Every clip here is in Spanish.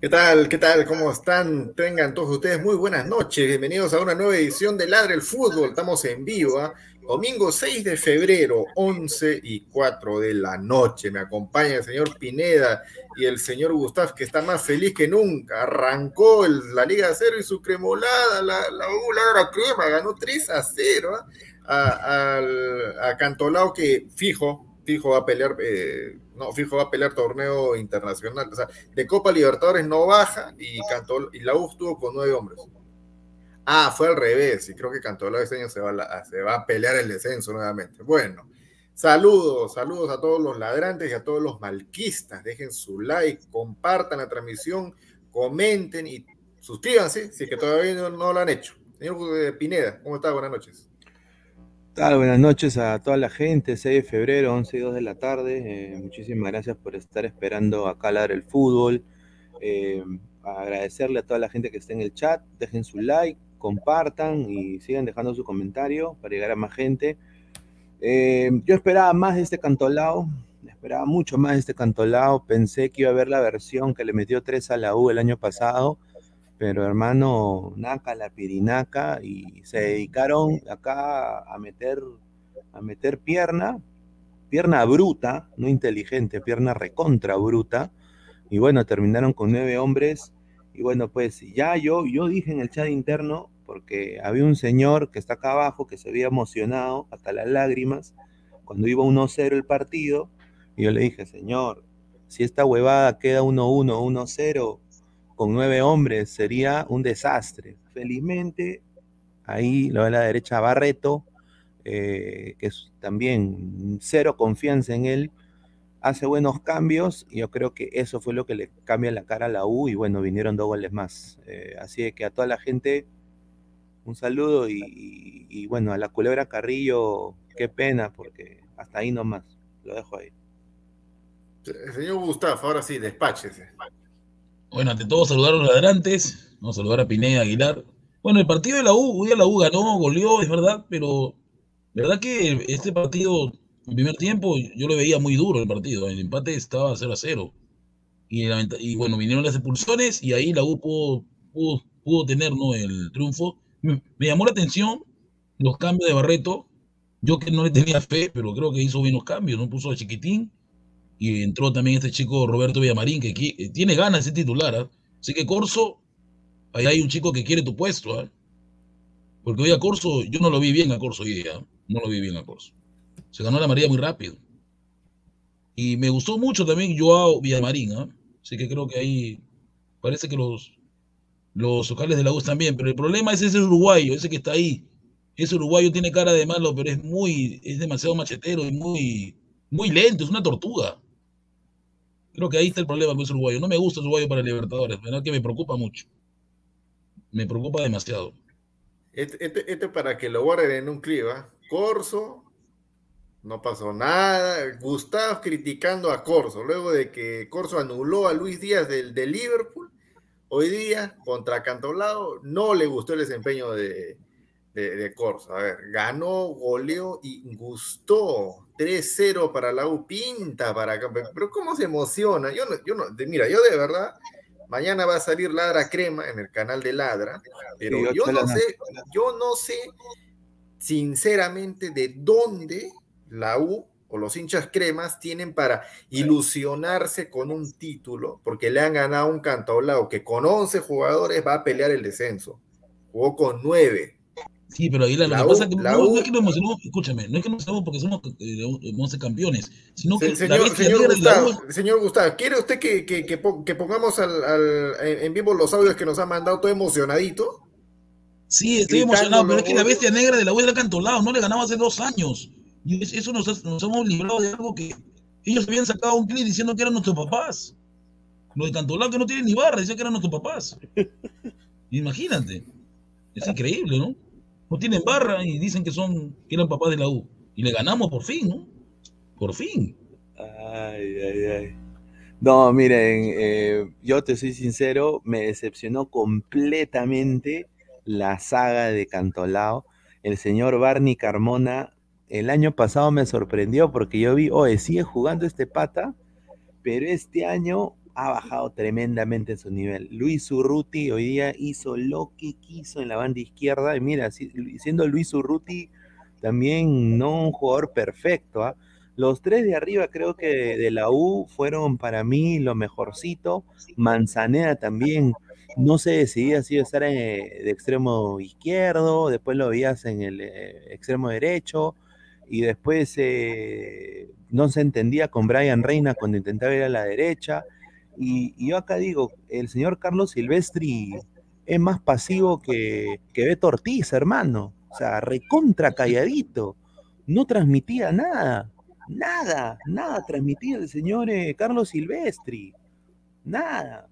¿Qué tal? ¿Qué tal? ¿Cómo están? Tengan todos ustedes muy buenas noches. Bienvenidos a una nueva edición de Ladre el Fútbol. Estamos en vivo, ¿ah? domingo 6 de febrero, 11 y 4 de la noche. Me acompaña el señor Pineda y el señor Gustavo, que está más feliz que nunca. Arrancó la Liga Cero y su cremolada, la, la, la crema, ganó 3 a 0 ¿ah? al- a Cantolao, que fijo, fijo va a pelear. eh, no, fijo va a pelear torneo internacional. O sea, de Copa Libertadores no baja y, Cantol, y la U estuvo con nueve hombres. Ah, fue al revés, y creo que Cantolao este año se va, a se va a pelear el descenso nuevamente. Bueno, saludos, saludos a todos los ladrantes y a todos los malquistas. Dejen su like, compartan la transmisión, comenten y suscríbanse si es que todavía no, no lo han hecho. Señor Pineda, ¿cómo está? Buenas noches. Tal, buenas noches a toda la gente, 6 de febrero, 11 y 2 de la tarde. Eh, muchísimas gracias por estar esperando a Ladre el Fútbol. Eh, agradecerle a toda la gente que está en el chat, dejen su like, compartan y sigan dejando su comentario para llegar a más gente. Eh, yo esperaba más de este cantolao, esperaba mucho más de este cantolao. Pensé que iba a ver la versión que le metió 3 a la U el año pasado, pero hermano, naca la pirinaca y se dedicaron acá a meter, a meter pierna, pierna bruta, no inteligente, pierna recontra bruta. Y bueno, terminaron con nueve hombres. Y bueno, pues ya yo, yo dije en el chat interno, porque había un señor que está acá abajo que se había emocionado hasta las lágrimas cuando iba 1-0 el partido. Y yo le dije, señor, si esta huevada queda 1-1, 1-0, con nueve hombres sería un desastre. Felizmente, ahí lo de la derecha Barreto eh, que es también cero confianza en él, hace buenos cambios y yo creo que eso fue lo que le cambia la cara a la U y bueno, vinieron dos goles más. Eh, así que a toda la gente un saludo y, bueno, a la culebra Carrillo, qué pena porque hasta ahí nomás, lo dejo ahí. Señor Gustavo, ahora sí, despáchese. Bueno, ante todo saludar a los ladrantes, vamos a saludar a Pineda Aguilar. Bueno, el partido de la U, hoy la U ganó, goleó, es verdad, pero verdad que este partido en primer tiempo yo lo veía muy duro el partido. El empate estaba 0 a 0. Y, y bueno, vinieron las expulsiones y ahí la U pudo, pudo, tener ¿no? el triunfo. Me, llamó la atención los cambios de Barreto. Yo que no le tenía fe, pero creo que hizo bien los cambios. No puso a Chiquitín y entró también este chico Roberto Villamarín que, tiene ganas de ser titular. ¿ah? Así que Corso, ahí hay un chico que quiere tu puesto. ¿ah? Porque hoy a Corso, yo no lo vi bien a Corso hoy día. ¿ah? No lo vi bien a Corso. Se ganó la María muy rápido. Y me gustó mucho también Joao Villamarín, ¿eh? Así que creo que ahí parece que los, los locales de la U bien. Pero el problema es ese uruguayo, ese que está ahí. Ese uruguayo tiene cara de malo, pero es muy, es demasiado machetero y muy, muy lento, es una tortuga. Creo que ahí está el problema con ese uruguayo. No me gusta el uruguayo para Libertadores, ¿verdad? Que me preocupa mucho. Me preocupa demasiado. Este, este, este para que lo guarden en un clip, ¿ah? Corso, no pasó nada. Gustavo criticando a Corso, luego de que Corso anuló a Luis Díaz del, de Liverpool. Hoy día, contra Cantolao, no le gustó el desempeño de, de, Corso. A ver, ganó, goleó y gustó. 3-0 para la U, pinta para Pero ¿cómo se emociona? Yo no, yo no, mira, yo de verdad, mañana va a salir Ladra Crema en el canal de Ladra, pero yo no sé, yo no sé sinceramente de dónde la U o los hinchas cremas tienen para ilusionarse con un título, porque le han ganado un cantaolao que con 11 jugadores va a pelear el descenso. Jugó con 9. Sí, pero ahí la, lo que pasa es que no, es que nos emocionamos, escúchame, no es que nos emocionamos porque somos 11 eh, campeones, sino que señor, señor, Gustavo, señor Gustavo, ¿quiere usted que, que, que, pongamos al, al, en vivo los audios que nos ha mandado todo emocionadito? Sí, estoy emocionado, pero es que la bestia negra de la U era cantolao, no le ganaba hace dos años. Y eso nos, hemos librado de algo que ellos habían sacado un clip diciendo que eran nuestros papás. Lo de Cantolao que no tiene ni barra, decía que eran nuestros papás. Imagínate. Es increíble, ¿no? No tienen barra y dicen que son que eran papás de la U. Y le ganamos por fin, ¿no? Por fin. Ay, ay, ay. No, miren, eh, yo te soy sincero, me decepcionó completamente la saga de Cantolao. El señor Barney Carmona el año pasado me sorprendió porque yo vi, oye, sigue jugando este pata, pero este año ha bajado tremendamente su nivel. Luis Urruti hoy día hizo lo que quiso en la banda izquierda, y mira, siendo Luis Urruti también no un jugador perfecto, ¿ah? Los tres de arriba creo que de la U fueron para mí lo mejorcito. Manzanera también no se decidía si estar de extremo izquierdo, después lo veías en el eh, extremo derecho y después eh, no se entendía con Brian Reina cuando intentaba ir a la derecha. Y, yo acá digo, el señor Carlos Silvestri es más pasivo que, que Beto Ortiz, hermano. O sea, recontra calladito. No transmitía nada. Nada, nada transmitía el señor eh, Carlos Silvestri. Nada.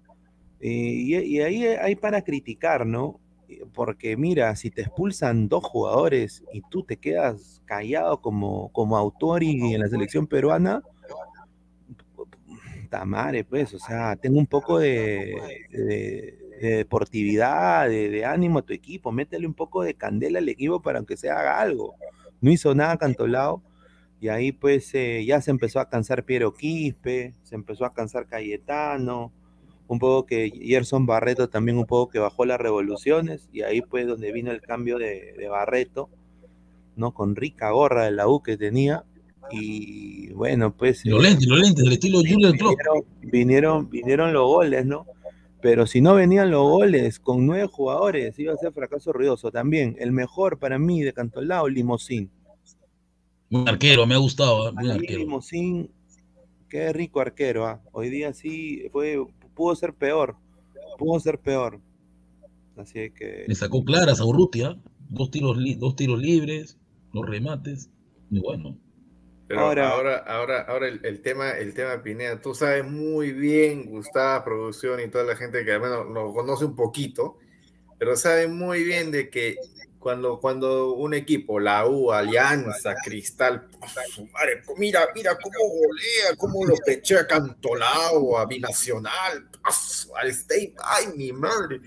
Eh, y, y, ahí hay para criticar, ¿no? porque mira, si te expulsan dos jugadores y tú te quedas callado como, como autor y en la selección peruana, tamare, pues, o sea, tengo un poco de, deportividad, de, ánimo a tu equipo, métele un poco de candela al equipo para que se haga algo. No hizo nada Cantolao, y ahí pues eh, ya se empezó a cansar Piero Quispe, se empezó a cansar Cayetano, un poco que Gerson Barreto también un poco que bajó las revoluciones y ahí pues donde vino el cambio de, Barreto, ¿no? Con rica gorra de la U que tenía y bueno, pues... Los lentes, los lentes, del estilo Julian vinieron, vinieron, vinieron los goles, ¿no? Pero si no venían los goles con nueve jugadores, iba a ser fracaso ruidoso también. El mejor para mí de Cantolao, Limosín. Un arquero, me ha gustado. ¿eh? Un arquero. Limosín, qué rico arquero. ¿ah? Hoy día sí fue pudo ser peor, pudo ser peor. Así que... Le sacó claras a Urrutia, dos tiros, dos tiros libres. los remates, muy bueno. Pero ahora, ahora, ahora, ahora el, tema, el tema Pineda, tú sabes muy bien, Gustavo, producción y toda la gente que bueno, lo conoce un poquito, pero sabe muy bien de que cuando, cuando un equipo, la U, Alianza, Cristal, mira, mira cómo golea, cómo lo pechea Cantolao, a Binacional, al State, ay mi madre,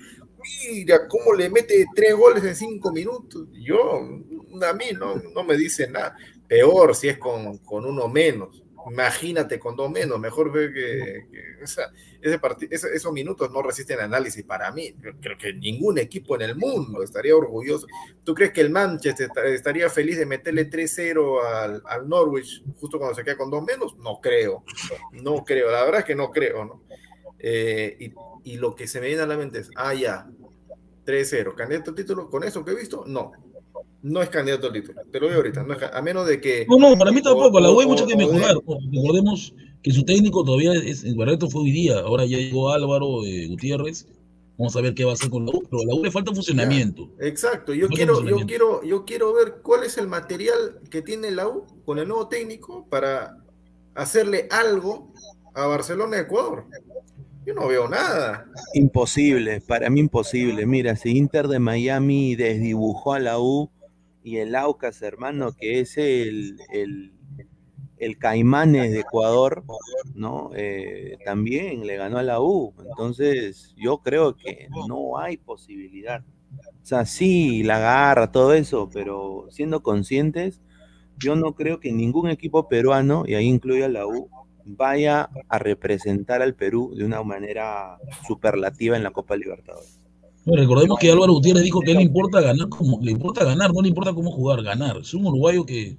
mira cómo le mete tres goles en cinco minutos. Yo, a mí no, no me dice nada. Peor si es con, con uno menos. Imagínate con dos menos, mejor ver que, ese esos minutos no resisten análisis para mí. Creo que ningún equipo en el mundo estaría orgulloso. ¿Tú crees que el Manchester estaría feliz de meterle 3-0 al, al, Norwich justo cuando se queda con dos menos? No creo, no creo, la verdad es que no creo, ¿no? Eh, y, lo que se me viene a la mente es, ah, ya, 3-0, candidato título, con eso que he visto, no, no es candidato al título. Te lo digo ahorita. No es, a menos de que. No, no, para mí tampoco. la U hay mucho que mejorar. Recordemos que su técnico todavía es. El Barreto fue hoy día. Ahora ya llegó Álvaro eh, Gutiérrez. Vamos a ver qué va a hacer con la U. Pero a la U le falta funcionamiento. exacto. Yo quiero, yo, quiero, yo quiero ver cuál es el material que tiene la U con el nuevo técnico para hacerle algo a Barcelona Ecuador. Yo no veo nada. Imposible, para mí imposible. Mira, si Inter de Miami desdibujó a la U, y el Aucas, hermano, que es el, el, Caimanes de Ecuador, ¿no? Eh, también le ganó a la U. Entonces, yo creo que no hay posibilidad. O sea, sí, la garra, todo eso, pero siendo conscientes, yo no creo que ningún equipo peruano, y ahí incluye a la U, vaya a representar al Perú de una manera superlativa en la Copa Libertadores recordemos que Álvaro Gutiérrez dijo que le importa ganar, como, le importa ganar, no le importa cómo jugar, ganar. Es un uruguayo que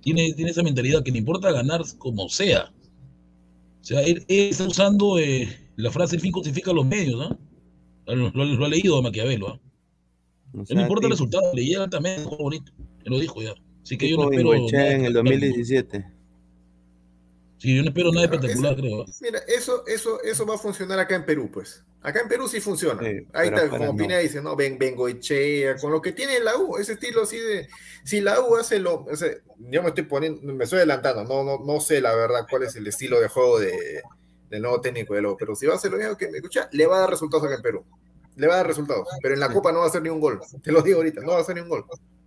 tiene, tiene esa mentalidad que le importa ganar como sea. O sea, él, está usando eh, la frase el fin justifica los medios, ¿no? Lo, ha leído a Maquiavelo. ¿ah? no le importa el resultado, le llega también, bonito. Él lo dijo ya. Así que yo no espero. en el 2017. Sí, yo no espero nada espectacular, creo. Mira, eso, eso, eso va a funcionar acá en Perú, pues. Acá en Perú sí funciona. Ahí está, como Pina dice, ¿no? Ven, vengo Echea, con lo que tiene la U, ese estilo así de. Si la U hace lo. yo me estoy poniendo, me estoy adelantando, no, no, no sé la verdad cuál es el estilo de juego de, del nuevo técnico de lo, pero si va a hacer lo mismo que me escucha, le va a dar resultados acá en Perú. Le va a dar resultados. Pero en la Copa no va a hacer ni un gol. Te lo digo ahorita, no va a hacer ni un gol.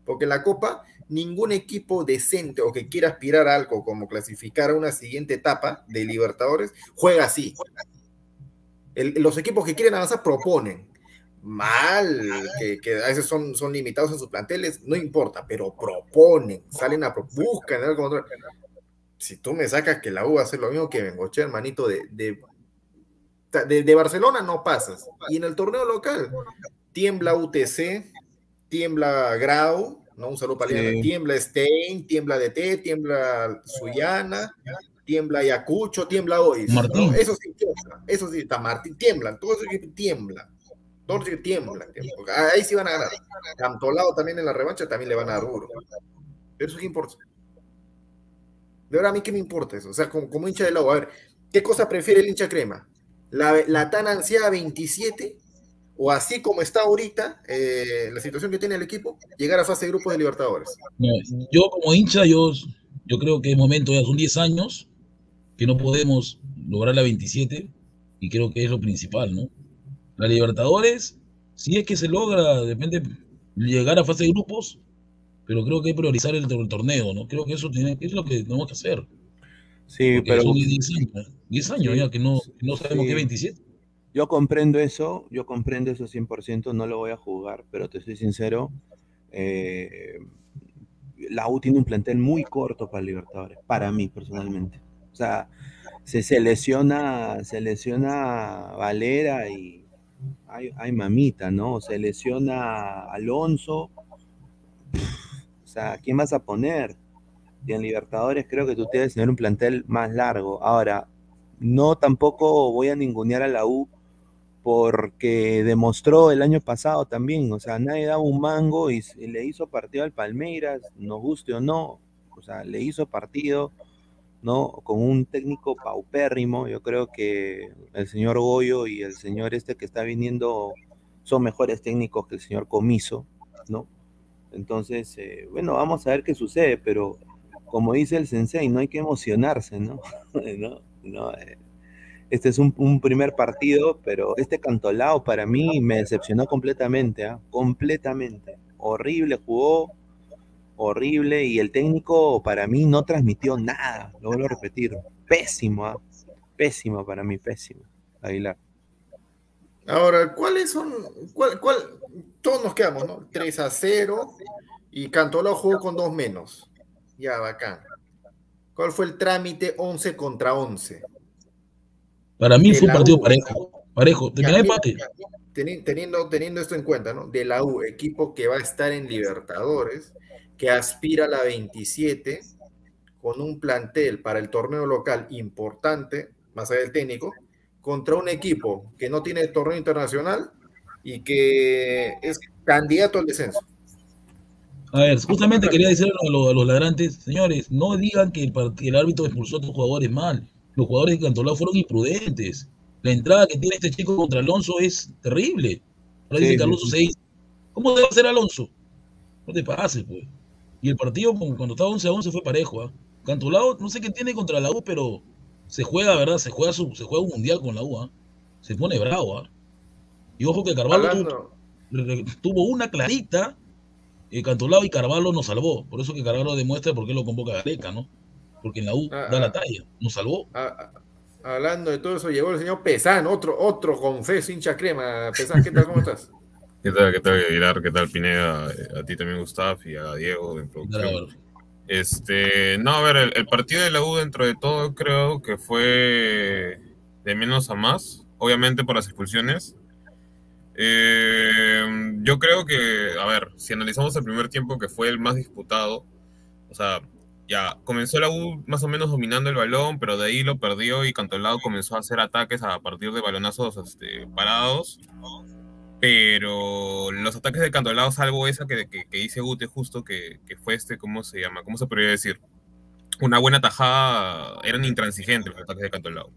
Porque en la Copa, ningún equipo decente o que quiera aspirar a algo como clasificar a una siguiente etapa de Libertadores juega así los equipos que quieren avanzar proponen. Mal, que, a veces son, son limitados en sus planteles, no importa, pero proponen, salen a buscan algo Si tú me sacas que la U va a hacer lo mismo que Bengoche, hermanito, de, de, de, Barcelona no pasas. Y en el torneo local, tiembla UTC, tiembla Grau, ¿no? Un saludo para tiembla Stein, tiembla DT, tiembla Suyana, tiembla Ayacucho, tiembla hoy. Martín. Eso sí tiembla, eso sí, está Martín, tiemblan, todo eso tiembla. Todo eso tiembla, ahí sí van a ganar. Cantolao también en la revancha también le van a dar duro. Pero eso qué importa. De verdad, a mí qué me importa eso. O sea, como, hincha de lado, a ver, ¿qué cosa prefiere el hincha crema? ¿La, la tan ansiada 27 o así como está ahorita eh, la situación que tiene el equipo, llegar a fase de grupos de Libertadores? yo como hincha, yo, yo creo que es momento, ya son 10 años, que no podemos lograr la 27 y creo que es lo principal, ¿no? La Libertadores, si es que se logra, depende, llegar a fase de grupos, pero creo que hay que priorizar el, torneo, ¿no? Creo que eso tiene, es lo que tenemos que hacer. Sí, pero... Son 10 años, ya que no, no sabemos qué 27. Yo comprendo eso, yo comprendo eso 100%, no lo voy a jugar, pero te soy sincero, eh, la U tiene un plantel muy corto para Libertadores, para mí personalmente. O sea, se, selecciona se lesiona Valera y hay, mamita, ¿no? Se lesiona Alonso. O sea, ¿quién vas a poner? Y en Libertadores creo que tú tienes que tener un plantel más largo. Ahora, no tampoco voy a ningunear a la U porque demostró el año pasado también, o sea, nadie daba un mango y, le hizo partido al Palmeiras, nos guste o no, o sea, le hizo partido ¿no? Con un técnico paupérrimo, yo creo que el señor Goyo y el señor este que está viniendo son mejores técnicos que el señor Comiso, ¿no? Entonces, eh, bueno, vamos a ver qué sucede, pero como dice el sensei, no hay que emocionarse, ¿no? ¿No? Eh, este es un, primer partido, pero este Cantolao para mí me decepcionó completamente, ¿ah? completamente. Horrible jugó, horrible, y el técnico para mí no transmitió nada, lo vuelvo a repetir. Pésimo, ¿ah? pésimo para mí, pésimo. Aguilar. Ahora, ¿cuáles son? Cuál, cuál, todos nos quedamos, ¿no? 3 a 0 y Cantolao jugó con dos menos. Ya, bacán. ¿Cuál fue el trámite 11 contra 11? Para mí fue un partido parejo. Parejo. empate. Teniendo, teniendo esto en cuenta, ¿no? De la U, equipo que va a estar en Libertadores, que aspira a la 27, con un plantel para el torneo local importante, más allá del técnico, contra un equipo que no tiene torneo internacional y que es candidato al descenso. A ver, justamente quería decir a los, ladrantes, señores, no digan que el, el árbitro expulsó a otros jugadores mal los jugadores de Cantolao fueron imprudentes. La entrada que tiene este chico contra Alonso es terrible. Ahora dice que Alonso se dice, ¿cómo debe hacer Alonso? No te pases, pues. Y el partido cuando estaba 11 a 11 fue parejo. ¿ah? Cantolao, no sé qué tiene contra la U, pero se juega, ¿verdad? Se juega, su, se juega un mundial con la U. ¿ah? Se pone bravo. ¿ah? Y ojo que Carvalho tuvo, una clarita. Eh, Cantolao y Carvalho nos salvó. Por eso que Carvalho demuestra por qué lo convoca Gareca, ¿no? Porque en la U ah, da la ah. talla, nos salvó. Ah, hablando de todo eso, llegó el señor Pesán, otro, otro confeso hincha crema. Pesán, ¿qué tal? ¿Cómo estás? ¿Qué tal, qué tal, Aguilar? ¿Qué tal, Pineda? A ti también, Gustavo, y a Diego en producción. Este, no, a ver, el, partido de la U dentro de todo creo que fue de menos a más, obviamente por las expulsiones. Eh, yo creo que, a ver, si analizamos el primer tiempo que fue el más disputado, o sea, ya comenzó la U más o menos dominando el balón, pero de ahí lo perdió y Cantolao comenzó a hacer ataques a partir de balonazos este, parados. Pero los ataques de Cantolao, salvo esa que, que, dice Gute justo, que, que, fue este, ¿cómo se llama? ¿Cómo se podría decir? Una buena tajada, eran intransigentes los ataques de Cantolao.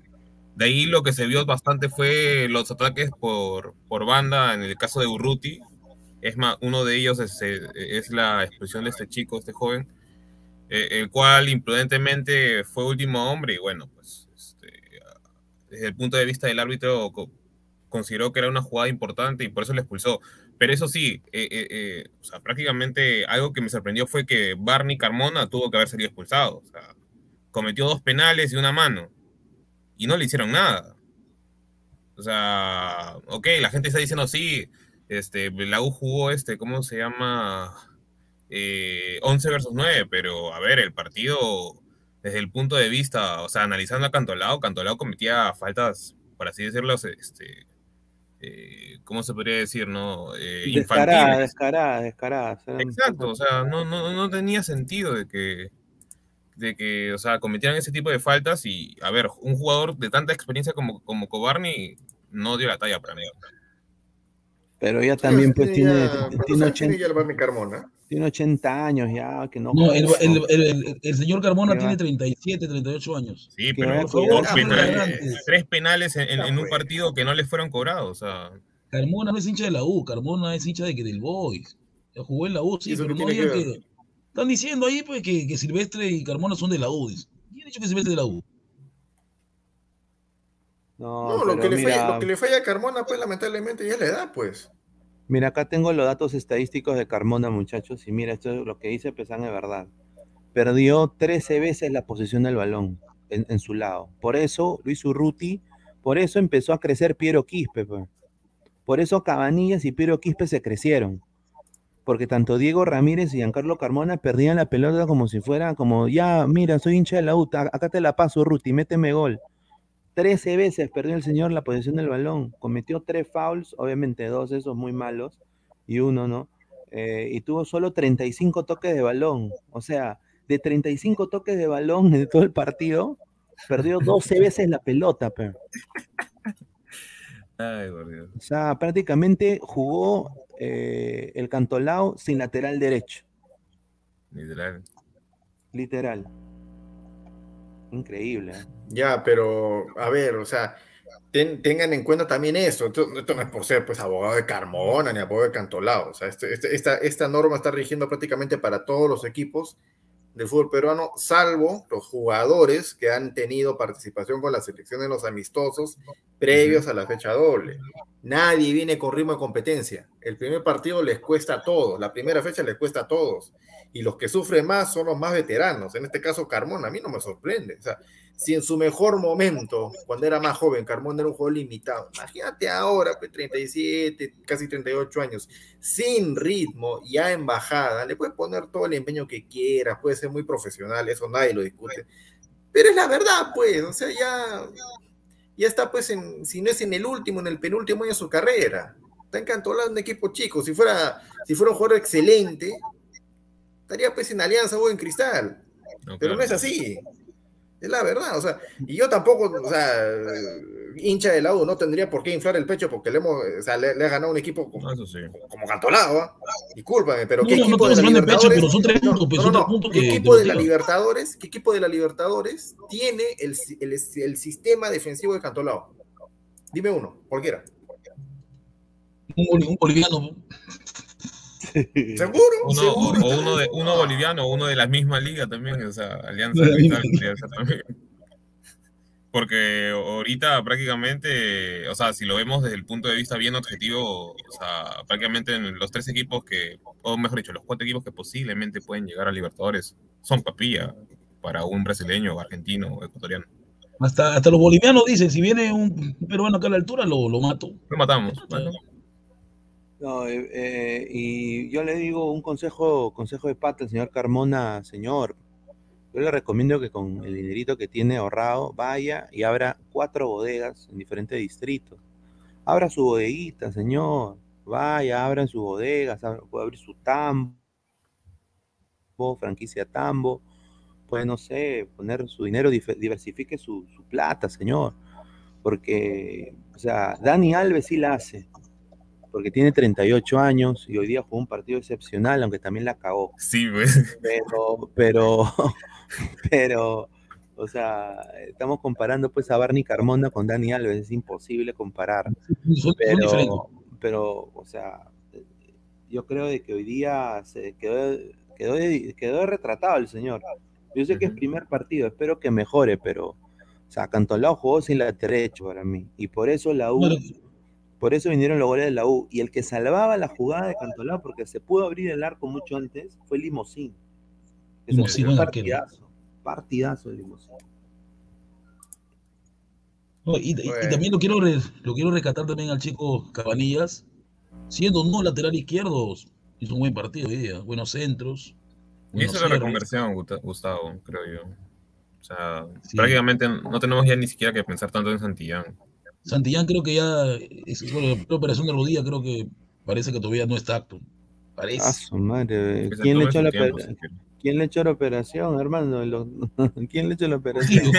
De ahí lo que se vio bastante fue los ataques por, por banda, en el caso de Urruti. Es más, uno de ellos es, es la expresión de este chico, este joven, eh, el cual imprudentemente fue último hombre y bueno, pues este, desde el punto de vista del árbitro consideró que era una jugada importante y por eso le expulsó. Pero eso sí, eh, eh, o sea, prácticamente algo que me sorprendió fue que Barney Carmona tuvo que haber salido expulsado. O sea, cometió dos penales y una mano y no le hicieron nada. O sea, ok, la gente está diciendo sí, este, la U jugó este, ¿cómo se llama? 11 eh, versus 9, pero a ver, el partido desde el punto de vista, o sea, analizando a Cantolao, Cantolao cometía faltas, por así decirlo, este, eh, ¿cómo se podría decir, no? Eh, descarada, descarada, descarada. Exacto, o sea, no, no, no tenía sentido de que, de que, o sea, cometieran ese tipo de faltas y, a ver, un jugador de tanta experiencia como, como Cobarni no dio la talla para mí. Pero ella también, pues, tiene, tiene, 80, Carmona. Tiene 80 años ya, que no. No, el, el, el, señor Carmona tiene 37, 38 años. Sí, pero tres penales en, un partido que no le fueron cobrados. O sea. Carmona no es hincha de la U, Carmona es hincha de que del Boys. Jugó en la U, sí, pero no digan que, Están diciendo ahí pues que, que, Silvestre y Carmona son de la U. ¿Quién ha dicho que Silvestre es de la U? No, lo, que le falla, lo que le falla a Carmona, pues lamentablemente ya le da, pues. Mira, acá tengo los datos estadísticos de Carmona, muchachos, y mira, esto es lo que dice Pesan de verdad. Perdió 13 veces la posición del balón en, su lado. Por eso, Luis Urruti, por eso empezó a crecer Piero Quispe. Por eso Cabanillas y Piero Quispe se crecieron. Porque tanto Diego Ramírez y Giancarlo Carmona perdían la pelota como si fuera como, ya, mira, soy hincha de la UTA, acá te la paso, Urruti, méteme gol. 13 veces perdió el señor la posición del balón, cometió tres fouls, obviamente dos de esos muy malos y uno no, eh, y tuvo solo 35 toques de balón, o sea, de 35 toques de balón de todo el partido, perdió 12 veces la pelota, pero. Ay, Dios. O sea, prácticamente jugó eh, el Cantolao sin lateral derecho. Literal. Literal. Increíble. ¿eh? Ya, pero a ver, o sea, tengan en cuenta también eso. Esto, esto, no es por ser pues abogado de Carmona ni abogado de Cantolao. O sea, este, este, esta, esta norma está rigiendo prácticamente para todos los equipos del fútbol peruano, salvo los jugadores que han tenido participación con la selección de los amistosos previos a la fecha doble. Nadie viene con ritmo de competencia. El primer partido les cuesta a todos, la primera fecha les cuesta a todos. Y los que sufren más son los más veteranos. En este caso, Carmona, a mí no me sorprende. O sea, si en su mejor momento, cuando era más joven, Carmona era un juego limitado, imagínate ahora, pues 37, casi 38 años, sin ritmo, ya en bajada, le puedes poner todo el empeño que quiera, puede ser muy profesional, eso nadie lo discute, pero es la verdad, pues, o sea, ya, ya está, pues, en, si no es en el último, en el penúltimo año de su carrera, está encantolado en un equipo chico, si fuera, si fuera un jugador excelente, estaría pues en Alianza o en Cristal, pero no es así. Es la verdad, o sea, y yo tampoco, o sea, hincha de la U no tendría por qué inflar el pecho porque le hemos, o sea, le, ha ganado un equipo como, ah, como Cantolao, ¿ah? Discúlpame, pero ¿qué equipo de la Libertadores? ¿Qué equipo de la Libertadores, qué equipo de la Libertadores tiene el, el, el sistema defensivo de Cantolao? Dime uno, cualquiera. Un, un boliviano. ¿Seguro? Uno, ¿Seguro? O, uno, de, uno boliviano, o uno de la misma liga también, o sea, Alianza también. Porque ahorita prácticamente, o sea, si lo vemos desde el punto de vista bien objetivo, o sea, prácticamente los tres equipos que, o mejor dicho, los cuatro equipos que posiblemente pueden llegar a Libertadores son papilla para un brasileño, argentino o ecuatoriano. Hasta, hasta los bolivianos dicen, si viene un peruano acá a la altura, lo, lo mato. Lo matamos. No, eh, eh, y yo le digo un consejo, consejo de pata al señor Carmona, señor. Yo le recomiendo que con el dinerito que tiene ahorrado vaya y abra cuatro bodegas en diferentes distritos. Abra su bodeguita, señor. Vaya, abran sus bodegas, puede abrir su tambo, franquicia tambo. Puede, no sé, poner su dinero, diversifique su, su plata, señor. Porque, o sea, Dani Alves sí la hace porque tiene 38 años y hoy día jugó un partido excepcional, aunque también la cagó. Sí, pues. Pero, pero, pero, o sea, estamos comparando pues a Barney Carmona con Dani Alves, es imposible comparar. Pero, pero, o sea, yo creo de que hoy día se quedó, quedó, quedó retratado el señor. Yo sé que es primer partido, espero que mejore, pero, o sea, Cantolao jugó sin la derecho para mí. Y por eso la U por eso vinieron los goles de la U. Y el que salvaba la jugada de Cantolao, porque se pudo abrir el arco mucho antes, fue Limosín. Limosín partidazo. Partidazo de Limosín. y, también lo quiero, lo quiero rescatar también al chico Cabanillas. Siendo no lateral izquierdo, hizo un buen partido hoy día. Buenos centros. Hizo la reconversión, Gustavo, creo yo. O sea, prácticamente no tenemos ya ni siquiera que pensar tanto en Santillán. Santillán creo que ya, es, bueno, la operación de rodilla creo que parece que todavía no está acto. Parece. Ah, su madre. ¿Quién le, echó la ¿Quién le echó la operación, hermano? ¿Quién le echó la operación?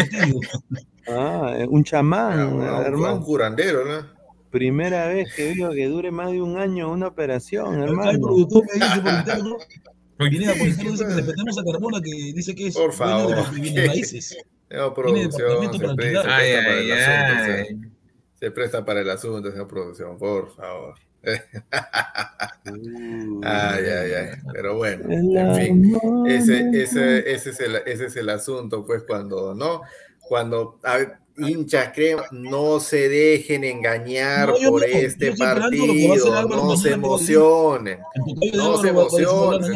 ah, eh, un chamán, hermano. Un curandero, ¿no? Primera vez que veo que dure más de un año una operación, hermano. El productor me dice por interno, Pineda por interno dice que respetemos a Carmona, que dice que es por favor, de bienes raíces. No, producción, se presta, ay, ay, ay se presta para el asunto esa producción, por favor. Uh. ay, ay, ay. Pero bueno, en fin, ese, ese, ese, es el, ese es el asunto, pues cuando, ¿no? Cuando hinchas creen, no se dejen engañar por este partido, no se emocionen, no se emocionen.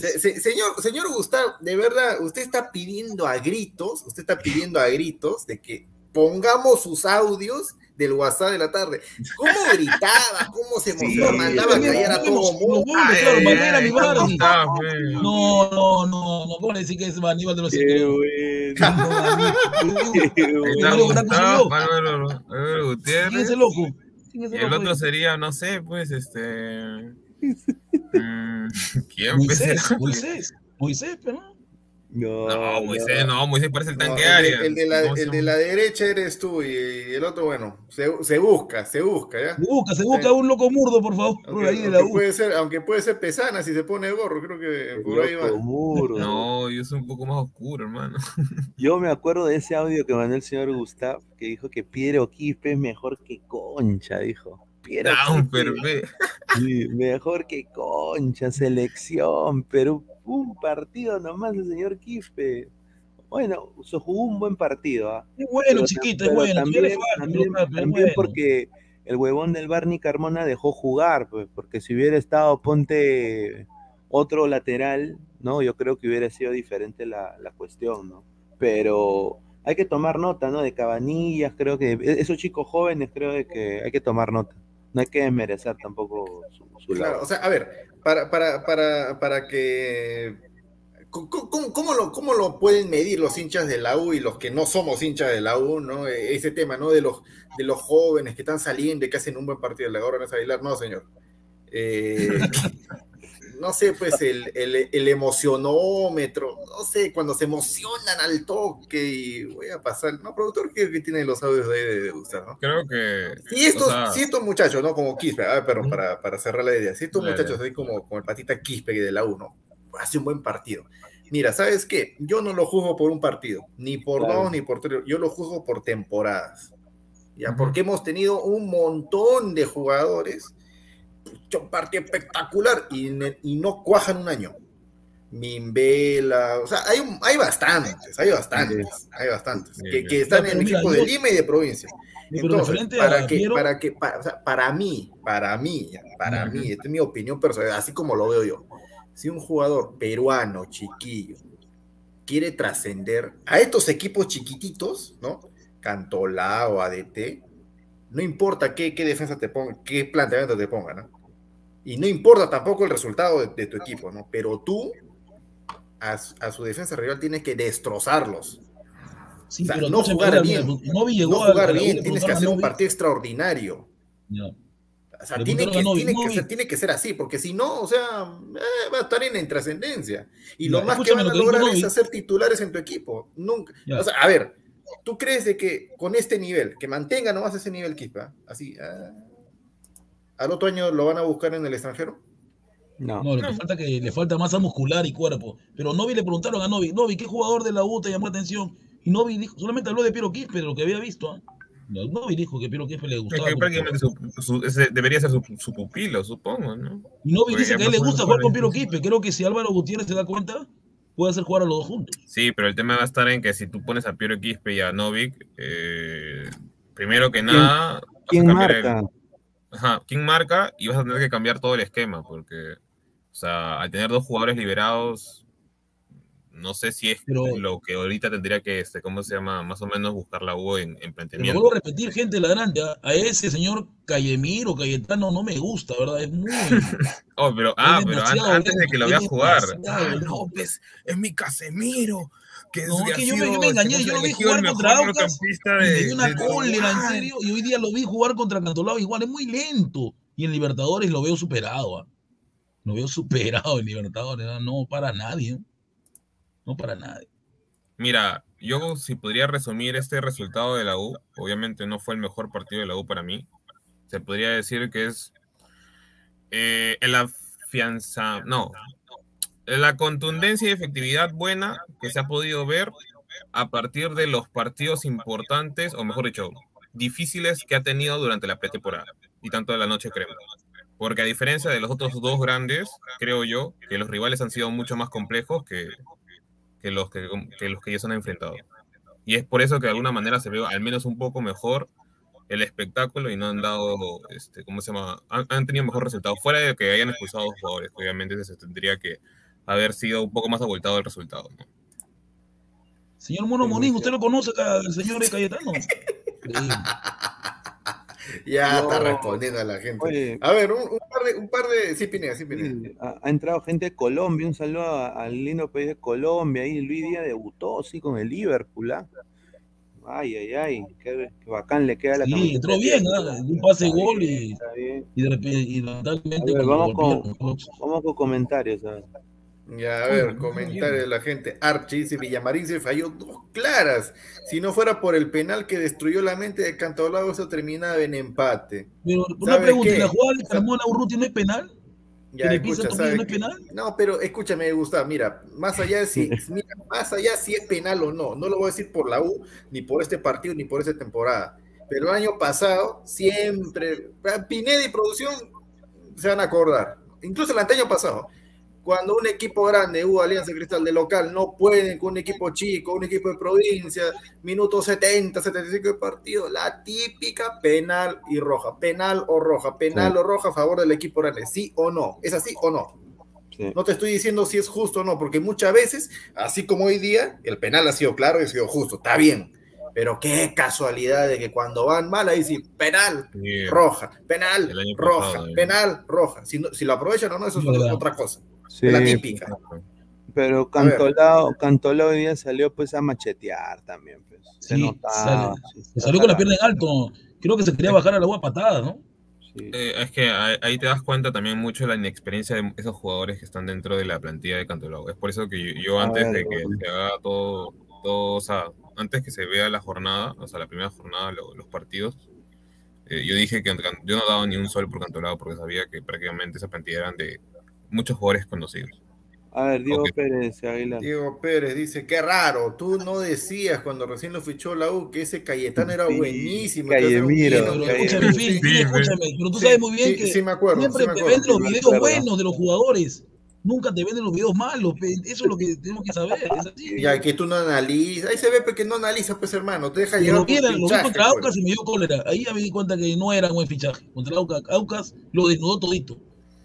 señor, señor Gustavo, de verdad, usted está pidiendo a gritos, usted está pidiendo a gritos de que pongamos sus audios del WhatsApp de la tarde. ¿Cómo gritaba? ¿Cómo se emocionaba? mandaba a callar a todo mundo. No, no, no, no, ¿cómo le decís que es Aníbal de los Qué ¿Quién es el loco? Y el otro sería, no sé, pues, este... Mm, ¿Quién? Moisés, Moisés, Moisés, pero... No, No, Moisés, no, Moisés parece el No, tanque el, Arias. el de la, No, el de la derecha eres tú y el otro, bueno, se, se busca, se busca, ¿ya? Se busca, se busca un loco murdo, por favor, por Aunque, ahí de la puede ser, aunque puede ser pesana si se pone gorro, creo que El por ahí va. muro. No, yo soy un poco más oscuro, hermano. Yo me acuerdo de ese audio que mandó el señor Gustav, que dijo que Piero Quispe es mejor que Concha, dijo. Piero Down, Quispe, sí, mejor que Concha, selección, pero un partido nomás el señor Quispe. Bueno, se jugó un buen partido, ¿ah? Es bueno, Pero chiquito, es bueno. También, falta, también- pero- también bueno. porque el huevón del Barney Carmona dejó jugar, pues, porque si hubiera estado, ponte otro lateral, ¿no? Yo creo que hubiera sido diferente la, la cuestión, ¿no? Pero hay que tomar nota, ¿no? De Cabanillas, creo que e- esos chicos jóvenes, creo de que hay que tomar nota. No hay que desmerecer tampoco su, su Claro, o sea, a ver, para, para, para, para que. ¿Cómo, cómo- lo, ¿Cómo lo pueden medir los hinchas de la U y los que no somos hinchas de la U, ¿no? E- Ese tema, ¿no? De los, de los jóvenes que están saliendo y que hacen un buen partido. La ahora no es Aguilar, no, señor. Eh, no sé, pues el, el, el emocionómetro, no sé, cuando se emocionan al toque y voy a pasar. No, productor, que, que tiene los audios de, de, de Gustavo, ¿no? Creo que. Si estos, o sea, si estos muchachos, ¿no? Como Quispe, ah, perdón, para, para cerrar la idea, si estos Dale. muchachos, así como, como el patita Quispe de la 1, hace un buen partido. Mira, ¿sabes qué? Yo no lo juzgo por un partido, ni por Claro. dos, ni por tres, yo lo juzgo por temporadas. ¿Ya? Porque hemos tenido un montón de jugadores, un partido espectacular y, no cuajan un año. Mimbela, o sea, hay, hay bastantes, hay bastantes, hay bastantes, que, están en mira, equipos de Lima y de provincia. Entonces, para a que, Piero, para que, para, o sea, para mí, para mí, para mí, esta es mi opinión personal, así como lo veo yo. Si un jugador peruano, chiquillo, quiere trascender a estos equipos chiquititos, ¿no? Cantolao, ADT, no importa qué, qué defensa te ponga, qué planteamiento te ponga, ¿no? Y no importa tampoco el resultado de, de tu equipo, ¿no? Pero tú, a, su- a su defensa rival, tienes que destrozarlos. sí, o sea, pero no jugar bien, No jugar bien, tienes que hacer un partido extraordinario. ya, O sea, tiene que, Novi, ser, tiene que ser así, porque si no, o sea, eh, va a estar en la intrascendencia. Y Ya, lo más que van a lograr es hacer titulares en tu equipo. Nunca. Ya. O sea, a ver, ¿tú crees de que con este nivel, que mantenga nomás ese nivel Kispa, así, ah, al otro año lo van a buscar en el extranjero? No. No, lo que falta es que le falta masa muscular y cuerpo. Pero Novi le preguntaron a Novi, Novi, ¿qué jugador de la U te llamó la atención? Y Novi dijo, solamente habló de Piero Quispe, de lo que había visto. No, Novi dijo que Piero Quispe le Es gustaba. que como prácticamente su- su- ese debería ser su, su pupilo, supongo, ¿no? Y Novi Porque dice que a él le gusta jugar con Piero. Quispe. Creo que si Álvaro Gutiérrez se da cuenta, puede hacer jugar a los dos juntos. Sí, pero el tema va a estar en que si tú pones a Piero Quispe y a Novik, eh, primero que nada, ¿Quién el- marca? Ajá, ¿quién marca? Y vas a tener que cambiar todo el esquema, porque, o sea, al tener dos jugadores liberados, no sé si es Pero- lo que ahorita tendría que, este, ¿cómo se llama? Más o menos buscar la U en, en Pero lo planteamiento. vuelvo a repetir, gente ladrante, ¿ah? a ese señor Cayemiro, Cayetano, no me gusta, ¿verdad? Es muy... Oh, pero, ah, pero an- demasiado antes de que lo vea es jugar. demasiado Ah, pues, es mi Casemiro. Que No, es que yo me- sido, yo me engañé, yo lo vi jugar contra Aucas de- dio una de- cólera, en serio. Y hoy día lo vi jugar contra Cantolao igual, es muy lento. Y en Libertadores lo veo superado. ¿ah? Lo veo superado en Libertadores. No para nadie. ¿eh? No para nadie. Mira, yo si podría resumir este resultado de la U, obviamente no fue el mejor partido de la U para mí. Se podría decir que es eh, el afianza, no, la contundencia y efectividad buena que se ha podido ver a partir de los partidos importantes, o mejor dicho, difíciles que ha tenido durante la pretemporada y tanto de la noche crema. Porque a diferencia de los otros dos grandes, creo yo que los rivales han sido mucho más complejos que, que los que, que los que ellos han enfrentado. Y es por eso que de alguna manera se ve al menos un poco mejor el espectáculo y no han dado, este, ¿cómo se llama? Han, han tenido mejor resultado. Fuera de que hayan expulsado a dos jugadores, obviamente se tendría que haber sido un poco más abultado el resultado. ¿no? Señor Mono Monín, ¿usted lo conoce, acá, el señor Cayetano? Ya No. está respondiendo a la gente. Oye, A ver, un, un par de, un par de, sí, Pineda, sí, Pineda. Ha, ha entrado gente de Colombia, un saludo al lindo país de Colombia, ahí Luis Díaz debutó, sí, con el Liverpool, ¿ah? Ay, ay, ay, qué, qué bacán le queda la Sí, camiseta. entró bien, ¿ah? un pase Está gol bien, y, está bien. y de repente, y ver, cuando vamos con- Vamos con comentarios, ver. Ya, a ver, comentario de la gente. Archie dice, Villamarín se falló dos claras. Si no fuera por el penal que destruyó la mente de Cantolao, eso terminaba en empate. Pero una ¿Sabe pregunta, qué? ¿la jugada de Carmona Urruti no es penal? Ya, ¿Que le pisa escucha, ¿sabe no es penal? No, pero escúchame, Gustavo, mira, más allá de si, mira, más allá si es penal o no, no lo voy a decir por la U, ni por este partido, ni por esta temporada. Pero el año pasado, siempre, Pineda y producción se van a acordar. Incluso el año pasado, cuando un equipo grande, U Alianza Cristal de local, no pueden con un equipo chico, un equipo de provincia, minuto 70, 75 de partido, la típica penal y roja, penal o roja, penal Sí. o roja a favor del equipo grande, sí o no, es así o no. Sí. No te estoy diciendo si es justo o no, porque muchas veces, así como hoy día, el penal ha sido claro y ha sido justo, está bien. Pero qué casualidad de que cuando van mal ahí sí, penal, roja, penal, roja, pasado, eh. penal, roja. Si, no- si lo aprovechan o no, eso es otra cosa. Sí, la típica. pero A. Cantolao, Cantolao hoy día salió pues a machetear también. Pues. Se Sí, notaba. sí, Se salió con la pierna en alto. Creo que se quería bajar al agua a patadas, ¿no? sí. Eh, es que ahí te das cuenta también mucho de la inexperiencia de esos jugadores que están dentro de la plantilla de Cantolao. Es por eso que yo, yo A antes ver, de que se haga todo, todo, o sea, antes que se vea la jornada, o sea, la primera jornada, lo- los partidos, eh, yo dije que yo no daba ni un sol por Cantolao porque sabía que prácticamente esa plantilla eran de muchos jugadores conocidos. A ver, Diego Ok. Pérez Aguilar. Diego Pérez dice, qué raro, tú no decías cuando recién lo fichó la U que ese Cayetano era Sí, buenísimo. que Callemiro, bien- Pero Calle- escúchame, Phil, Sí, sí. escúchame. Pero tú Sí, sabes muy bien sí, que sí me acuerdo, siempre sí me te acuerdo. venden los videos acuerdo. buenos de los jugadores. Nunca te venden los videos malos. Eso es lo que tenemos que saber. Es así. Ya que tú no analizas, ahí se ve pues, que no analiza, pues hermano, te deja llevar lo por vi, era- lo vi pinchaje, contra pues. Aucas y me dio cólera. Ahí ya me di cuenta que no era buen fichaje. Contra Aucas, Aucas lo desnudó todito.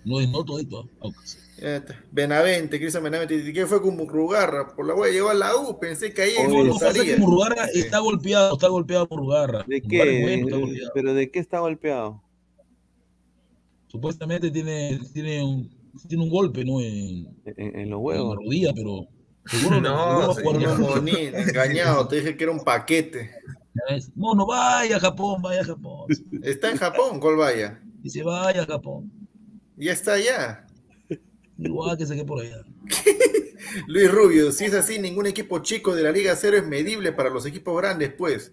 Lo desnudó todito a Aucas. Ya está. Benavente, Cristian Benavente, ¿qué fue con Rugarra? Por la wea llegó a la U, pensé que ahí Oye, No, lo que pasa que Murrugarra Sí. está golpeado, está golpeado por Murrugarra. ¿De Murrugarra qué? bueno, está golpeado. ¿Pero de qué está golpeado? Supuestamente tiene, tiene, un, tiene un golpe, ¿no? En, En, en los en huevos. la rodilla, pero seguro No, seguro jugar No, engañado, te dije que era un paquete. No, no vaya a Japón, vaya a Japón. Está en Japón, ¿cuál vaya? Dice, vaya a Japón. Ya está allá. Igual que se quede por allá. Luis Rubio, si es así, ningún equipo chico de la Liga Cero es medible para los equipos grandes, pues.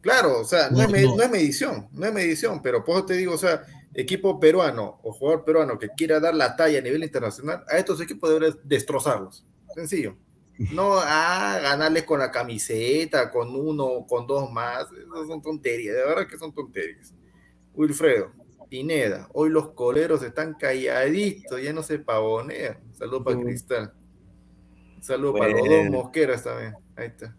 Claro, o sea, no, No, es, me- no. no es medición, no es medición, pero por eso te digo, o sea, equipo peruano o jugador peruano que quiera dar la talla a nivel internacional, a estos equipos deberías destrozarlos. Sencillo. No a ganarles con la camiseta, con uno, con dos más. Esas son tonterías, de verdad que son tonterías. Wilfredo, Pineda, hoy los coleros están calladitos, ya no se pavonean. Saludos para. Cristal. Saludos para los dos mosqueras también. Ahí está.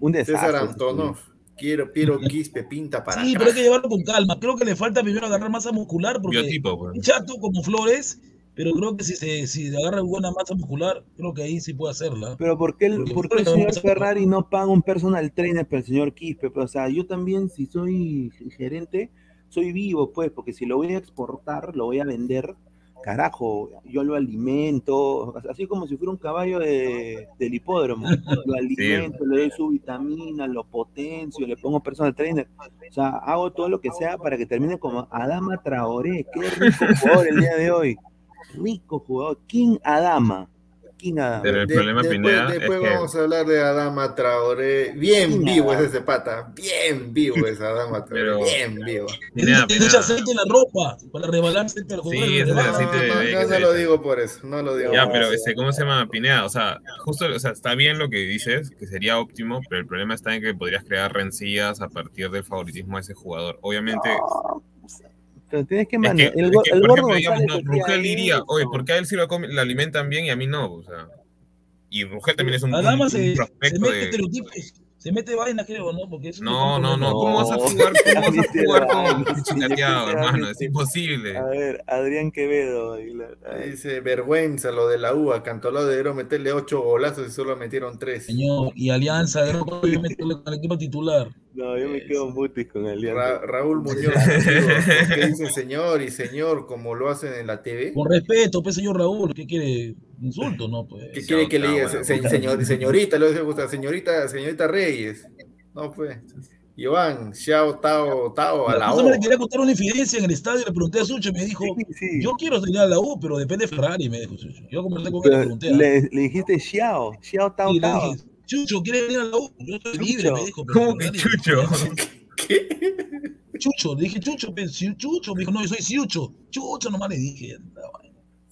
Un César desastre. Antonov. Quiero, Piero Quispe, pinta para Sí, acá. pero hay que llevarlo con calma. Creo que le falta primero agarrar masa muscular porque Biotipo, pues. un chato como Flores, pero creo que si se si agarra buena masa muscular, creo que ahí sí puede hacerla. Pero ¿por qué el, por qué el señor no- Ferrari no paga un personal trainer para el señor Quispe? Pues, o sea, yo también, si soy gerente, soy vivo, pues, porque si lo voy a exportar, lo voy a vender, carajo, yo lo alimento, así como si fuera un caballo de, del hipódromo. Lo alimento, le doy su vitamina, lo potencio, le pongo personal trainer. O sea, hago todo lo que sea para que termine como Adama Traoré. Qué rico jugador el día de hoy. Rico jugador. King Adama. Adama. Pero el De- problema, después Pineda, después es que- vamos a hablar de Adama Traoré. Bien vivo es ese pata. Bien vivo es Adama Traoré. Pero- Bien vivo. Pineda, Tiene mucho aceite en la ropa para rebalarse Sí, ese aceite de bebé no, lo digo por eso. No lo digo Ya, por pero eso. este, ¿cómo se llama? Pineda, o sea, justo, o sea, está bien lo que dices, que sería óptimo, pero el problema está en que podrías crear rencillas a partir del favoritismo de ese jugador. Obviamente, Pero tienes que es mandar. que, el, es que, el gordo ejemplo, digamos, no, Rugel diría, eso. oye, ¿por qué a él sí lo, come- lo alimentan bien y a mí no? O sea, y Rugel también es un, un- un se, mete de... se mete vaina, creo, ¿no? Porque eso No, no, no, No. ¿cómo vas a jugar, cómo vas a jugar con sí, chilateado, hermano? Es imposible. A ver, Adrián Quevedo. Aguilar. Dice, vergüenza lo de la UA. Cantolao debería meterle ocho golazos y solo metieron tres. Señor, y Alianza, que meterle con el equipo titular. No, yo me quedo mutis con Ra- Alianza. Raúl Muñoz, que dice señor y señor como lo hacen en la TV. Con respeto, pues, señor Raúl, ¿qué quiere? Insulto, ¿no? Pues. ¿Qué quiere que le diga? Se- señor y señorita, lo dice Gustavo, señorita, señorita Reyes. No, pues. Iván, Xiao, Tao, Tao, a la me O. quería contar una infidencia en el estadio, le pregunté a Sucho y me dijo, Sí, sí. yo quiero salir a la U, pero depende de Ferrari, me dijo Sucho. Yo conversé con él y le pregunté. ¿ah? le, le dijiste Xiao, Xiao Tao le Tao. dije, Chucho, ¿quieres venir a la U? Yo estoy libre, me dijo. pero ¿Cómo que chucho? ¿Qué? Chucho, le dije Chucho, Chucho, me dijo, no, yo soy Ciucho. Chucho nomás le dije.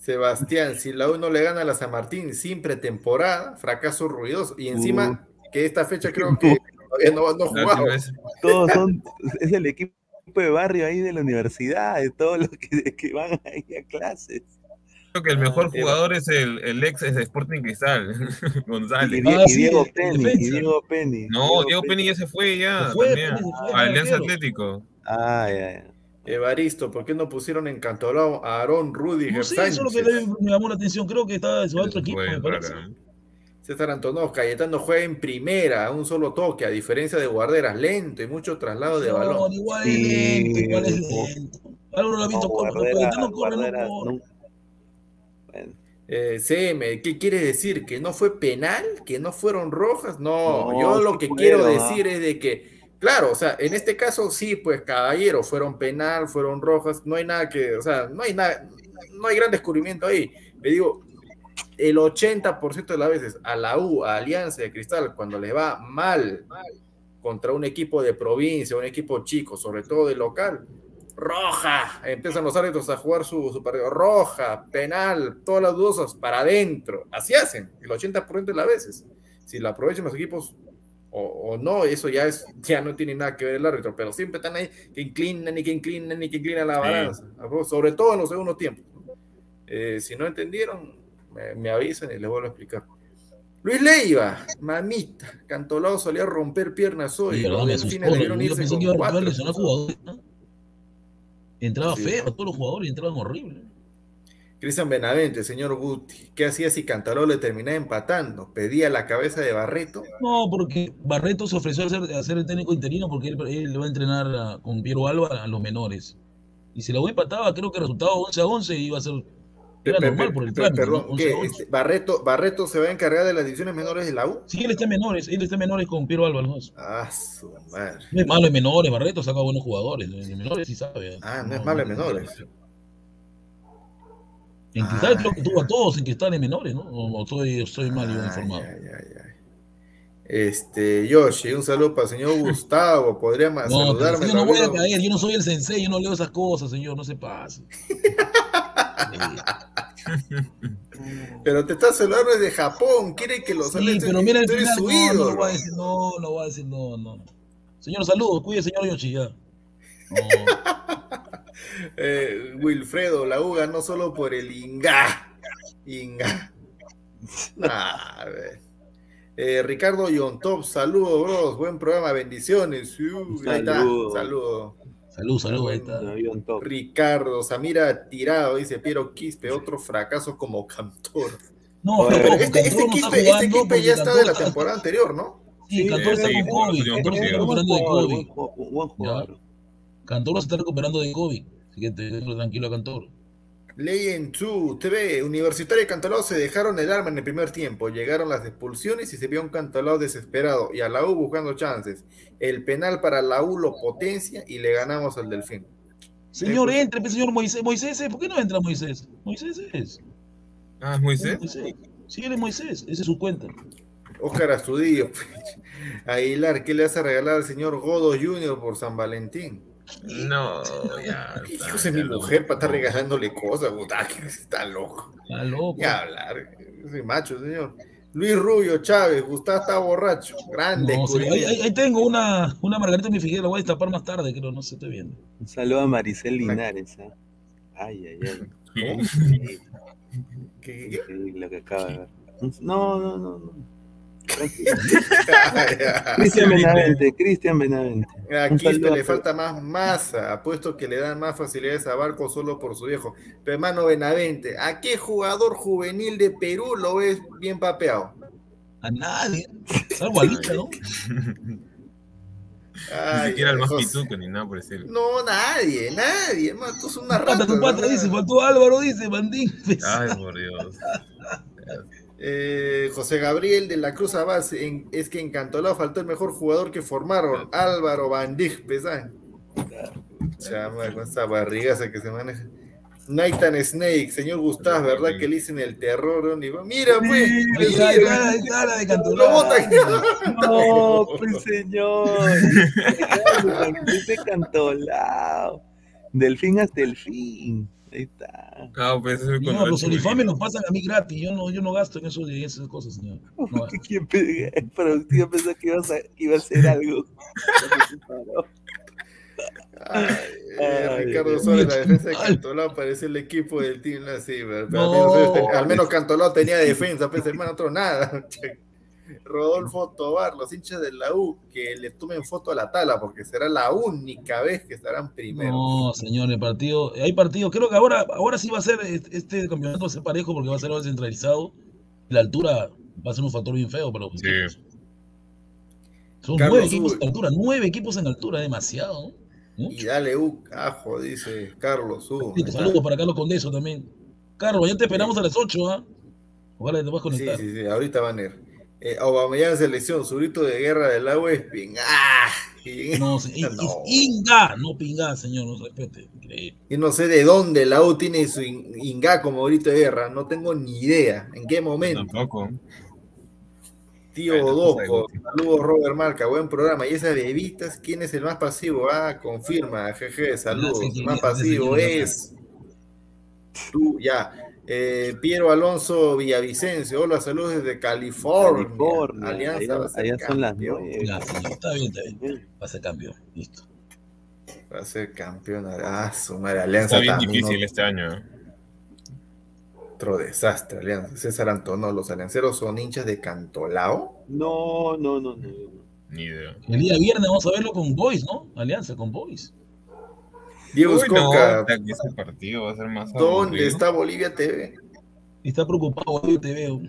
Sebastián, si la U no le gana a la San Martín sin pretemporada, fracaso ruidoso. Y encima, que esta fecha creo que todavía no, no vez- Todos son, es el equipo de barrio ahí de la universidad, de todos los que, que van ahí a clases. Creo que el mejor Eva. jugador es el, el ex de Sporting Cristal, Y, González. Ah, y sí, Diego el Penny, y defensa. Diego Penny. No, Diego Penny ya se fue ya. Se fue, también, Penny se fue, a Alianza. Atlético. Ah, ya, ya. Evaristo, ¿por qué no pusieron en Cantolao a Aarón Rudiger No sé, eso es lo que le- me llamó la atención. Creo que estaba en su otro equipo, me parece. César Antonov, Cayetano juega en primera, a un solo toque, a diferencia de Guarderas, lento y mucho traslado de No, balón. igual es lento, igual es lento. Álvaro lo ha visto No, Guardera- corre, no Bueno, Eh, CM, ¿qué quiere decir? ¿Que no fue penal? ¿Que no fueron rojas? No, No, yo lo que quiero ¿ah? decir es de que, claro, o sea, en este caso sí, pues caballero, fueron penal, fueron rojas, no hay nada que, o sea, no hay nada, no hay gran descubrimiento ahí. Le digo, el 80% de las veces a la U, a Alianza de Cristal, cuando le va mal contra un equipo de provincia, un equipo chico, sobre todo de local, roja, empiezan los árbitros a jugar su, su partido, roja, penal, todas las dudosas para adentro, así hacen, el 80% de las veces. Si la aprovechan los equipos o, o no, eso ya es, ya no tiene nada que ver el árbitro, pero siempre están ahí que inclinan y que inclinan y que inclinan la Sí. balanza, sobre todo en los segundos tiempos. Eh, si no entendieron, me, me avisan y les vuelvo a explicar. Luis Leiva, mamita, Cantolao solía romper piernas hoy. Los delfines debieron Yo irse pensé con que iba a cuatro. jugadores. ¿no? Entraba Sí. feo, todos los jugadores entraban horrible. Cristian Benavente, señor Guti, ¿qué hacía si Cantaló le terminaba empatando? ¿Pedía la cabeza de Barreto? No, porque Barreto se ofreció a ser, a ser el técnico interino porque él, él va a entrenar a- con Piero Alba a los menores. Y si la U empataba, creo que el resultado 11 a 11 iba a ser. Era Pe- pe- normal por el pe- trámite. Perdón, ¿no? 11 ¿qué? a 11. Este, Barreto, Barreto se va a encargar de las divisiones menores de la U. Sí, él está en menores, él está en menores con Piero Alba. ¿no? Ah, su madre. No es malo en menores, Barreto saca buenos jugadores. En menores sí sabe. Ah, no es malo en menores. En Cristal Ah. creo que tuvo a todos en Cristal en menores, ¿no? O, soy, soy mal Ay, informado. ay, ay, ay. Este, Yoshi, un saludo para el señor Gustavo. Podría más No, saludarme. yo no voy a caer, yo no soy el sensei, yo no leo esas cosas, señor, no se pase. Pero te está saludando desde Japón. Quiere que lo Sí, pero mira el final, su no, no lo ídolo. voy a decir, no, no voy a decir, no, no. Señor, saludos, cuide, señor Yoshi, ya. No, Eh, Wilfredo, la U ganó solo por el Inga. Inga. Nah. Eh, Ricardo Yontop, saludos, bros. Buen programa, bendiciones. Uh, está, Saludo. salud, salud, ahí está. Ricardo, Samira tirado, dice Piero Quispe, otro fracaso como cantor. No, pero este, este no Quispe, este Quispe ya está de la temporada anterior, ¿no? Sí, Sí, Cantón está con COVID, está Buen COVID. buen jugador. Cantor se está recuperando de COVID, así que te dejo tranquilo a Cantor. Legend 2 TV, Universitario y Cantalao se dejaron el arma en el primer tiempo. Llegaron las expulsiones y se vio un Cantalao desesperado y a la U buscando chances. El penal para la U lo potencia y le ganamos al Delfín. Señor, entre, pues, señor Moisés. Moisés, ¿por qué no entra Moisés? Moisés es. Ah, ¿es Moisés. Moisés. Sí, él es Moisés, esa es su cuenta. Oscar Astudillo. Aguilar, ¿qué le hace regalar al señor Godo Jr. por San Valentín? No, ya. ¿Qué está, hijos de mi ya mujer para estar regalándole cosas? puta, Está loco. Está loco. Ni hablar. Soy macho, señor. Luis Rubio Chávez, Gustavo está borracho. Grande. No, sí, ahí, tengo una, una margarita en mi figuera, la voy a destapar más tarde, creo, no sé, estoy viendo. Un saludo a Maricel Linares. ¿ah? Ay, ay, ay. ¿Qué? Sí, ¿Qué? lo que acaba de ver. No, no, no, no. Cristian Benavente, Cristian Benavente. Este saludo le a- falta más masa. Apuesto que le dan más facilidades a Barco solo por su viejo. Pero hermano Benavente, ¿a qué jugador juvenil de Perú lo ves bien papeado? A nadie, salvo a Licha, ¿no? Ni Ay, siquiera el más pituco ni nada por decirlo. No, nadie, nadie. hermano, tú sos una pata, rata. tu pata, dice, faltó Álvaro, dice, Bandín. Ay, por Dios. Eh, José Gabriel de la Cruz Abad, en- es que en Cantolao faltó el mejor jugador que formaron, Álvaro Van Dijk, ¿pesan? Chama, con esa barrigaza que se maneja. Nathan Snake, señor Gustavo, ¿verdad que le dicen el terror? Mira, pues, de Cantolao. botan. No, pues señor. Ese cantolao. Del fin hasta el fin. Ahí está. Ah, pues eso es No, cuando- los uniformes nos pasan a mí gratis. Yo no, yo no gasto en, eso, en esas cosas, señor. No gasto. ¿Quién pe- Pero yo pensé que ibas a, que iba a hacer algo. Ay, eh, Ay, Ricardo Suárez, la defensa de. Cantolao parece el equipo del Team así, pero No. al, menos, al menos Cantolao tenía defensa, pues hermano, otro nada. Rodolfo Tobar, los hinchas de la U, que le tomen foto a la tala, porque será la única vez que estarán primero. No, señor, el partido, hay partidos, creo que ahora, ahora sí va a ser, este campeonato va a ser parejo porque va a ser ahora centralizado. La altura va a ser un factor bien feo para los Sí. Son Carlos nueve equipos en altura, nueve equipos en altura, demasiado. ¿no? Y dale U, ajo, dice Carlos U. Sí, Saludos para Carlos Condeso también. Carlos, ya te esperamos a las 8, ¿ah? Ojalá te puedas Sí, sí, sí, ahorita van a ir. Eh, Aubameyang selección, su grito de guerra del agua es. ¡Ah! Y, No, se- es, No. es Inga, no Pinga, señor, no se respete. Increíble. y no sé de dónde la U tiene su in- Inga como grito de guerra, no tengo ni idea. ¿En qué momento? Tampoco. Tío Doco, saludos Robert Marca, buen programa. ¿Y esas bebitas? ¿Quién es el más pasivo? Ah, confirma, jeje, saludos. El más pasivo es tú, ya. Eh, Piero Alonso Villavicencio, hola, saludos desde California. California, Alianza va a allá, allá son las campeón. nueve. Está bien, está bien. Va a ser cambio. Listo. Va a ser campeón. Ah, su madre, Alianza Está bien también, difícil este año. ¿eh? Otro desastre, Alianza. César Antonio, los alianceros son hinchas de Cantolao. No, no, no, no. Ni idea. El día viernes vamos a verlo con Boys, ¿no? Alianza con Boys. Diego Uy, Escoca, puta, que ese partido va a ser más ¿dónde está Bolivia TV? Está preocupado, te veo.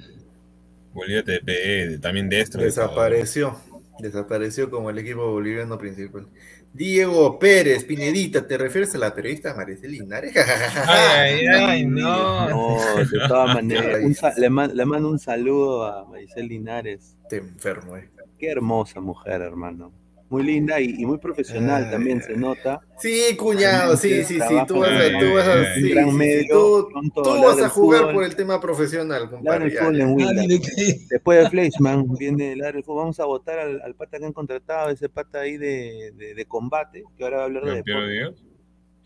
Bolivia TP, también destro. Desapareció. Desapareció como el equipo boliviano principal. Diego Pérez, Pinedita, ¿te refieres a la periodista Maricel Linares? Ay, ay, no. No, de todas maneras. le, man- le mando un saludo a Maricel Linares. Te enfermo, eh. Qué hermosa mujer, hermano. Muy linda y, y muy profesional Ay, también ay. se nota. Sí, cuñado, sí, sí, sí. Tú vas a, tú vas a, sí, sí, tú, tú vas a jugar fútbol. por el tema profesional, compadre. Ah. ¿de qué? Después de Fleischmann viene el fútbol. Vamos a votar al, al pata que han contratado, ese pata ahí de, de, de combate, que ahora va a hablar de deporte.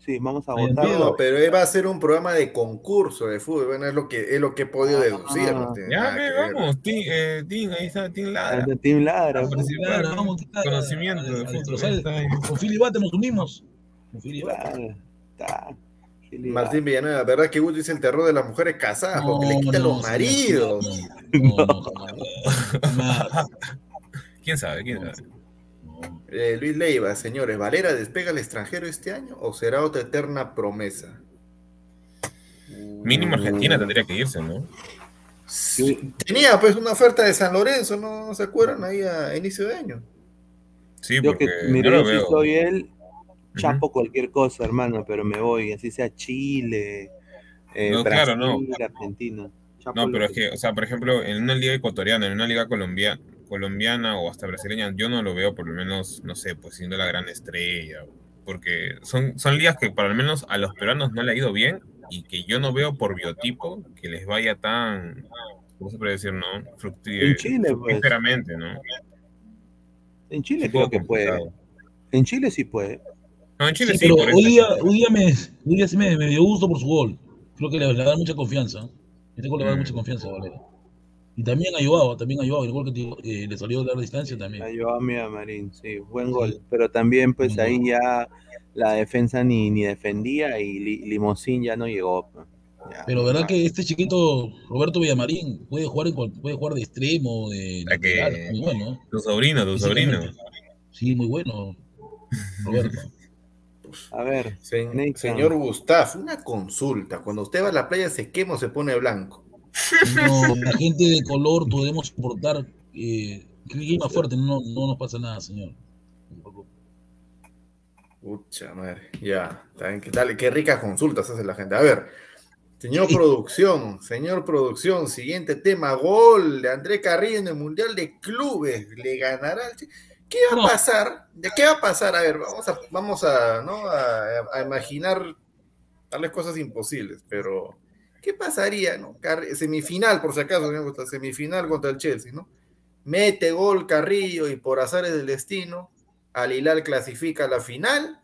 Sí, vamos a Ahí votarlo. No, pero él va a ser un programa de concurso de fútbol. Bueno, es lo que, es lo que he podido Ah. deducir. no Ya, ve, vamos, Tim, eh, Tim, ahí está, Tim Ladra. Ah, Team Ladra. A pues, participar, Claro, vamos, claro, Conocimiento a- de fútbol. Con Philly Bate nos unimos. Con Philly Bate. Claro, Martín Villanueva, ¿verdad que Guti es el terror de las mujeres casadas? porque le quitan no, los maridos. No, no, no, no, no. ¿Quién sabe? ¿Quién sabe? Eh, Luis Leiva, señores, ¿Valera despega al extranjero este año o será otra eterna promesa? Mínimo Argentina tendría que irse, ¿no? Sí, Tenía pues una oferta de San Lorenzo, ¿no, ¿No se acuerdan? Ahí a inicio de año. Sí, Yo porque que, lo yo veo. soy él, chapo cualquier cosa, hermano, pero me voy, así sea Chile, eh, No, Brasil, claro, no. Argentina. Chapo No, pero es que, o sea, por ejemplo, en una liga ecuatoriana, en una liga colombia, colombiana o hasta brasileña, yo no lo veo por lo menos, no sé, pues siendo la gran estrella. Porque son, son ligas que por lo menos a los peruanos no le ha ido bien y que yo no veo por biotipo que les vaya tan, ¿cómo se puede decir, no? Fructi- En Chile, pues. ¿no? En Chile creo que puede. En Chile sí puede. No, en Chile Sí, sí, pero hoy día, hoy día, me, hoy día sí me, me dio gusto por su gol. Creo que le, le da mucha confianza. Este gol le da Mm. mucha confianza Valera. Y también ha ayudado, también ha ayudado. El gol que te- eh, le salió de larga distancia también. Ayudó a mí a Marín, sí, buen gol. Pero también, pues ahí ya la defensa ni, ni defendía y Li- Limosín ya no llegó. Ya. Pero verdad que este chiquito Roberto Villamarín puede jugar en puede jugar de extremo, de La que- muy bueno. Tu sobrino, tu sobrino. Sí, muy bueno. Roberto. A ver, señor Gustaf, una consulta. Cuando usted va a la playa, ¿se quema o se pone blanco? No, la gente de color podemos soportar eh, clima fuerte, no, no nos pasa nada, señor. Pucha madre, ya. que- Dale, qué ricas consultas hace la gente. A ver, Señor producción, señor producción, siguiente tema, gol de André Carrillo en el Mundial de Clubes, le ganará. ¿Qué va a pasar? ¿De qué va a pasar? A ver, vamos a, vamos a, ¿no? a, imaginar tales cosas imposibles, pero ¿qué pasaría? No? Semifinal, por si acaso, semifinal contra el Chelsea, ¿no? Mete gol Carrillo y por azares del destino, Al Hilal clasifica a la final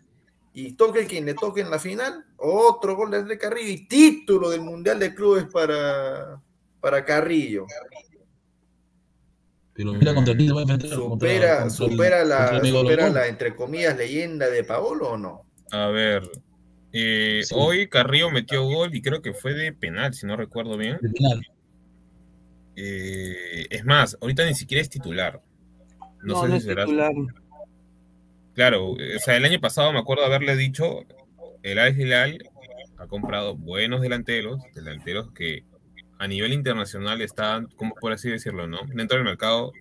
y toque quien le toque en la final, otro gol de André Carrillo y título del Mundial de Clubes para, para Carrillo. Pero mira contra quién va a enfrentar. ¿Supera, supera, la, supera la, entre comillas, leyenda de Paolo o no? A ver, eh, hoy Carrillo metió gol y creo que fue de penal, si no recuerdo bien. De penal. Eh, es más, ahorita ni siquiera es titular. No, sé si será. Titular. Claro, o sea, el año pasado me acuerdo haberle dicho, el Al Hilal ha comprado buenos delanteros, delanteros que a nivel internacional estaban, como por así decirlo, ¿no? Dentro del mercado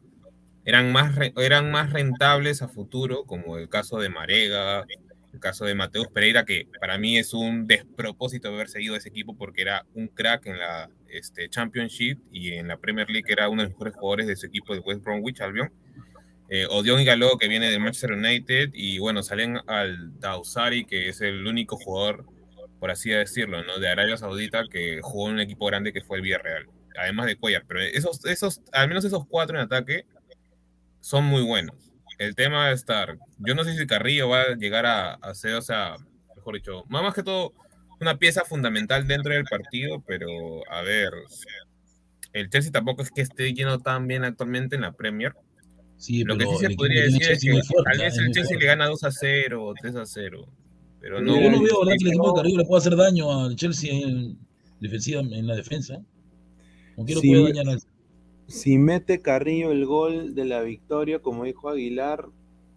eran más, eran más rentables a futuro, como el caso de Marega, el caso de Mateus Pereira, que para mí es un despropósito haber seguido ese equipo porque era un crack en la este, Championship y en la Premier League era uno de los mejores jugadores de su equipo de West Bromwich Albion eh, Odion y Galó, que viene de Manchester United, y bueno, salen al Dausari, que es el único jugador, por así decirlo, ¿no? de Arabia Saudita que jugó en un equipo grande que fue el Villarreal, además de Cuellar, pero esos, esos, al menos esos cuatro en ataque son muy buenos. El tema va a estar, yo no sé si Carrillo va a llegar a, a ser, o sea, mejor dicho, más que todo, una pieza fundamental dentro del partido, pero a ver, el Chelsea tampoco es que esté lleno tan bien actualmente en la Premier lo que sí se podría decir es que tal vez el Chelsea le gana 2 a 0 o 3 a 0. Pero no, yo no veo ¿verdad? que el equipo de Carrillo le pueda hacer daño al Chelsea en, defensiva, en la defensa. No quiero si, puede dañar si mete Carrillo el gol de la victoria, como dijo Aguilar,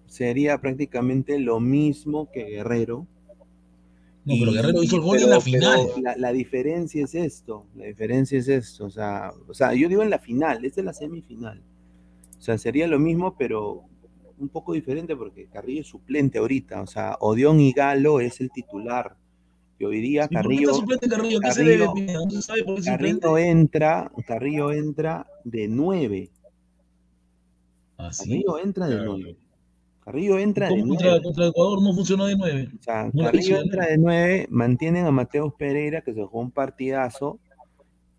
sería prácticamente lo mismo que Guerrero. No, pero Guerrero hizo el gol en la final. La, la, diferencia es esto, la diferencia es esto, o sea, o sea, yo digo en la final, esta es la semifinal. O sea, sería lo mismo, pero un poco diferente porque Carrillo es suplente ahorita. O sea, Odión y Galo es el titular. Y hoy día Carrillo. ¿Por qué está suplente Carrillo? ¿Qué se debe? No sabe por qué Carrillo entra, Carrillo entra de nueve. ¿Ah, sí? Carrillo entra de nueve. Carrillo entra de nueve. Contra Ecuador no funcionó de nueve. O sea, Carrillo entra de nueve, mantienen a Mateos Pereira, que se jugó un partidazo,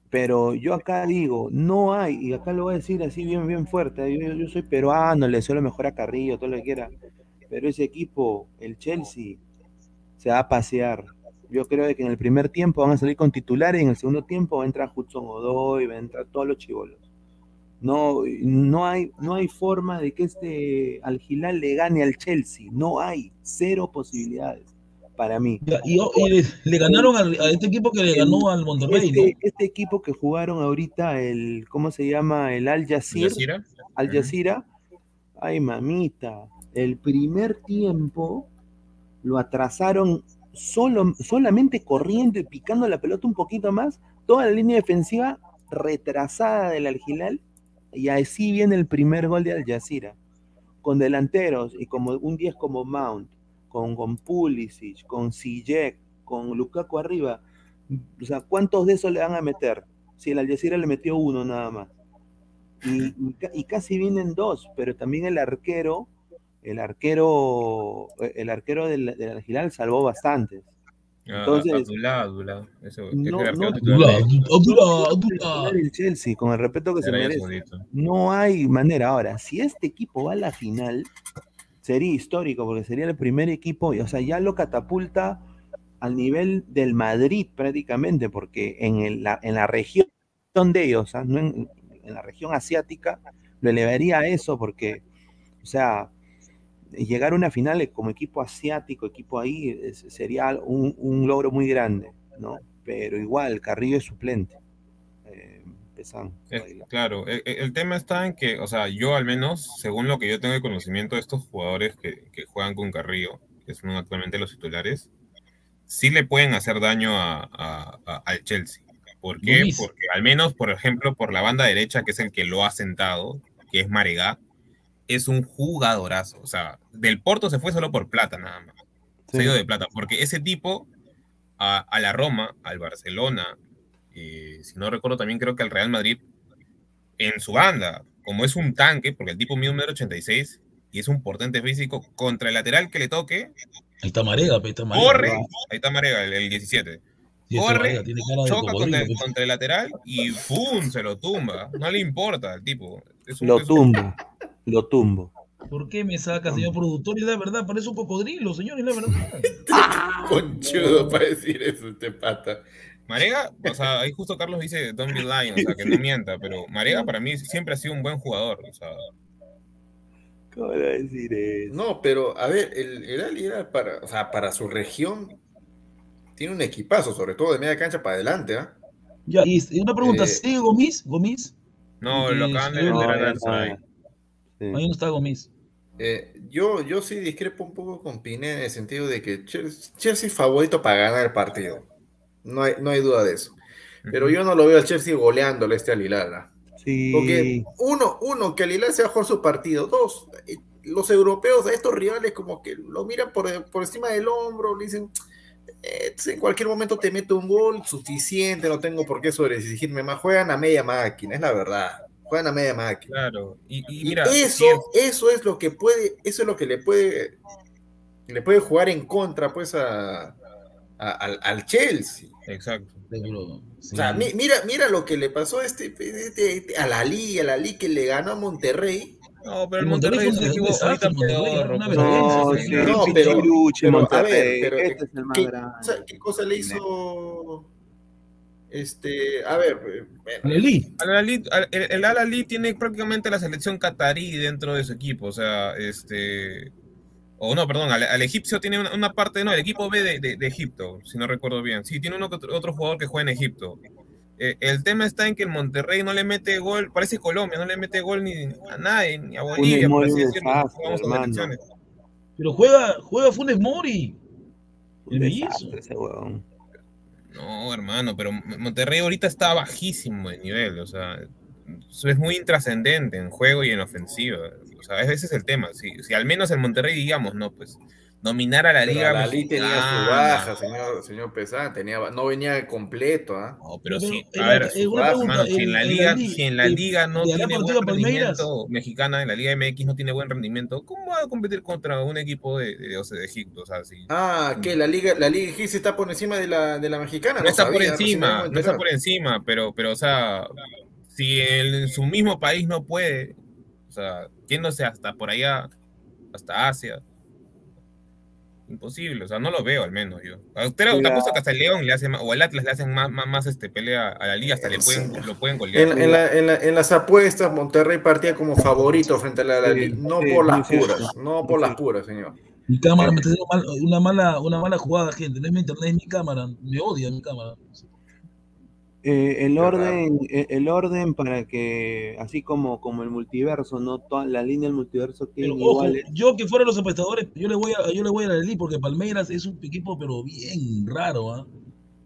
pero yo acá digo, no hay, y acá lo voy a decir así bien, bien fuerte, yo, soy peruano, le deseo lo mejor a Carrillo, todo lo que quiera, pero ese equipo, el Chelsea, se va a pasear. Yo creo que en el primer tiempo van a salir con titulares y en el segundo tiempo va a entrar Hudson Odoy, va a entrar todos los chivolos. No, no, hay, no hay forma de que este Al le gane al Chelsea, no hay, cero posibilidades para mí. Y, le, ganaron a este equipo que le ganó al Monterrey, este, este, equipo que jugaron ahorita, el, ¿cómo se llama? El Al Jazeera. Al Jazeera. Ay, mamita. El primer tiempo lo atrasaron solo, solamente corriendo y picando la pelota un poquito más. Toda la línea defensiva retrasada del Algilal. Y así viene el primer gol de Al Jazeera. Con delanteros y como un 10 como Mount, con, con Pulisic, con Sijek, con Lukaku arriba. O sea, ¿cuántos de esos le van a meter? Si el Algeciras le metió uno nada más. Y, casi vienen dos, pero también el arquero, el arquero, el arquero del, del salvó bastantes. Ah, Entonces, Abdullah, Abdullah. Eso, no, el Chelsea, con el respeto que se merece. No hay manera. Ahora, si este equipo va a la final, sería histórico porque sería el primer equipo, o sea, ya lo catapulta al nivel del Madrid prácticamente, porque en, la, en la región de ellos, no en, la región asiática, lo elevaría a eso porque, o sea, llegar a una final como equipo asiático, equipo ahí, sería un, un logro muy grande, ¿no? Pero igual, Carrillo es suplente. Eh, claro, e, e, el, tema está en que, o sea, yo al menos, según lo que yo tengo de conocimiento de estos jugadores que, juegan con Carrillo, que son actualmente los titulares, sí le pueden hacer daño a, al Chelsea. ¿Por qué? Porque al menos, por ejemplo, por la banda derecha, que es el que lo ha sentado, que es Maregá, es un jugadorazo. O sea, del Porto se fue solo por plata nada más. Se ha ido de plata, porque ese tipo a, a la Roma, al Barcelona, eh, si no recuerdo también creo que al Real Madrid en su banda, como es un tanque, porque el tipo mide un metro 86 y es un portente físico, contra el lateral que le toque, Ahí está Marega, ahí está Marega. corre, ahí está Marega, el, el 17, Sí, este corre, Marega tiene cara de choca contra, pe. contra el lateral y ¡pum! se lo tumba. No le importa al tipo. Es un- Lo es un- tumbo, lo tumbo. ¿Por qué me saca, señor productor? Y la verdad, parece un cocodrilo, señor, y la verdad. Conchudo para decir eso, este pata. Marega, o sea, ahí justo Carlos dice Don't be lying, o sea, que no mienta, pero Marega para mí siempre ha sido un buen jugador, o sea, ¿Cómo a decir eso? No, pero a ver, el, el Ali era para, o sea, para su región tiene un equipazo, sobre todo de media cancha para adelante, ¿ah? Ya, y y una pregunta, Eh, ¿sigue Gomis? ¿Gomis? no, lo acaban de Sí, vender No, a. Sí. Ahí no está Gomis. Eh, yo, yo sí discrepo un poco con Pineda en el sentido de que Chelsea, Chelsea es favorito para ganar el partido. No hay, no hay duda de eso. Pero yo no lo veo al Chelsea goleándole a este Al Hilal, ¿ah? Sí. Porque uno, uno, que Al Hilal se bajó su partido. Dos, eh, los europeos a estos rivales como que lo miran por, por encima del hombro, le dicen, "Eh, en cualquier momento te meto un gol, suficiente, no tengo por qué sobreexigirme más. Juegan a media máquina, es la verdad. Juegan a media máquina. Claro, y, y Y mira, eso, sí, eso es lo que puede, eso es lo que le puede, le puede jugar en contra, pues, a, a- al, al Chelsea. exacto. Sí. O sea, mi- mira, mira lo que le pasó a este, este- este- a la Liga, a la Liga que le ganó a Monterrey. No, pero el Monterrey Monterrey es un fue un equipo desastre, No, pero- Luche, pero, a ver, pero, este es el más ¿qué, sea, ¿qué cosa le hizo? Este, a ver, eh. Al-Ahly- al- el, el Al-Ahly tiene prácticamente la selección catarí dentro de su equipo, o sea, este... O no, perdón, al, al egipcio tiene una, una parte, no, el equipo B de, de- de Egipto, si no recuerdo bien. Sí, tiene uno otro, otro jugador que juega en Egipto. Eh, el tema está en que el Monterrey no le mete gol, parece Colombia, no le mete gol ni a nadie, ni a Bolivia, por así decirlo. selecciones. Pero juega, juega Funes Mori. El desastre ese huevón. No, hermano, pero Monterrey ahorita está bajísimo de nivel, o sea, es muy intrascendente en juego y en ofensiva. O sea, ese es el tema. Si, si al menos el Monterrey, digamos, no, pues, dominar a la pero liga. la Liga tenía su mexicana. baja, señor, señor Pesán, tenía, no venía completo, ¿ah? No, pero Pero, sí, en a la- ver, baja, pregunta, hermano, si en la liga, si en la liga no tiene buen Palmeiras, rendimiento mexicana, en la liga MX no tiene buen rendimiento, ¿cómo va a competir contra un equipo de, de, Egipto? O sea, si, Ah, que la Liga, la Liga egipcia está por encima de la, de la mexicana. no está por sabía, encima, no está por encima, pero, pero, o sea, si en su mismo país no puede, o sea, yéndose hasta por allá, hasta Asia, imposible, o sea, no lo veo al menos yo. A usted te Mira. apuesto que hasta el León le hace más, o el Atlas le hacen más, más, más, este, pelea a la liga, hasta le pueden, lo pueden golear. En, en la- en la- en las apuestas, Monterrey partía como favorito frente a la, la Liga. No sí, por las puras, no por las puras, señor. Mi cámara me está haciendo mal- una, mala, una mala jugada, gente. No es mi internet, es mi cámara. Me odia mi cámara. Eh, el orden, eh, el orden para que, así como, como el multiverso, no todas las líneas del multiverso ojo, iguales. yo que fuera los apostadores, yo le voy a, yo le voy a la Lelí porque Palmeiras es un equipo pero bien raro, ¿ah?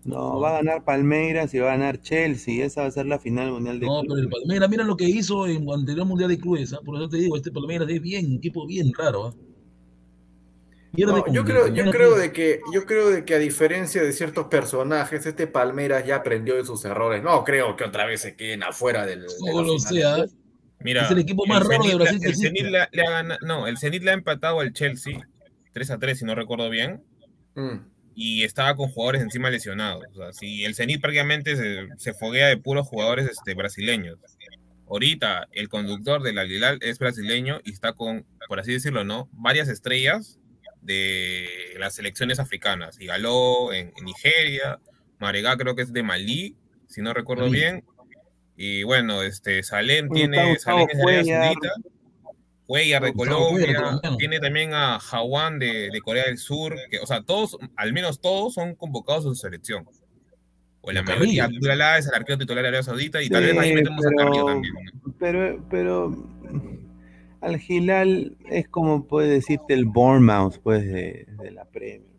No, va a ganar Palmeiras y va a ganar Chelsea. Esa va a ser la final mundial de No, pero el. Palmeiras, mira lo que hizo en el anterior Mundial de Clubes, ¿ah? Por eso te digo, este Palmeiras es bien, un equipo bien raro, ¿ah? No, yo creo, yo creo que- de que, yo creo de que a diferencia de ciertos personajes, este Palmeras ya aprendió de sus errores. No creo que otra vez se queden afuera del. de ¿ah? Mira, Es el equipo más raro de Brasil El. Zenit le, le ha ganado, no, el Zenit le ha empatado al Chelsea 3 a 3, si no recuerdo bien, Mm. y estaba con jugadores encima lesionados. O sea, si el Zenit prácticamente se, se foguea de puros jugadores este, brasileños. Ahorita el conductor del Aguilar es brasileño y está con, por así decirlo, ¿no? Varias estrellas de las selecciones africanas. Igaló en, en Nigeria, Maregá creo que es de Malí, si no recuerdo bien. Y bueno, este Salem tiene Salem es de Arabia Cuellar. Saudita, Cuellar de Colombia, tiene también a Jawan de, de Corea del Sur, que, o sea, todos, al menos todos son convocados a su selección. O la mayoría. Abdullah es el arquero titular de Arabia Saudita y tal Sí, vez ahí metemos a Carrillo pero- también. ¿no? Pero, pero Al Hilal es como puede decirte el Bournemouth, pues, de, de la Premier.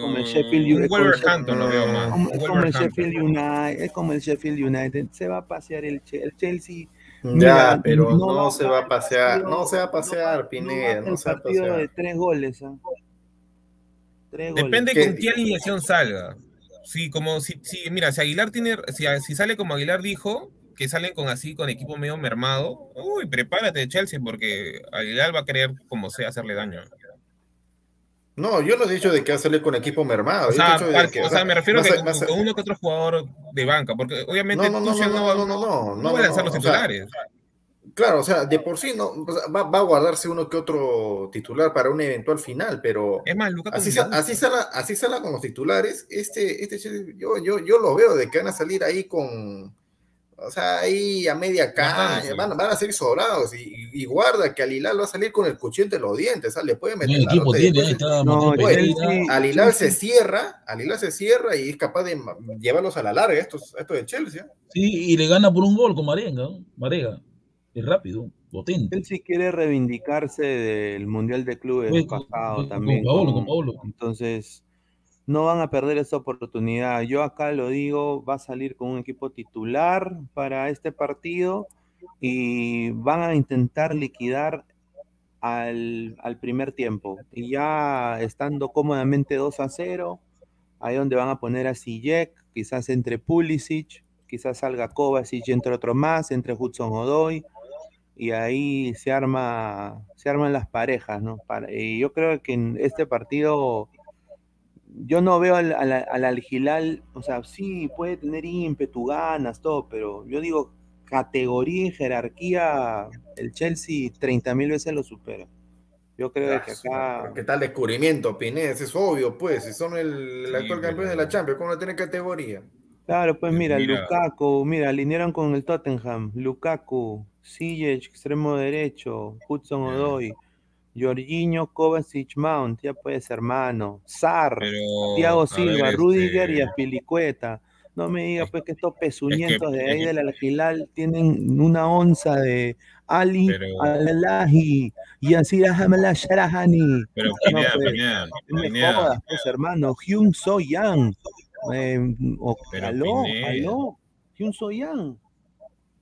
Como el Sheffield Un United. Wolverhampton lo veo más. Como, un es como el. Sheffield United, es como el Sheffield United, se va a pasear el, Che- el Chelsea. Ya, Mira, pero no se va a pasear, partido- no se va a pasear, no Pineda, va a no se va a partido de pasear. tres goles. Tres goles. Depende ¿Qué? con qué alineación salga. Sí, como si, si mira, si Aguilar tiene, si, si sale como Aguilar dijo, que salen con así, con equipo medio mermado, uy, prepárate Chelsea, porque Aguilar va a querer como sea hacerle daño. No, yo no he dicho de que va a salir con equipo mermado. O sea, yo he dicho de que, o sea, me refiero a que más con uno que otro jugador de banca, porque obviamente No, no, no, no, va- no, no, no, no va a lanzar los no, o sea, titulares. Claro, o sea, de por sí no, va, va a guardarse uno que otro titular para un eventual final, pero es más, Lukaku así, ni sa- le gusta. así, salga, así salga con los titulares. Este, este yo, yo, yo lo veo de que van a salir ahí con, o sea, ahí a media caña, Guardándose. van, van a salir sobrados y, y- guarda que al Hilal va a salir con el cuchillo entre los dientes, o sea, le puede meter la equipo rota y tiene, ahí después- está No, Mateo Oye, Pereira. Chelsea- Al Hilal se cierra, al Hilal se cierra y es capaz de llevarlos a la larga, estos, estos de Chelsea. Sí, y le gana por un gol con Marenga, ¿no? Marega. Es rápido, potente. Chelsea quiere reivindicarse del Mundial de Clubes pasado fue con también. Paolo, con- con Paolo. Entonces, no van a perder esa oportunidad. Yo acá lo digo, va a salir con un equipo titular para este partido y van a intentar liquidar al, al primer tiempo. Y ya estando cómodamente 2 a 0, ahí donde van a poner a Sijek, quizás entre Pulisic, quizás salga Kovacic entre otro más, entre Hudson Odoy, y ahí se arma, se arman las parejas, ¿no? Y yo creo que en este partido yo no veo al, al, al o sea, sí, puede tener ímpetu, ganas, todo, pero yo digo, categoría y jerarquía, el Chelsea 30 mil veces lo supera. Yo creo que acá... ¿Qué tal descubrimiento, Pinés? Es obvio, pues, si son el, el Sí, actual campeón de la Champions, ¿cómo no tiene categoría? Claro, pues Pues mira, mira. Lukaku, mira, alinearon con el Tottenham, Lukaku, Ziyech, extremo derecho, Hudson Ya. Jorginho, Kovacic, Mount, ya puedes hermano, Sar, Thiago Silva, ver, Rudiger y este, Aspilicueta. No me digas Es- pues que estos pezuñentos de es ahí que- del Algilal tienen una onza de Ali Pero- Alahi y así la Sharahani. Pero No, Pineda, pues, no me Pineda, jodas, pues hermano, Hyun So Yang. Eh, o- aló, aló, Hyun So Yang.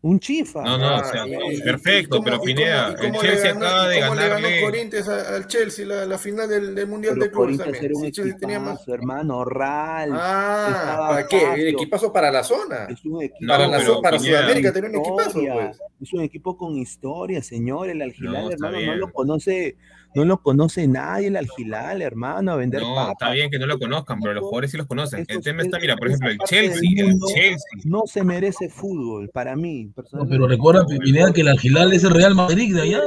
Un chifa. No, no, Ah, o sea, y- perfecto, y cómo- pero Pineda, el Chelsea ganó- acaba de cómo le ganó ganarle. Corinthians al Chelsea la, la final del, del Mundial Pero de Clubes Corinthians también. era un Sí, Chelsea tenía más. equipazo, hermano, Ral. Ah, ¿para qué? El equipazo para la zona. Es un equipo Para, No, la pero zo- para Pineda, Sudamérica tenía un equipazo, pues. Es un equipo con historia, señor. El Algilal, No, hermano, no bien. lo conoce, no lo conoce nadie el Algilal, hermano, a vender No, papas. está bien que no lo conozcan, pero los jugadores sí los conocen. Eso El tema está, es- mira, por ejemplo, el Chelsea, el mundo Chelsea. No se merece fútbol, para mí, No, pero recuerda, Pineda, que el Algilal es el Real Madrid de allá.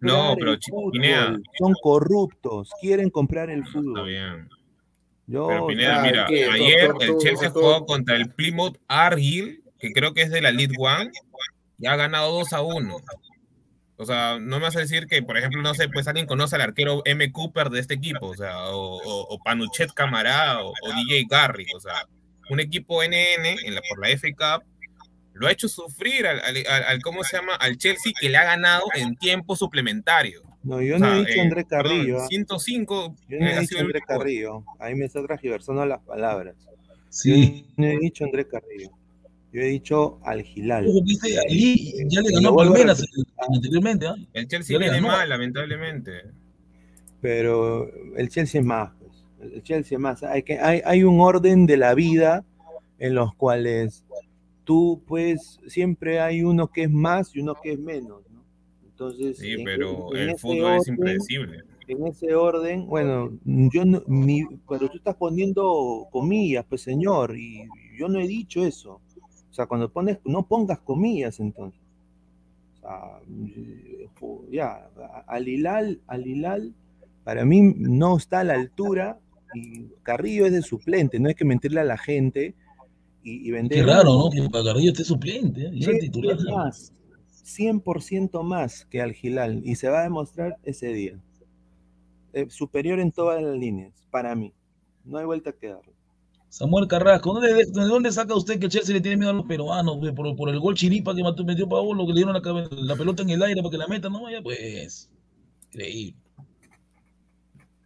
No, pero Pineda. son corruptos, quieren comprar el Está fútbol. bien. Yo, Pero Pineda, mira, ¿qué? ayer Doctor, el Chelsea doctor. jugó contra el Plymouth Argyle, que creo que es de la League One, y ha ganado 2 a 1. O sea, no me vas a decir que, por ejemplo, no sé, pues alguien conoce al arquero M. Cooper de este equipo, o sea, o, o- o Panuchet Camará, o, o DJ Garrick, o sea, un equipo NN en la, por la FA Cup lo ha hecho sufrir al, al- al- al- ¿cómo se llama? Al Chelsea que le ha ganado en tiempo suplementario. no, yo O no sea, he dicho eh, André perdón, Carrillo. ¿ah? 105 Yo no he dicho André. Carrillo. Ahí me está transgiversando las palabras. Sí. Yo no he dicho André Carrillo. Yo he dicho al Gilal. Ya le ganó Palmeras anteriormente, ¿ah? El Chelsea viene ganó. mal, lamentablemente. Pero el Chelsea es más. pues. El Chelsea es más. Hay, que, hay, hay un orden de la vida en los cuales tú, pues, siempre hay uno que es más y uno que es menos. ¿no? Entonces, Sí, en- pero en el fútbol es impredecible. en ese orden, bueno, yo no, mi- pero tú estás poniendo comillas, pues señor, y yo no he dicho eso. O sea, cuando pones, no pongas comillas entonces. O sea, ya, al Hilal, al Hilal, para mí no está a la altura, y Carrillo es de suplente, no hay que mentirle a la gente y, y vender. Qué raro, ¿no? Que para Carrillo esté suplente, ¿eh? Y Sí, titular. es más, 100% más que al Gilal y se va a demostrar ese día. Eh, superior en todas las líneas, para mí. No hay vuelta que darle. Samuel Carrasco, ¿dónde, de dónde saca usted que Chelsea le tiene miedo a los peruanos? Por, por el gol chiripa que mató- metió Paolo, que le dieron la, la pelota en el aire para que la metan, no, ya pues. Increíble.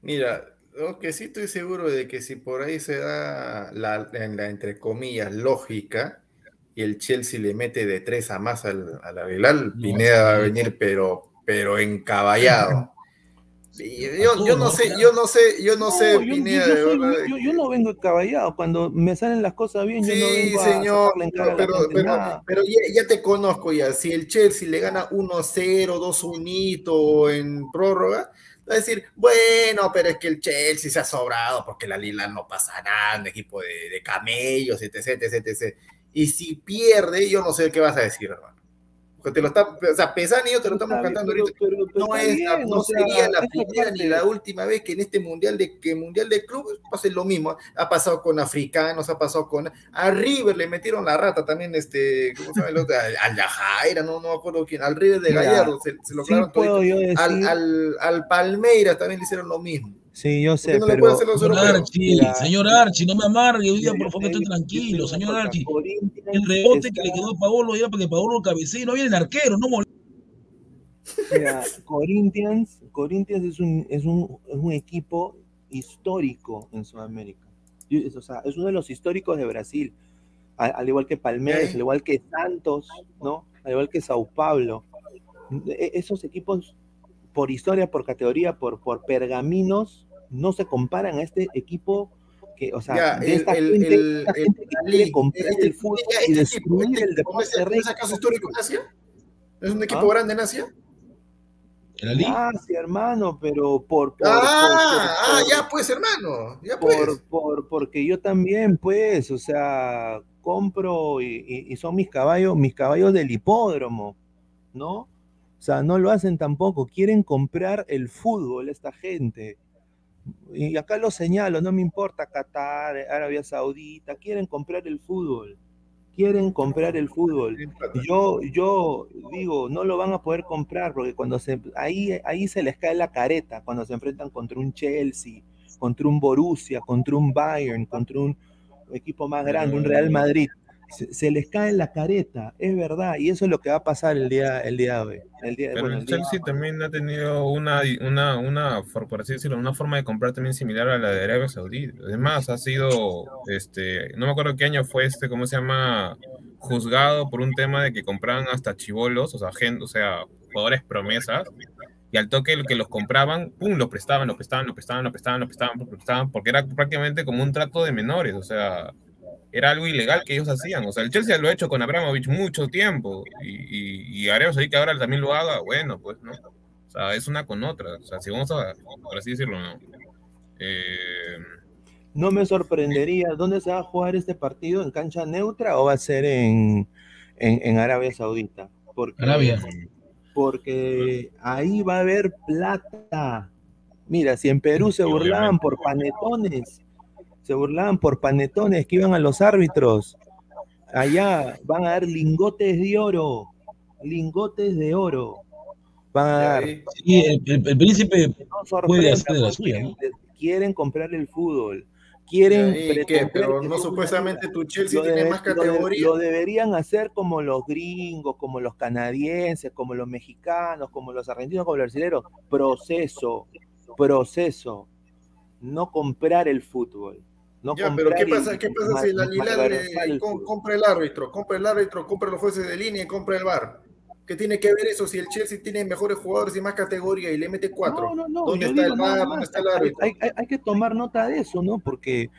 Mira, lo que sí estoy seguro de que si por ahí se da la, en la entre comillas lógica y el Chelsea le mete de tres a más al, al Aguilar, No, Pineda va a venir pero, pero encaballado. Yo, yo, no sé, yo no sé, yo no, sé, yo, yo, yo, no vengo caballado, cuando me salen las cosas bien, yo no vengo señor, a pero, pero, pero, pero ya, te conozco ya, si el Chelsea le gana 1-0, 2-1 en prórroga, va a decir, bueno, pero es que el Chelsea se ha sobrado porque la Lila no pasa nada, un equipo de, de camellos, etc, etc, etc. Y si pierde, yo no sé qué vas a decir, hermano. Porque te lo está, o sea, te lo estamos cantando ahorita. no, es, no sería la primera ni la última vez que en este mundial de que mundial de clubes pase lo mismo. Ha pasado con africanos, ha pasado con a River le metieron la rata también, este, ¿cómo se llama el otro? Al Yajaira, no, no me acuerdo quién, al River de Gallardo se, lo sí todo. Al, al, al Palmeiras también le hicieron lo mismo. Sí, yo sé, no pero... Señor Archie, señor Archie, no me amargue, hoy día por favor estoy tranquilo, señor Archie. El rebote que le quedó a Paolo era porque Paolo cabecea y no viene el arquero, no Mira, Corinthians, Corinthians es un, es, un, es un equipo histórico en Sudamérica. O sea, es uno de los históricos de Brasil, al, igual que Palmeiras, al igual que Santos, ¿no? Al igual que Sao Paulo. E, esos equipos por historia, por categoría, por, por pergaminos, no se comparan a este equipo que, o sea, de esta el, gente, el, esta gente que quiere comprar el fútbol y destruir el deporte ¿Es acaso histórico en Asia? ¿Es un equipo ¿Ah? grande en Asia? Ah, sí, hermano, pero por... por ah, por, ah, ya pues, hermano, ya pues. Por, por, porque yo también, pues, o sea, compro y, y, y son mis caballos, mis caballos del hipódromo, ¿no? O sea, no lo hacen tampoco, quieren comprar el fútbol esta gente y acá lo señalo, no me importa Qatar, Arabia Saudita, quieren comprar el fútbol, quieren comprar el fútbol. Yo, yo digo, no lo van a poder comprar porque cuando se, ahí, ahí se les cae la careta, cuando se enfrentan contra un Chelsea, contra un Borussia, contra un Bayern, contra un equipo más grande, un Real Madrid se, les cae la careta, es verdad, y eso es lo que va a pasar el día, el día de hoy. El día, Pero el Chelsea también ha tenido una, una, una, por así decirlo, una forma de comprar también similar a la de Arabia Saudí. Además, ha sido, este, no me acuerdo qué año fue este, ¿cómo se llama? Juzgado por un tema de que compraban hasta chivolos, o sea, gente, o sea, jugadores promesas, y al toque el que los compraban, pum, los prestaban, los prestaban, los prestaban, los prestaban, los prestaban, los prestaban, porque era prácticamente como un trato de menores, o sea, era algo ilegal que ellos hacían. O sea, el Chelsea lo ha hecho con Abramovich mucho tiempo y, y, haremos ahí que ahora también lo haga, bueno, pues, ¿no? O sea, es una con otra. O sea, si vamos a, por así decirlo, ¿no? Eh... No me sorprendería. ¿Dónde se va a jugar este partido? ¿En cancha neutra o va a ser en, en, en Arabia Saudita? Porque, Arabia. Porque ahí va a haber plata. Mira, si en Perú se burlaban por panetones, se burlaban por panetones que iban a los árbitros. Allá van a dar lingotes de oro, lingotes de oro. Van a dar. Sí, el, el, príncipe no puede hacer de la suya. ¿no? Quieren comprar el fútbol. Quieren. ¿Qué? Pero no supuestamente tu Chelsea tiene más categoría. Lo, deberían hacer como los gringos, como los canadienses, como los mexicanos, como los argentinos, como los brasileños. Proceso, proceso. No comprar el fútbol. No ya, pero ¿qué pasa, ¿qué pasa si la Lila le, compra el árbitro, compra el árbitro, compra los jueces de línea y compra el bar? ¿Qué tiene que ver eso si el Chelsea tiene mejores jugadores y más categoría y le mete cuatro? No, no, no. ¿Dónde está el bar? ¿Dónde está el árbitro? Hay, hay, hay, que tomar nota de eso, ¿no? Porque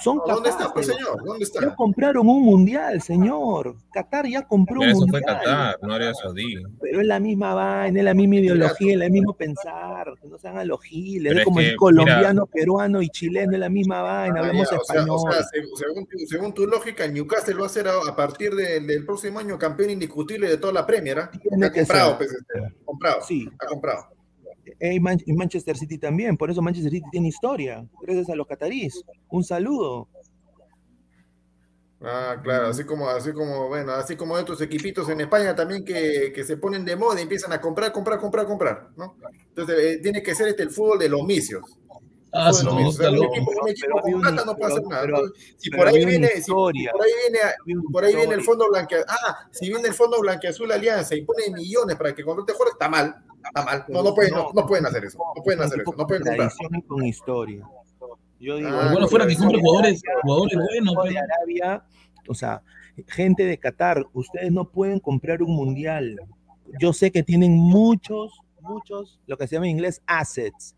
son ¿Dónde está, pues, señor? ¿Dónde está? Ya compraron un mundial, señor. Qatar ya compró un eso mundial. fue Qatar, no Arabia Saudí. Pero es la misma vaina, es la misma ideología, es el mismo pensar. Que no se hagan los giles. Es como que, el colombiano, mira, peruano y chileno, es la misma vaina. Ah, hablamos ya, español. O sea, o sea según, tu, según, tu, lógica, Newcastle va a ser a, a partir de, del próximo año campeón indiscutible de toda la Premier. ¿eh? Ha comprado, pues, este, comprado. Sí. Ha comprado. Y Manchester City también, por eso Manchester City tiene historia, gracias a los cataríes. Un saludo. Ah, claro, así como, así como, bueno, así como otros equipitos en España también que, que se ponen de moda y empiezan a comprar, comprar, comprar, comprar, ¿no? Entonces eh, tiene que ser este el fútbol de los misios. Ah, sí, no, o sea, un equipo, un equipo con plata no puede hacer nada. Pero, si, por ahí viene, si por ahí viene, por ahí viene el fondo blanqueazul, ah, si viene el fondo blanqueazul alianza y pone millones para que contrate jugadores, está mal, está mal. No, no pueden, no, no pueden hacer eso, no pueden hacer eso, no pueden comprar. con historia. Yo digo, ah, bueno, fuera que compre jugadores, jugadores buenos. De pues. Arabia, o sea, gente de Qatar, ustedes no pueden comprar un mundial. Yo sé que tienen muchos, muchos, lo que se llama en inglés assets,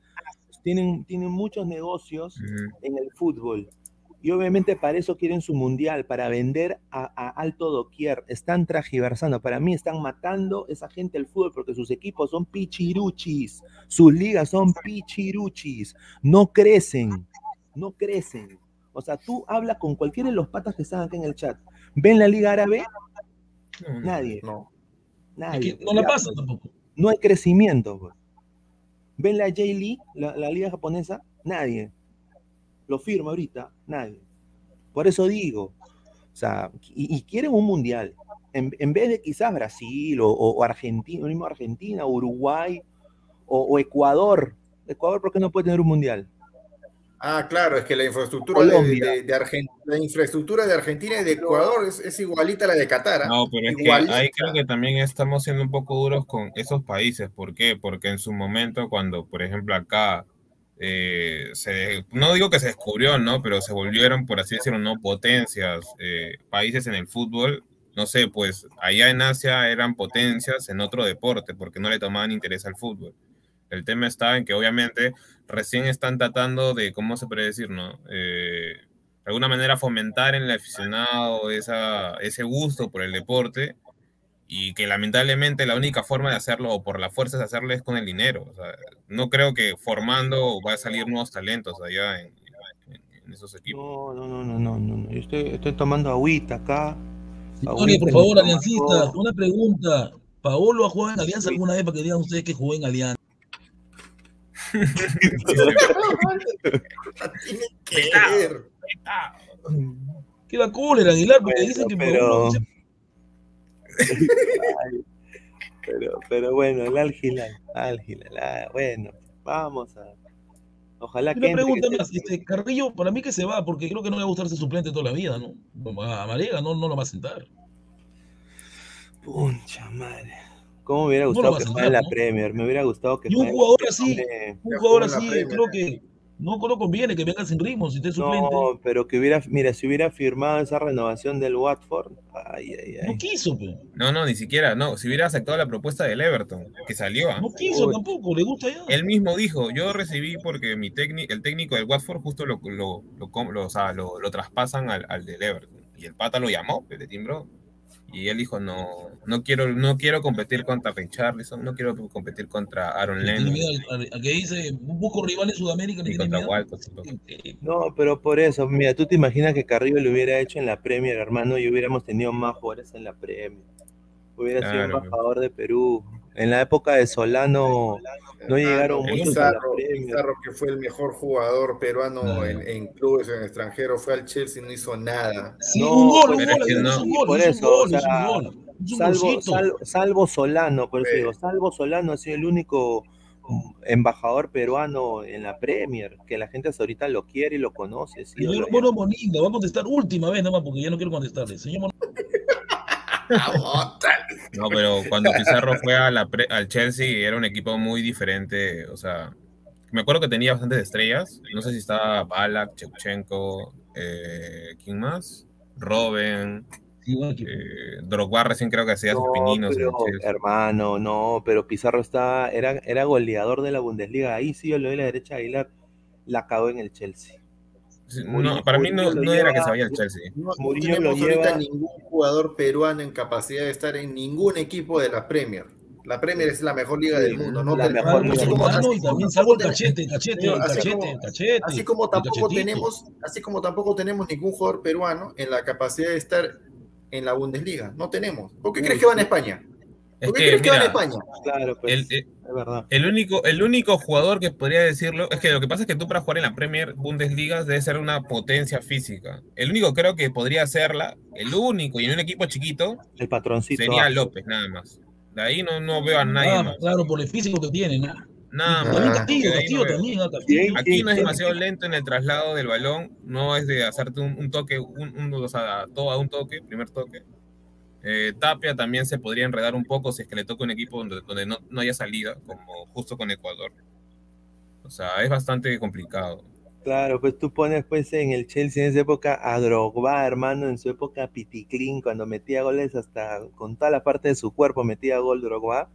tienen, tienen muchos negocios en el fútbol. Y obviamente para eso quieren su mundial, para vender a, a alto doquier. Están tragiversando. Para mí están matando esa gente el fútbol porque sus equipos son pichiruchis. Sus ligas son pichiruchis. No crecen. No crecen. O sea, tú hablas con cualquiera de los patas que están acá en el chat. ¿Ven la Liga Árabe? No. Nadie. No. Es Nadie. que no la pasa pues, tampoco. No hay crecimiento. pues. ¿Ven la J-League, la, la liga japonesa? Nadie. Lo firma ahorita, nadie. Por eso digo, o sea, y, y quieren un mundial. En, en vez de quizás Brasil o, o Argentina, mismo Argentina, Uruguay o, o Ecuador. Ecuador, ¿por qué no puede tener un mundial? Ah, claro, es que la infraestructura de, Colombia. de- de Argen- la infraestructura de Argentina y de Ecuador es, es igualita a la de Qatar. ¿ah? No, pero es que Igualita. ahí creo que también estamos siendo un poco duros con esos países. ¿Por qué? Porque en su momento, cuando, por ejemplo, acá, eh, no digo que se descubrió, ¿no? Pero se volvieron, por así decirlo, no potencias, eh, países en el fútbol. No sé, pues allá en Asia eran potencias en otro deporte porque no le tomaban interés al fútbol. El tema está en que obviamente recién están tratando de, ¿cómo se puede decir, no? Eh, de alguna manera fomentar en el aficionado esa, ese gusto por el deporte y que lamentablemente la única forma de hacerlo o por la fuerza de hacerlo es con el dinero. O sea, no creo que formando va a salir nuevos talentos allá en, en- en esos equipos. No, no, no, no, no, no. Yo estoy, estoy tomando agüita acá. Antonio, por favor, aliancista, una pregunta. ¿Paolo ha jugado en Alianza alguna vez para que digan ustedes que jugó en Alianza? Tiene que ver. ¿Qué la cólera, Aguilar? Porque Bueno, dicen que pero... Paolo- pero, pero bueno, el Al-Hilal, Al-Hilal, ah, bueno, vamos a... Ojalá que Una pregunta más, este, Carrillo, para mí que se va, porque creo que no le va a gustar ser suplente toda la vida, ¿no? A Marega no, no lo va a sentar. Puncha madre. ¿Cómo me hubiera gustado que a juegue en la. Premier? Me hubiera gustado que Y un jugador así, un jugador así, creo que no, no conviene que venga sin ritmo, si esté suplente. No, pero que hubiera, mira, si hubiera firmado esa renovación del Watford, ay, ay, No ay. quiso, pero. No, no, ni siquiera, no. Si hubiera aceptado la propuesta del Everton, que salió, ¿ah? No quiso Uy. tampoco, le gusta ya. Él mismo dijo, yo recibí porque mi técnico, el técnico del Watford justo lo, lo, lo, lo- o sea, lo- lo traspasan al, al del Everton. Y el pata lo llamó, le timbró. Y él dijo, no, no quiero, no quiero competir contra Richarlison, no quiero competir contra Aaron Lennon miedo al- al- a que dice, busco rival en Sudamérica, contra No, pero por eso, mira, tú te imaginas que Carrillo lo hubiera hecho en la Premier, hermano, y hubiéramos tenido más jugadores en la Premier. Hubiera sido embajador de Perú. En la época de Solano no llegaron Hermano, muchos Pizarro. Pizarro, que fue el mejor jugador peruano No. en, en clubes en el extranjero, fue al Chelsea y no hizo nada. Sí, No, un gol, un pero gol, no. un gol, Por hizo un eso, gol, o sea, un gol. Un Salvo, salvo Solano, por eso Sí. digo, salvo Solano ha sido el único embajador peruano en la Premier, que la gente hasta ahorita lo quiere y lo conoce. sí, Señor. Mono Moninga, va a contestar última vez nada más porque ya no quiero contestarle. Señor Mono, No, pero cuando Pizarro fue a la pre- al Chelsea era un equipo muy diferente. O sea, me acuerdo que tenía bastantes estrellas. No sé si estaba Balak, Chevchenko, eh, ¿quién más? Robben, sí, eh, Drogba recién creo que hacía sus No, pininos en pero, el Chelsea. hermano, no, pero Pizarro estaba, era, era goleador de la Bundesliga. Ahí sí yo le doy la derecha a Aguilar, la cagó en el Chelsea. Sí, Murillo- No, para mí no, era que lleva- se vaya al Chelsea. No, no tenemos lo ahorita lleva- ningún jugador peruano en capacidad de estar en ningún equipo de la Premier. La Premier es la mejor liga Sí, del mundo, ¿no? la Pero- mejor así liga como- y también tampoco salvo el tenemos- cachete, el cachete, Señor, el así cachete, como- el cachete. Así como el tampoco tenemos, así como tampoco tenemos ningún jugador peruano en la capacidad de estar en la Bundesliga. No tenemos. ¿Por qué Uy, crees que van a. España? Es ¿Por qué que, crees que van a España? Claro, pues, el, el- es verdad. el único, el único jugador que podría decirlo es que lo que pasa es que tú para jugar en la Premier Bundesliga debe ser una potencia física. El único creo que podría hacerla, el único y en un equipo chiquito, El patroncito. sería ah, López, nada más. De ahí no, no veo a nadie Ah, más. claro, por el físico que tiene, ¿no? Nada Ah, más. También Castillo, Castillo también, Castillo. Aquí no es demasiado lento en el traslado del balón, no es de hacerte un, un toque, un, un- o sea, todo a un toque, primer toque. Eh, Tapia también se podría enredar un poco si es que le toca un equipo donde, no, no haya salida, como justo con Ecuador. O sea, es bastante complicado. Claro, pues tú pones pues en el Chelsea en esa época a Drogba, hermano, en su época Piticlin, cuando metía goles hasta con toda la parte de su cuerpo metía gol Drogba.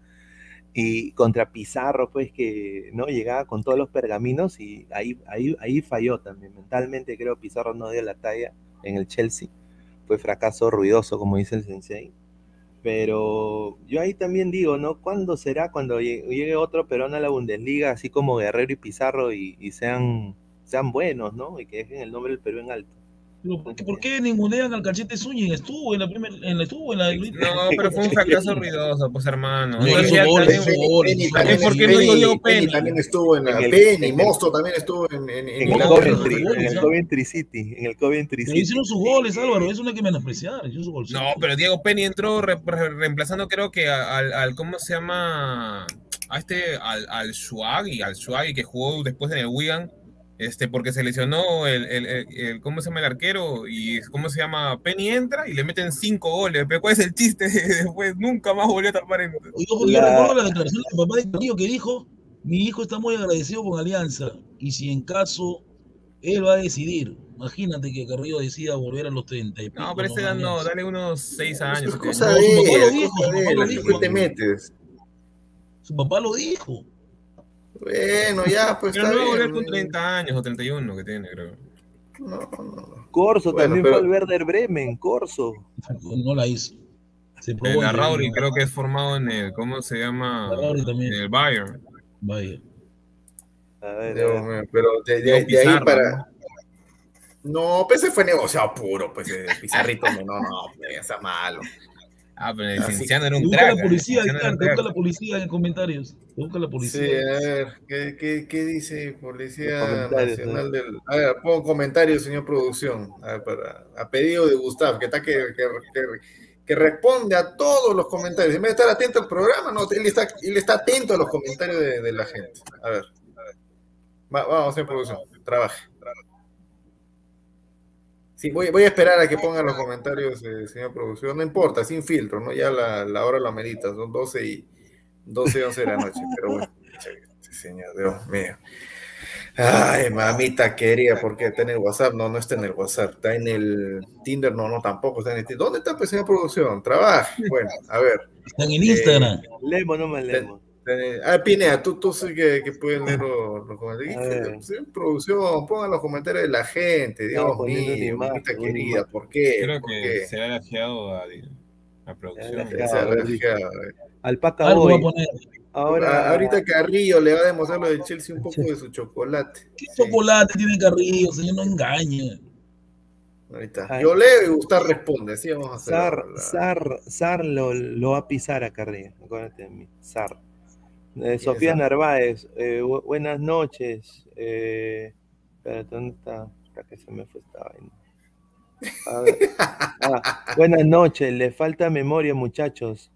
Y contra Pizarro, pues que no llegaba con todos los pergaminos y ahí, ahí, ahí falló también. Mentalmente creo Pizarro no dio la talla en el Chelsea. Fue fracaso ruidoso, como dice el sensei. Pero yo ahí también digo, ¿no? ¿Cuándo será cuando llegue otro Perón a la Bundesliga, así como Guerrero y Pizarro, y, y sean, sean buenos, ¿no? Y que dejen el nombre del Perú en alto. ¿Por, qué, ¿Por qué ningunean al cachete Zúñiga? Estuvo en la primera, en la, estuvo en la No, pero fue un fracaso ruidoso, pues hermano. No, hizo goles. También porque no dio Penny. También estuvo en la Penny, Mosto también estuvo en, en, en el Coventry, en el Coventry City, en el Coventry Pero City. hicieron sus goles, Álvaro, eso no hay que menospreciar. No, pero Diego Penny entró re- re- reemplazando, creo que al, al- ¿cómo se llama? A este, al, al al Shuagi que jugó después en el Wigan, este, porque se lesionó el, el, el- el- ¿cómo se llama el arquero? Y ¿cómo se llama? Penny entra y le meten cinco goles, pero ¿cuál es el chiste? Después nunca más volvió a tapar en... Yo La- recuerdo la declaración del papá de Carrillo que dijo, mi hijo está muy agradecido con Alianza y si en caso él va a decidir, imagínate que Carrillo decida volver a los 30 y pico, No, pero ese edad no, Alianza. dale unos seis Eso años. es siete cosa No, de su papá lo él, dijo. Su papá lo dijo. Bueno, ya, pues Pero está no va a volver bien. con 30 años o 31 que tiene, creo. No, no. Corso Bueno, también pero- fue al Werder Bremen, Corso. No la hizo. Se probó El Arrauri creo que es formado en el, ¿cómo se llama? Arrauri también. En el Bayern. Vaya. A ver, a Dios ver. mío, pero de, de- de ahí para. No, pues ese fue negociado puro, pues el Pizarrito, no, no, no, pues, está malo. Ah, pero el sí. Cienciano era un busca la policía, busca la en comentarios. Busca la Sí, policía. a ver, ¿qué, qué, qué dice Policía comentarios, Nacional del. A ver, pongo comentarios, señor producción, a, ver, para, a pedido de Gustav, que está que, que, que- que responde a todos los comentarios. En vez de estar atento al programa, no, él está, él está atento a los comentarios de, de la gente. A ver, Va- vamos, señor producción, trabaje. Sí, voy, voy a esperar a que pongan los comentarios, eh, señor producción. No importa, sin filtro, ¿no? Ya la, la hora la merita, son 12 y 12 y 11 de la noche, pero bueno. Sí, señor, Dios mío. Ay, mamita querida, ¿por qué está en el WhatsApp? No, no está en el WhatsApp, está en el Tinder, no, no, tampoco está en el Tinder. ¿Dónde está, pues, señor producción? Trabaja. Bueno, a ver. Están en Instagram. Lemo, no me lemo. Eh, Ah, Pinea, tú, tú sí que, que puedes leer los, los comentarios. Sí, producción, pongan los comentarios de la gente, Dios una mío, imagen, mamita querida. ¿por qué? Creo ¿Por que qué? se ha lajeado a, a producción. Se ha Se lajeado. refugiado. Alpaca Algo va a Boy. poner. Ahora, Ah, Ahorita Carrillo le va a demostrar lo del Chelsea un poco de su chocolate. ¿Qué Sí, chocolate tiene Carrillo? Señor, no engañe. ahorita. Yo leo y Gustavo responde, así vamos a hacer. Sar, la- Sar, Sar lo, lo va a pisar a Carrillo. Acuérdate de mí. Sar. Eh, Sofía? Narváez, eh, bu- buenas noches. Eh, espérate, ¿dónde está? Hasta que se me fue esta vaina. Ah, buenas noches, le falta memoria, muchachos.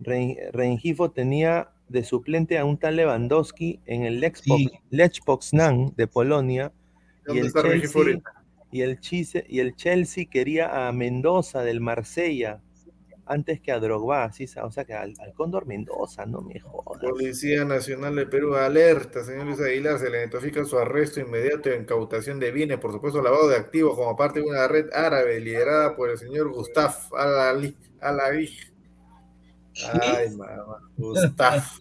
Ren- Rengifo tenía de suplente a un tal Lewandowski en el Lech Poznan de Polonia y ¿Dónde el, Chelsea, y, el Chise- y el Chelsea quería a Mendoza del Marsella antes que a Drogba, ¿sí? o sea que al, al Cóndor Mendoza, no me jodas. Policía Nacional de Perú alerta, señor Luis Aguilar, se le notifica su arresto inmediato e incautación de bienes, por supuesto lavado de activos como parte de una red árabe liderada por el señor Gustaf Al-Ali. Al-Ali. Ay, mamá, Gustaf.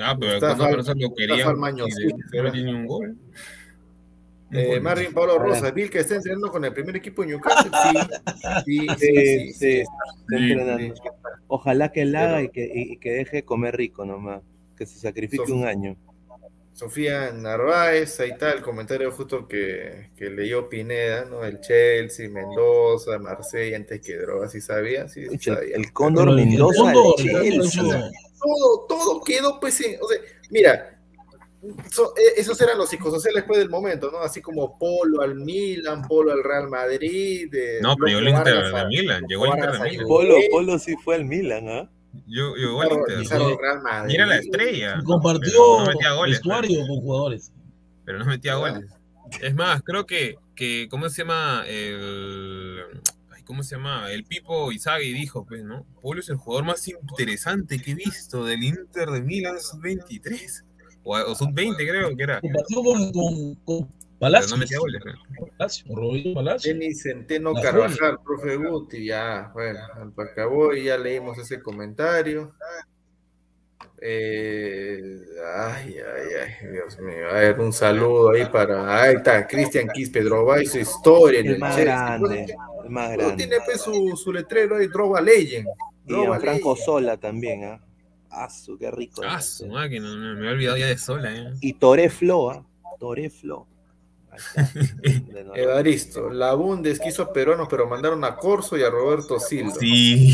Ah, pero está querían falmaño, y sí, no tiene un gol. Eh. Marvin Pablo. Rosa, Bill que está entrenando con el primer equipo de Newcastle. Sí, sí, sí, Sí, sí, sí, sí. está entrenando. Ojalá que la haga y que, y que deje comer rico nomás, que se sacrifique Sof- un año. Sofía Narváez, ahí está el comentario justo que, que leyó Pineda, ¿no? El Chelsea, Mendoza, Marsella, antes que droga, ¿sí sabía? Sí, sí Pucha, sabía. el el Mendoza Cóndor, del el Chelsea. todo quedó, pues, en- o sea, mira, so- eh, esos eran los psicosociales después del momento, ¿no? Así como Polo al Milan, Polo al Real Madrid. eh, No, pero llegó el Inter Vargas de a- Milan. Llegó el Inter Milan. Polo, Polo sí fue al Milan, ¿ah? Yo, Pizarro- Inter. Pizarro sí. al Real Madrid. Mira la estrella. Y compartió no metía goles. vestuario con jugadores. Pero no metía goles. Es más, creo que, que ¿cómo se llama? El, ay, ¿Cómo se llama? El Pipo Izagui dijo, pues, ¿no? Polo es el jugador más interesante que he visto del Inter de Milan sub-23. O, o sub-20 creo que era. Compartió con, con, con Pero Palacio. no metía goles. creo. Palacio, con Roberto Palacio. Denis Centeno La Carvajal, profe Guti, ya, bueno, acabó y ya leímos ese comentario. Eh, ay, ay, ay, Dios mío. A ver, un saludo ahí para. Ahí está, Cristian Quispe, Drogba y su historia El el más Chelsea. grande, el más grande. tiene pues su, su letrero ahí, Drogba Legend. Y Drogba Franco. Sola también, ¿ah? Asu, qué rico. Ah, ese. su máquina, me, he olvidado ya de sola. ¿eh? Y Toré Flo, ¿ah? Toré Flo. Ahí está, de nuevo. Evaristo, la Bundes quiso a peruanos, pero mandaron a Corso y a Roberto Silva. Sí.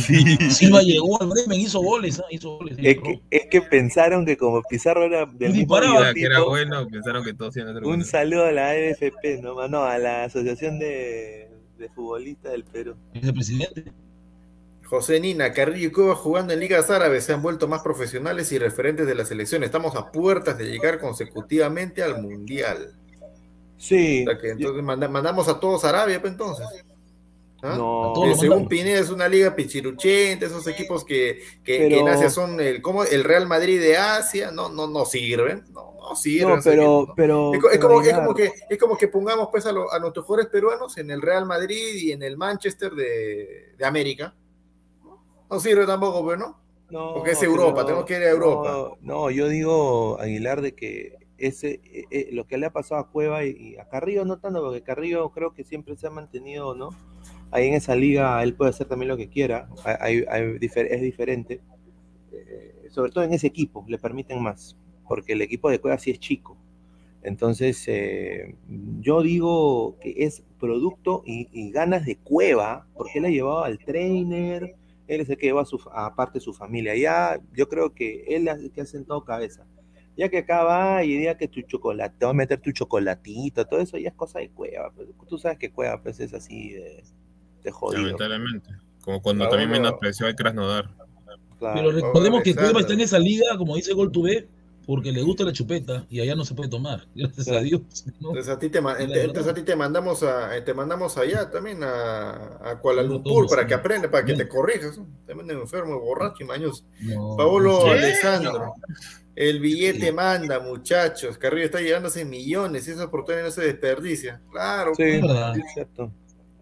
Silva llegó al Bremen, hizo goles, ¿ah? hizo goles. Es que, es que pensaron que como Pizarro era del mismo que era bueno, pensaron que todos iban a Un saludo a la AFP, no, no, a la Asociación de, de Futbolistas del Perú. Es el presidente. José Nina, Carrillo y Cueva jugando en ligas árabes se han vuelto más profesionales y referentes de la selección. Estamos a puertas de llegar consecutivamente al Mundial. Sí. O sea que entonces manda- mandamos a todos a Arabia, pues, entonces. ¿Ah? No, Eh, según. Pineda es una liga pichiruchente, esos equipos que, que, Pero- que en Asia son el, como el Real Madrid de Asia, no, no, no sirven, no, no sirven. no, pero, pero, Es, como, es, como que, es como que pongamos pues a, lo- a nuestros jugadores peruanos en el Real Madrid y en el Manchester de, de América. No sirve tampoco, pues, ¿no? no, porque es Europa, tenemos que ir a Europa. No, no, yo digo, Aguilar, de que ese eh, eh, lo que le ha pasado a Cueva y, y a Carrillo no tanto, porque Carrillo creo que siempre se ha mantenido, ¿no? Ahí en esa liga él puede hacer también lo que quiera, hay- es diferente. Eh, sobre todo en ese equipo, le permiten más, porque el equipo de Cueva sí es chico. Entonces, eh, yo digo que es producto y, y ganas de Cueva, porque él ha llevado al trainer, él es el que lleva a su, aparte su familia. Ya, yo creo que él es el que ha sentado cabeza. Ya que acá va y diga que tu chocolate, te va a meter tu chocolatito, todo eso ya es cosa de Cueva. pues. Tú sabes que Cueva pues, es así de, de jodido. Lamentablemente. Como cuando Ah, también menospreció a Krasnodar. claro. Pero recordemos que. Cueva está en esa liga, como dice Gol TV, porque le gusta la chupeta y allá no se puede tomar. Gracias a. Dios. ¿no? Entonces a ti te, entonces a ti te mandamos a, eh, te mandamos allá también a, a Kuala Lumpur para sí. que aprenda, para que Bien. te corrijas. manden enfermo, borracho y mañoso. No, Paolo. Alessandro, el billete Sí. manda, muchachos. Carrillo está llevándose millones y esa oportunidad no se desperdicia. Claro, Sí, Es verdad. es cierto.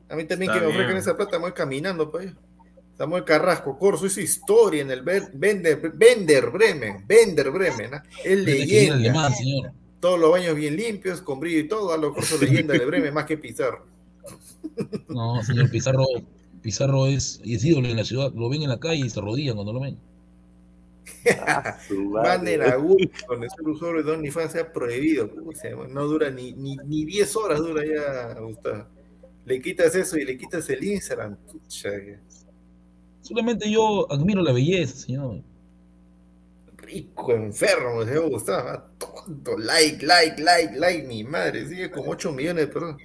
a mí también Está que me ofrezcan esa plata, me voy caminando para allá. Samuel Carrasco, Corso hizo historia en el Ver- Bender, Bender Bremen, Bender Bremen, ¿ah? es leyenda. alemán, señor. Todos los baños bien limpios, con brillo y todo, a lo Corso leyenda de Bremen más que Pizarro. No, señor Pizarro, Pizarro es, y es ídolo en la ciudad. Lo ven en la calle y se arrodillan cuando lo ven. Manden a Google con el usuario de OnlyFans sea prohibido. No dura ni, ni, ni 10 horas, dura ya, Gustavo. Le quitas eso y le quitas el Instagram. Pucha, Solamente yo admiro la belleza, señor. rico, enfermo, se Gustavo. ah, Tonto, like, like, like, like, mi madre. Sigue con 8 millones de personas.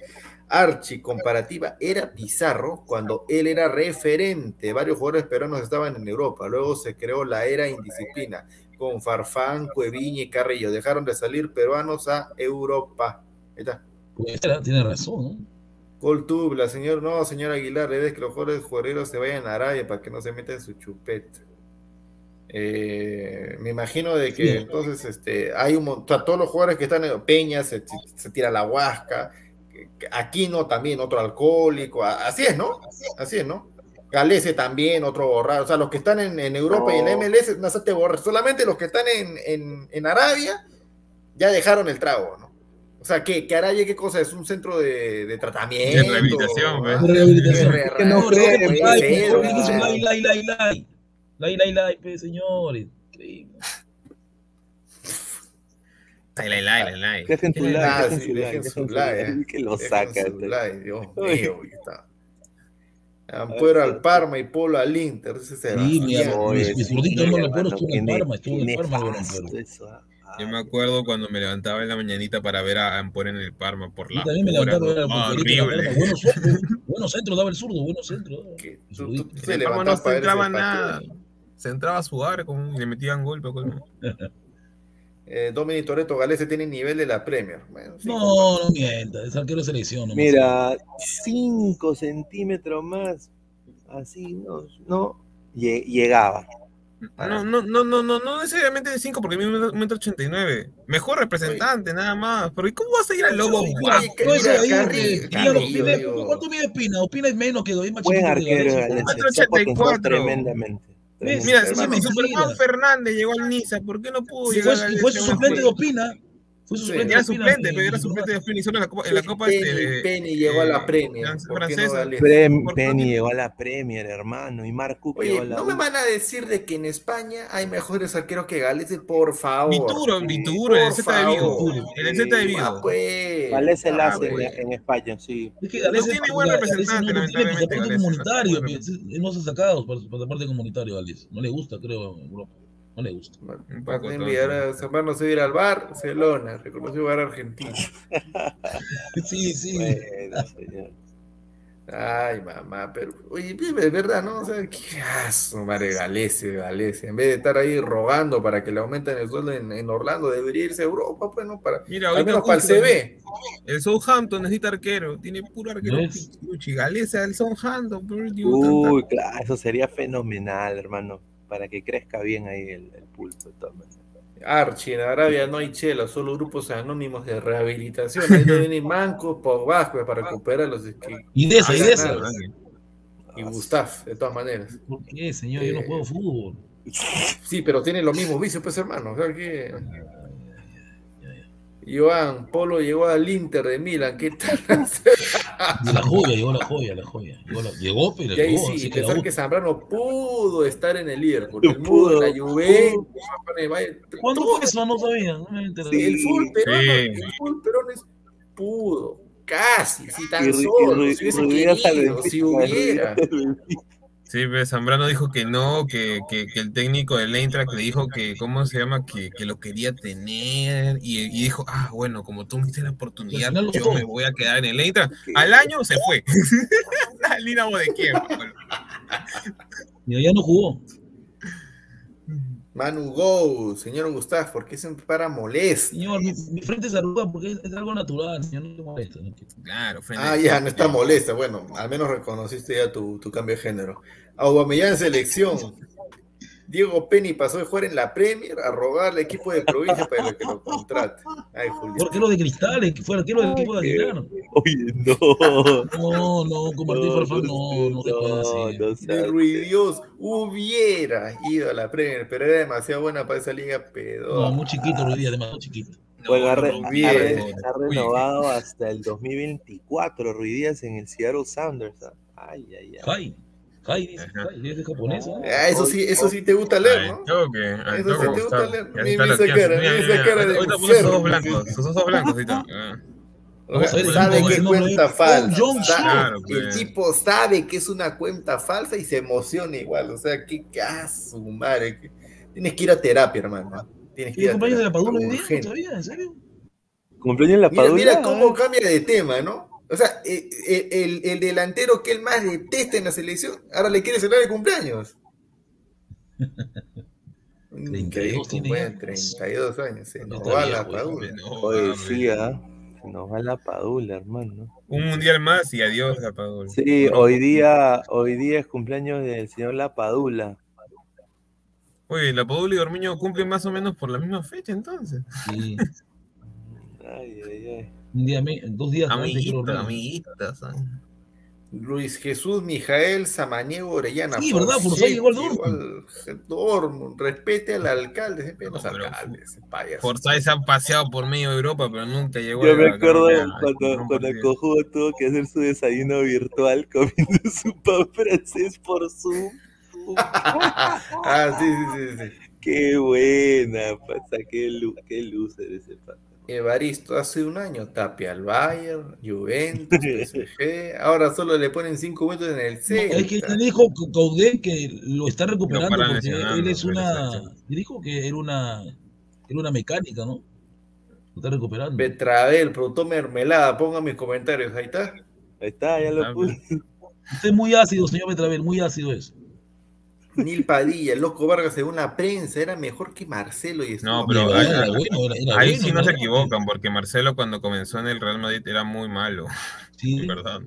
Archie, comparativa, era Pizarro cuando él era referente. Varios jugadores peruanos estaban en Europa. Luego se creó la era indisciplina con Farfán, Cueviña y Carrillo. Dejaron de salir peruanos a Europa. Ahí está. Puede ser, tiene razón, ¿no? Coltube, la señor, no, señor Aguilar, le des que los jugadores jugadores se vayan a Arabia para que no se metan su chupeta. Eh, me imagino de que Sí. entonces este, hay un montón, todos los jugadores que están en Peña se, se tira la huasca, Aquino también, otro alcohólico, así es, ¿no? Así es, ¿no? Galese también, otro borrado, o sea, los que están en, en Europa y en. MLS no se te borra, solamente los que están en, en, en Arabia ya dejaron el trago, ¿no? O sea, que, que Arabia, ¿qué cosa? Es un centro de, de tratamiento. De rehabilitación, pues. De rehabilitación. De que no like, like. Lai, lai, lai, lai. Lai, lai, lai, pe, señores. Increíble. Ah, like, sí, dejen su like, dejen dejen su like, like, que lo Dejen saca. su like, Dios mío, ahí está. Ampuero al Parma y Polo al Inter. Ese Sí, mi sí, zurdito no le puedo estuvo en qué Parma, estuvo en qué Parma, Yo me acuerdo cuando me levantaba en la mañanita para ver a Ampor en el Parma por la Yo también me levantaba ver ¿no? horrible. Buenos centros, buenos centros daba el zurdo, buenos centros. El Parma no se entraba partido. nada. Se entraba a sudar y le metían golpe. Eh, Dominic Toreto Galese tiene nivel de la Premier. Bueno, sí, No, no mienta, es arquero de selección. nomás. Mira, 5 centímetros más, así, no, no, lle- llegaba. No, no, no, no, no, no necesariamente de 5 porque mide un metro ochenta y nueve. Mejor representante, nada más. Pero ¿y cómo vas a ir al lobo? ¿Cuánto mide Opina? Opina es menos que Doy más Buen arquero, Galese. Galese, Metro se ha potenciado 84. tremendamente. Mira, si. Superman Fernández llegó al Niza, ¿por qué no pudo llegar fue, al y fue su suplente de? Opina. Fue suplente Era suplente, en- pero era en- suplente de y solo en la Copa, en la Copa Penny, este, de- Penny llegó a la eh, Premier. francesa. ¿por qué no darle? Prem- ¿Por qué Penny llegó a la Premier, hermano, y Marco llegó Oye, a la no me van a decir de que en España hay mejores arqueros que Galese, por favor. Vituro, Vituro, el Z de Vigo. favor. El Z de Ah, Vigo. pues. Galese la Ah, hace en, pues. España, sí. Es que No Galese tiene buen representante, no, no tiene lamentablemente, no comunitario, pues, no se ha sacado por pasaporte comunitario, Galese. No le gusta, creo, en Europa. No le gusta. Poco enviar a tonto. Zambrano se ir al Barcelona, reconoció Bar Argentina. Sí, sí. Bueno, señor. Ay, mamá, pero, oye, es verdad, ¿no? O sea, qué asco, madre, Galese, Galese. En vez de estar ahí rogando para que le aumenten el sueldo en, en Orlando, debería irse a Europa, pues, ¿no? Para, Mira, al ahorita menos para el CB. El Southampton necesita arquero. Tiene puro arquero. Pichuchi. Galeza del Southampton. Uy, claro, eso sería fenomenal, hermano, para que crezca bien ahí el, el pulso. de todas maneras. Archie, en Arabia no hay chela, solo grupos anónimos de rehabilitación. Ahí deben ir mancos, Pogba, para recuperarlos. es que- Y de esa, y de esa. Y Gustaf, de todas maneras. ¿Por qué, señor? Yo no Eh, juego fútbol. Sí, pero tiene los mismos vicios, pues, hermano. O sea que. Joan, Polo llegó al Inter de Milan, ¿qué tal? La joya, llegó la joya, la joya. Llegó, la- llegó pero y ahí llegó. sí, así que la pensar que Zambrano pudo estar en el Liverpool, el Pudo, mudo, la Bayern, ¿Cuándo fue eso? No sabía. No me enteré. Sí, el full peruano, Sí. el full peruano es pudo, casi, si tan Y solo, si hubiera. Sí, pero Zambrano dijo que no, que, que, que el técnico del Eintracht le dijo que, ¿cómo se llama? Que, que lo quería tener y, y dijo, ah, bueno, como tú me diste la oportunidad, lo yo me voy a quedar en el Eintracht. Al año se fue. Al Dinamo de Kiev. bueno. Mira, ya no jugó. Manu Go, señor Gustavo, ¿por qué se para molesto? Señor, mi, mi frente se arruga porque es, es algo natural, señor. No te molesta. ¿no? Claro, frente Ah, ya, no está molesta. Bueno, al menos reconociste ya tu, tu cambio de género. Aubameyang en selección. Diego Penny pasó de jugar en la Premier a rogarle equipo de provincia para que lo contrate. Ay, Julio. Arquero de cristales, que fue arquero del equipo de Ay, Aguilar. Oye, no. No, no, con Martín Farfán no, no se puede así. no Ruidios hubiera ido a la Premier, pero era demasiado buena para esa liga No, pedo. muy chiquito, Ruidía, demasiado chiquito. Bueno, ha, re- no, ha re- no, renovado hasta el 2024 Ruidías en el Seattle Sounders. ah. Ay, ay, ay. Jai, dice, es japonés. ¿no? Ah, eso sí, eso sí te gusta leer, ¿no? toque, Eso sí te gusta leer. Está esa cara, mira, esa cara de Ahorita pone sus ojos blancos, sus ojos blancos. ahorita. Ah. Ver, sabe que nombre cuenta es falsa. Claro, el pues. tipo sabe que es una cuenta falsa y se emociona igual. O sea, qué caso, madre. que- Tienes que ir a terapia, hermano. Tienes que ¿Y ir a compañeros de la Padula hoy día? ¿En serio? ¿Cumpleaños en la Mira, Padula? mira cómo Ah, cambia de tema, ¿no? O sea, eh, eh, el, el delantero que él más detesta en la selección, ahora le quiere celebrar el cumpleaños. 32 tiene Bueno, ya. 32 años, se nos va la Padula. Oye, sí, ah. Se nos va la Padula, hermano. Un mundial más y adiós, la Padula. Sí, hoy día, hoy día es cumpleaños del señor La Padula. Oye, la Padula y Dormiño cumplen más o menos por la misma fecha, entonces. Sí. Ay, ay, ay. Un día, dos días amiguitas. ah. Luis Jesús Mijael Samaniego Orellana. Sí, ¿verdad? Forsyth llegó al Dortmund. Dortmund. Respete al alcalde. Siempre los No, alcaldes. Forsyth se ha paseado por medio de Europa, pero nunca llegó Yo a me acuerdo cuando, cuando cojudo tuvo que hacer su desayuno virtual comiendo su pan francés por Zoom. ah, sí, sí, sí, sí. Qué buena, pasa, qué, lu qué loser ese pan. Evaristo, hace un año tapia al Bayern, Juventus, PSG. Ahora solo le ponen cinco minutos en el No, Celta. es que le dijo Caudé que lo está recuperando porque él es una. Dijo que era una. Era una mecánica, ¿no? Lo está recuperando. Betravel, productor mermelada, pongan mis comentarios, ahí está. Ahí está, ya lo puse. Usted es muy ácido, señor Betravel, muy ácido es. Nil Padilla, el loco Vargas, según la prensa, era mejor que Marcelo y No, pero ahí- Era bueno, era- era Ahí bueno, sí no se equivocan, porque Marcelo cuando comenzó en el Real Madrid era muy malo, Sí, verdad.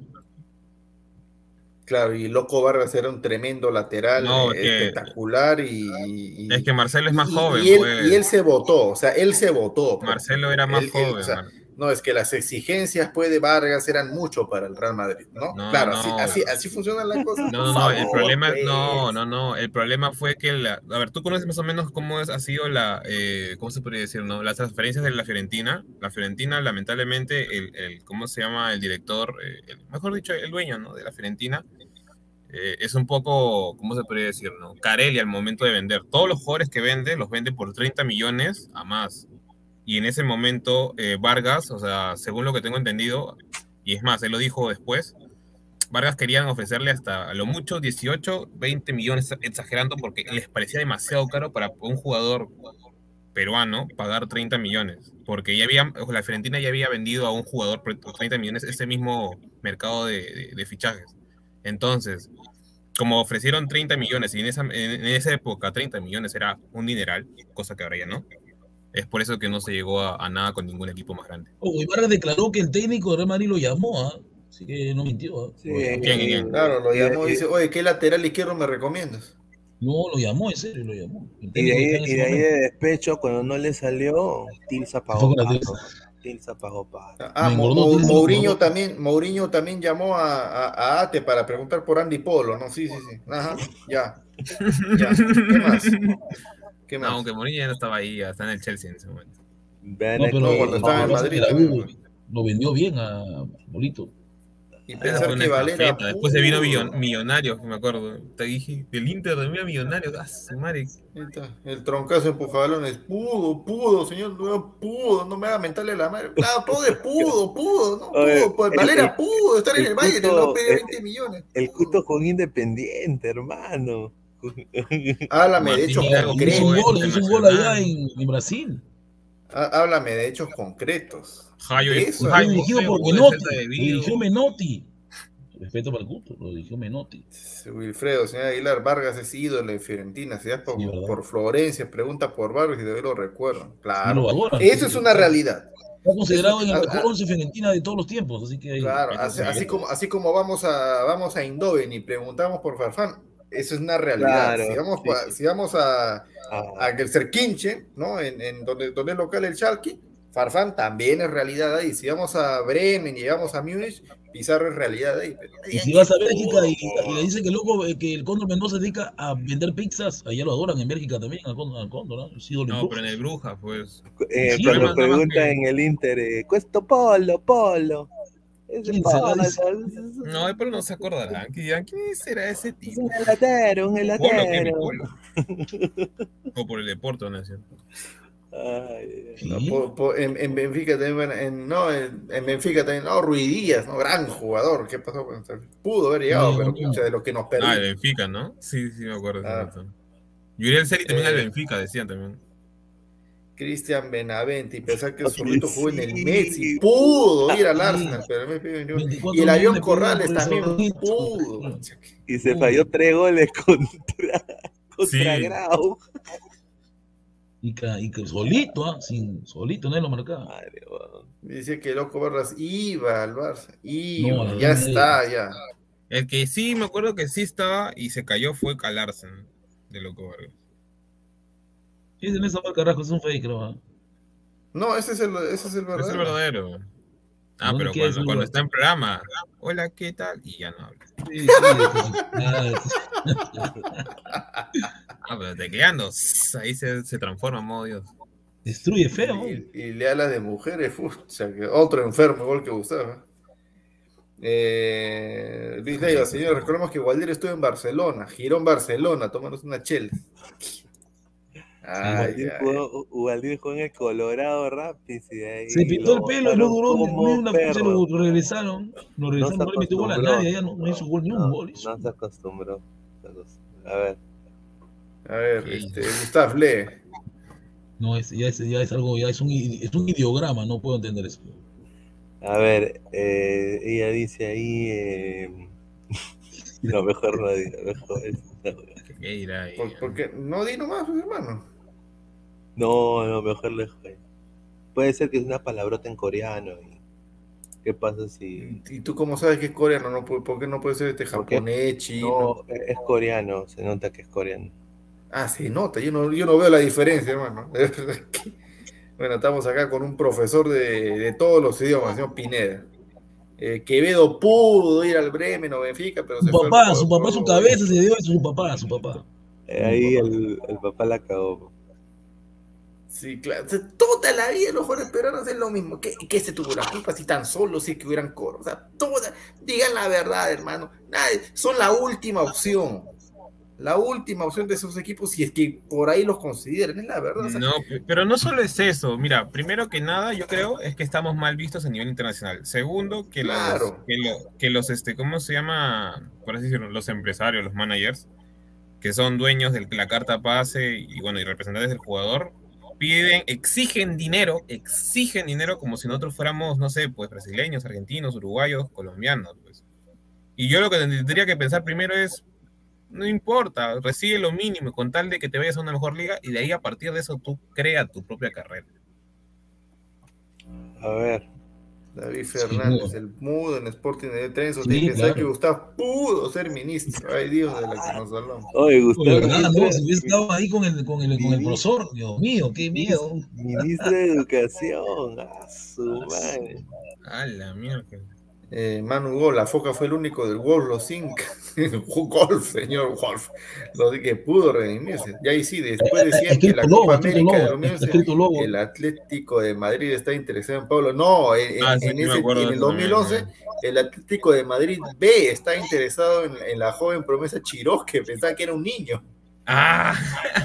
Claro, y Loco Vargas era un tremendo lateral, No, eh, es que- espectacular y, y- Es que Marcelo es más y- joven, y él, pues. y él se votó, o sea, él se votó. pues. Marcelo era más Él- él, joven. o sea, Mar- No, es que las exigencias pues, de Vargas eran mucho para el Real Madrid, ¿no? No, claro, no. Así, así, así funcionan las cosas. No, no, el problema, pues. no, no, no, el problema fue que, la, a ver, tú conoces más o menos cómo es, ha sido la, eh, ¿cómo se podría decir, no? Las transferencias de la Fiorentina. La Fiorentina, lamentablemente, el, el ¿cómo se llama? El director, eh, el- mejor dicho, el dueño, ¿no? De la Fiorentina, eh, es un poco, ¿cómo se podría decir, no? Carelli al momento de vender. Todos los jugadores que vende, los vende por 30 millones a más. Y en ese momento, eh, Vargas, o sea, según lo que tengo entendido, y es más, él lo dijo después, Vargas querían ofrecerle hasta lo mucho 18, 20 millones, exagerando, porque les parecía demasiado caro para un jugador peruano pagar 30 millones. Porque ya había, la Fiorentina ya había vendido a un jugador por 30 millones ese mismo mercado de, fichajes. Entonces, como ofrecieron 30 millones y en esa, en esa época 30 millones era un dineral, cosa que ahora ya no, es por eso que no se llegó a, a nada con ningún equipo más grande. Oh, Vargas declaró que el técnico de Real Madrid lo llamó, ¿ah? así que no mintió. ¿ah? Sí, ¿Quién, quién? Claro, lo llamó y dice, oye, ¿qué lateral izquierdo me recomiendas? No, lo llamó, en serio, lo llamó. Y de ahí, y de, ahí de despecho, cuando no le salió, Tilsa pagó pato. Tilsa. Pagó pato. Ah, Mo- Mo- Mourinho también, Mourinho también llamó a, a- a Ate para preguntar por Andy Polo, ¿no? Sí, sí, sí. Ajá, ya. ya. ¿Qué más? ¿Qué No, más? aunque Mourinho ya no estaba ahí, está en el Chelsea en ese momento. Vean No, pero cuando estaba en Madrid lo vendió bien a Bolito. Y Esa pensar que Valera. Después se vino Millonarios, me acuerdo. Te dije, del Inter de mira Millonarios. Ah, El troncazo empujabalones. Pudo, pudo, señor. No pudo. No me haga mentarle la madre. Claro, todo es pudo, pudo. No pudo. Pues Valera el- pudo estar en el el Bayern. puto- No pedía el- 20 millones. El Cuto con Independiente, hermano. Háblame de hechos concretos. un Creo, gol, hizo un gol allá en, en Brasil. Há- Háblame de hechos concretos. Jayo Eso, Jayo dirigido José, por de Menotti. De Lo dirigió Menotti. Respeto para el Cuto, lo dirigió Menotti. Wilfredo, señor Aguilar, Vargas es ídolo en Fiorentina. Si das por, Sí, Florencia, pregunta por Vargas y todavía lo recuerdan. Sí, Claro. lo adoran. Eso es una realidad. Está considerado en el mejor ah, once Fiorentina de todos los tiempos, así que ahí- Claro, así, está. así como, así como vamos a vamos a Indoven y preguntamos por Farfán, eso es una realidad. Claro, si vamos, sí, pa- sí. si vamos a, Ah, a Gelsenkirchen, ¿no? En, en donde, donde es local el Schalke, Farfán también es realidad ahí. Si vamos a Bremen y vamos a Múnich, Pizarro es realidad ahí. Pero- Y si vas a Bélgica y, y le dicen que el loco, eh, que el Cóndor Mendoza se dedica a vender pizzas, allá lo adoran en Bélgica también, al Cóndor, al Cóndor ¿no? Sí, No, pero en el Bruja, pues. eh, sí, pregunta que- en el Inter, eh, cuesto polo, polo. No, pero no se acordarán. ¿Quién dirán, ¿Quién será ese Es tipo? un helatero, un Polo, ¿qué, mi helatero. O por el deporte, ¿no? Ay, Sí. No, po- po- en, en Benfica también, en, no, en, en Benfica también, no, Ruidías, ¿no? Gran jugador. ¿Qué pasó? con? Pudo haber llegado, No, pero no. pucha, de lo que nos Ah, perdimos. el Benfica, ¿no? Sí, sí, me acuerdo. Ah. Ah. Yuriel Celi también Eh. al Benfica, decían también. Cristian Benavente, y pensar que el zorrito jugó en el. Messi, pudo ir al. Arsenal, pero. 24 y el avión Corrales también pudo. Y se falló tres goles contra, contra Sí. Grau. Y, que, y que solito, ¿ah? Sin, solito, nadie lo marcaba. Madre. Dice que loco Barras iba al Barça, iba, No, ya no, está, ya. El que sí, me acuerdo que sí estaba y se cayó fue Calarsen, de Loco Vargas. Sí, en esa carajo, es un fake, creo. ¿ah? No, ese es el, ese es el Es verdadero. el verdadero. Ah, ¿Dónde pero cuando, cuando está en programa, hola, ¿qué tal? Y ya no habla. Sí, sí, ah, Ah, pero tecleando, ahí se, se transforma, modo Dios. destruye feo. Y, y le habla de mujeres, pucha, que otro enfermo igual que Gustavo. Eh, Luis Leiva, señor, recordemos que Waldir estuvo en Barcelona, Girón Barcelona, tomándose una chela. Ay, Ubaldir ay. jugó, en el Colorado Rapids y ahí Se pintó el lo pelo y no duró ni una fecha, lo regresaron. Lo regresaron, no, se le metió gol a acostumbró. nadie, ya no, no hizo gol ni un No, gol. no se acostumbró. A ver, A ver, este, Gustav, lee. No, es, ya, es, ya es algo, ya es un, es un ideograma, no puedo entender eso. a ver, eh, ella dice ahí. Eh, no, mejor no diga, mejor. ¿Qué dirá ahí? Por- porque no di nomás, pues, hermano. No, no, mejor lejos. Puede ser que es una palabrota en coreano. y ¿Qué pasa si.? ¿Y tú cómo sabes que es coreano? No, ¿Por qué no puede ser este Porque- japonés, chino? No, es coreano, se nota que es coreano. Ah, se nota, yo no, yo no veo la diferencia, hermano. Bueno, estamos acá con un profesor de, de todos los idiomas, señor Pineda. Eh, Quevedo pudo ir al Bremen o Benfica, pero su se papá, fue su papá, su cabeza se dio a su papá, su papá. Eh, ahí el, el, papá la cagó. Sí, claro. Toda la vida los jugadores peruanos es lo mismo. ¿Qué, qué se tuvo la culpa si tan solo sí que hubieran coro? O sea, toda, digan la verdad, hermano. Nadie, son la última opción la última opción de esos equipos, si es que por ahí los consideran, es la verdad. no, pero no solo es eso. Mira, primero que nada, yo creo es que estamos mal vistos a nivel internacional. Segundo, que los, que, los este, ¿cómo se llama? Por así decirlo, los empresarios, los managers, que son dueños de la carta pase y bueno, y representantes del jugador, piden, exigen dinero, exigen dinero como si nosotros fuéramos, no sé, pues brasileños, argentinos, uruguayos, colombianos, pues. Y yo lo que tendría que pensar primero es, no importa, recibe lo mínimo con tal de que te vayas a una mejor liga y de ahí a partir de eso tú crea tu propia carrera. A ver. David Fernández, el mudo en Sporting de Trenzo, tiene que saber que Gustavo pudo ser ministro. Ay, Dios de la que nos hablamos. Oye, Gustavo. ¿verdad? No, si hubiese estado ahí con el, con, el, con el profesor, Dios mío, qué miedo. Ministro de Educación, a su madre. A la mierda. Eh, Manu Gol, la foca fue el único del Wolf, los cinco. Golf, señor Wolf. Lo que pudo redimirse. Y ahí sí, después decían que la Copa América de el Atlético de Madrid está interesado en Pablo. No, en, ah, ese, en el 2011, el Atlético de Madrid B está interesado en, en la joven promesa Chiroz, que pensaba que era un niño. Ah,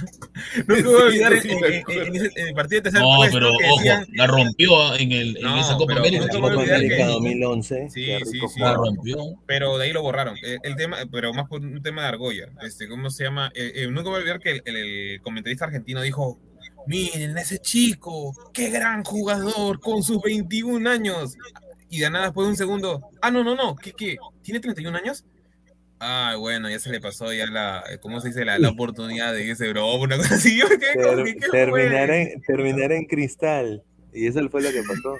no me puedo olvidar en, el partido de tercer No, pero ojo, la rompió en, el, en esa Copa América. No Copa América 2011. Sí, sí, sí. La rompió. Pero de ahí lo borraron. El, tema, pero más por un tema de argolla. Este, ¿Cómo se llama? Eh, eh, nunca voy a olvidar que el, el comentarista argentino dijo: Miren, ese chico, qué gran jugador con sus 21 años. Y de nada, después de un segundo, ah, no, no, no, ¿qué, qué? ¿Tiene 31 años? Ah, bueno, ya se le pasó ya la, ¿cómo se dice? La, la oportunidad de irse bro, una cosa así. Yo, ¿qué, Ter, ¿qué terminar, en, terminar en cristal. Y eso fue lo que pasó.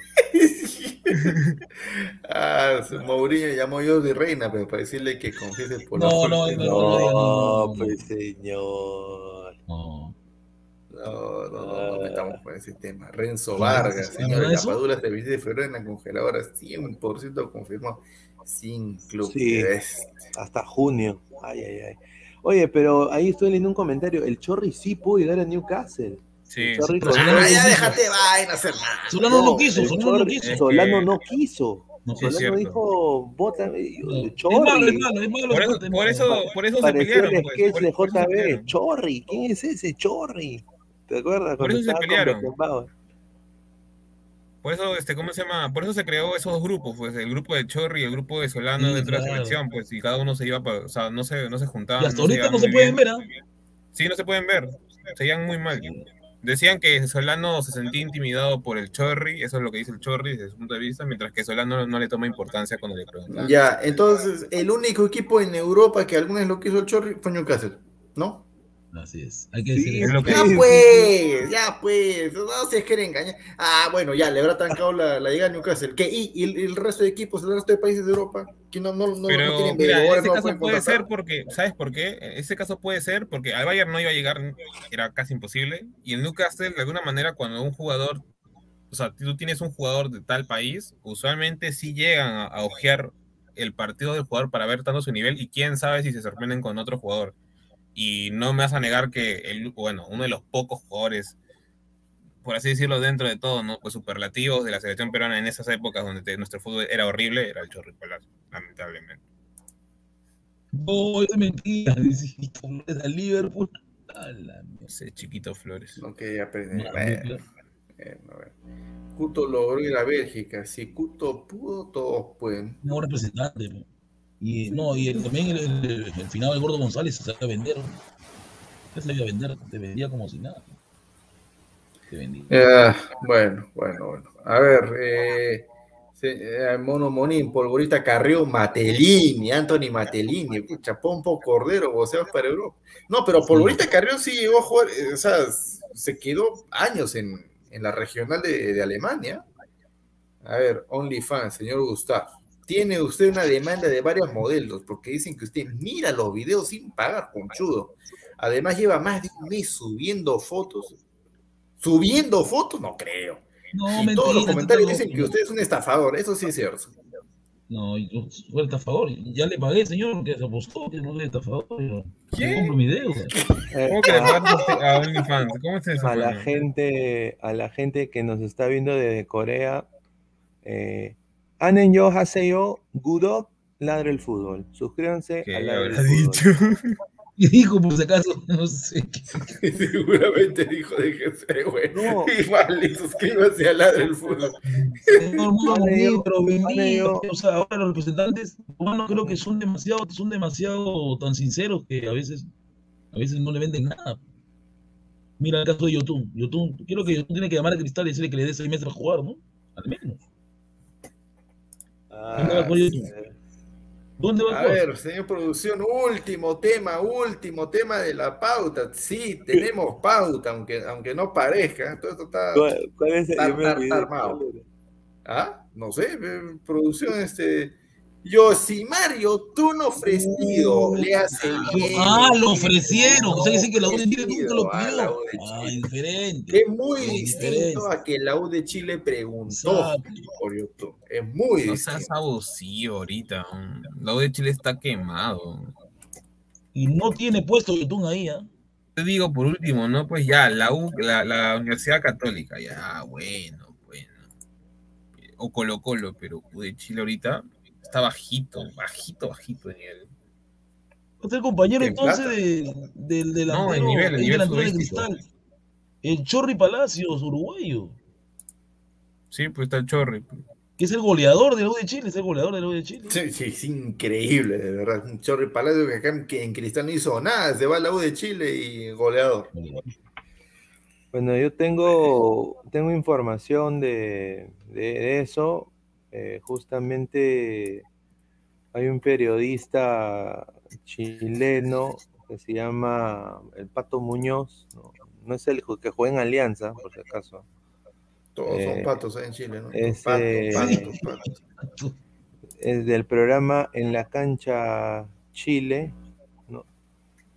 ah, Mourinho llamó yo de reina, pero para decirle que confiese por no, no, no, no, no, pues señor. No. No, no, no, no metamos con ese tema. Renzo Vargas, señor, la padura de de febrero en la congeladora, 100% confirmado sin club. Sí, hasta junio. Ay, ay, ay. Oye, pero ahí estoy leyendo un comentario. El Chorri sí pudo llegar a Newcastle. Sí, Chorri sí, ah, ya déjate vaina hacer nada. Solano no, quiso, Solano no quiso. Solano no quiso. No, Solano dijo, bota, Chorri. Es malo, es malo, es malo. Por, eso, por eso, se pelearon. El pues, de JB, Chorri, ¿quién es ese Chorri? ¿Te acuerdas? Por eso se pelearon. Por eso, este, ¿cómo se llama? Por eso se creó esos grupos, pues, el grupo de Chorri y el grupo de Solano dentro de la selección, pues, y cada uno se iba, para, o sea, no se, no se juntaban. Y hasta ahorita no se pueden ver, ¿ah? Sí, no se pueden ver. Se iban muy mal. Decían que Solano se sentía intimidado por el Chorri, eso es lo que dice el Chorri desde su punto de vista, mientras que Solano no, le toma importancia cuando le preguntan. Ya, entonces, el único equipo en Europa que alguna vez lo quiso el Chorri fue Newcastle, ¿no? Así es. Hay que decir Ya pues, ya pues, no se quieren engañar. Ah, bueno, ya, le habrá trancado la, la llegada a Newcastle. ¿Qué? ¿Y, el, resto de equipos, el resto de países de Europa? Que no, no, no, Pero, tienen mira, ese caso puede ser porque, ¿sabes por qué? Ese caso puede ser porque al Bayern no iba a llegar, era casi imposible. Y el Newcastle, de alguna manera, cuando un jugador, o sea, tú tienes un jugador de tal país, usualmente sí llegan a, a ojear el partido del jugador para ver tanto su nivel y quién sabe si se sorprenden con otro jugador y no me vas a negar que, el, bueno, uno de los pocos jugadores, por así decirlo, dentro de todo, ¿no? Pues superlativos de la selección peruana en esas épocas donde nuestro fútbol era horrible, era el Chorri Palacio, lamentablemente. No, es mentira, Chiquito Flores al Liverpool. No sé, Chiquito Flores. Ok, aprendí. Cuto logró ir a Bélgica. Si Cuto pudo, todos pueden. No representante. Y no, y también el, el, el, final del Gordo González se sabía vender. Se sabía vender, te vendía como si nada. Te vendía. Eh, bueno, bueno, bueno. A ver, eh, eh, Mono Monín, Polvorita Carrió, Matelini, Anthony Matelini, Chapompo Cordero, voceos para Europa. No, pero Polvorita. Carrió sí llegó a jugar, eh, o sea, se quedó años en, en la regional de, de Alemania. A ver, OnlyFans, señor Gustavo tiene usted una demanda de varios modelos, porque dicen que usted mira los videos sin pagar, conchudo. Además, lleva más de un mes subiendo fotos. subiendo fotos, no creo. No, y mentira, todos los comentarios dicen que usted es un estafador, eso sí es cierto. No, yo soy estafador. Ya le pagué, señor, que se apostó, que no soy estafador. Yo ¿Qué? compro mi deuda. Eh, ¿Cómo que le a, pagaste a OnlyFans? ¿Cómo es eso? a la gente, a la gente que nos está viendo desde Corea, eh, Anen yo Haseo Gudok Ladre el Fútbol. Suscríbanse ¿Qué a Ladre el habrá Fútbol. dicho? Y dijo, por si acaso, no sé. Seguramente dijo, déjese, güey. No. Igual, y suscríbase a Ladre el Fútbol. Señor, muy pero O sea, ahora los representantes, bueno, creo que son demasiado, son demasiado tan sinceros que a veces, a veces no le venden nada. Mira el caso de Yotun. Yotun, creo que Yotun tiene que llamar a Cristal y decirle que le dé seis meses a jugar, ¿no? Al menos. Ah, ¿Dónde va a ver, señor producción, último tema, último tema de la pauta. Sí, tenemos pauta, aunque, aunque no parezca. Todo esto está. ¿Cuál, cuál es el está armado. ¿Ah? No sé, eh, producción, este. Yosimar tú no ofrecido, le hace bien. Ah, lo ofrecieron. O sea, dicen que la U de Chile nunca lo pidió. U de Ah, Chile. diferente. Es muy distinto a que la U de Chile preguntó Exacto. por YouTube. Es muy No distinto. seas abusivo ahorita. La U de Chile está quemado. Y no tiene puesto Yotun ahí, ¿ah? Te digo por último, ¿no? Pues ya, la, U, la, la Universidad Católica, ya, bueno, bueno. O Colo Colo, pero U de Chile ahorita está bajito, bajito, bajito de nivel. A ser compañero En entonces de- del delantero, No, en nivel, el nivel de. Cristal. El Chorri Palacios, uruguayo. Sí, pues está el Chorri. Que es el goleador de la U de Chile, es el goleador de la U de Chile. Sí, sí, es increíble, de verdad. Un Chorri Palacio que acá en, que en Cristal no hizo nada. Se va a la U de Chile y goleador. Bueno, yo tengo, tengo información de, de- de eso. Eh, justamente hay un periodista chileno que se llama el Pato Muñoz. No, No es el que juega en Alianza, por si acaso. Todos son Eh, patos en Chile, ¿no? ese- Patos, patos, patos. es del programa En la cancha Chile,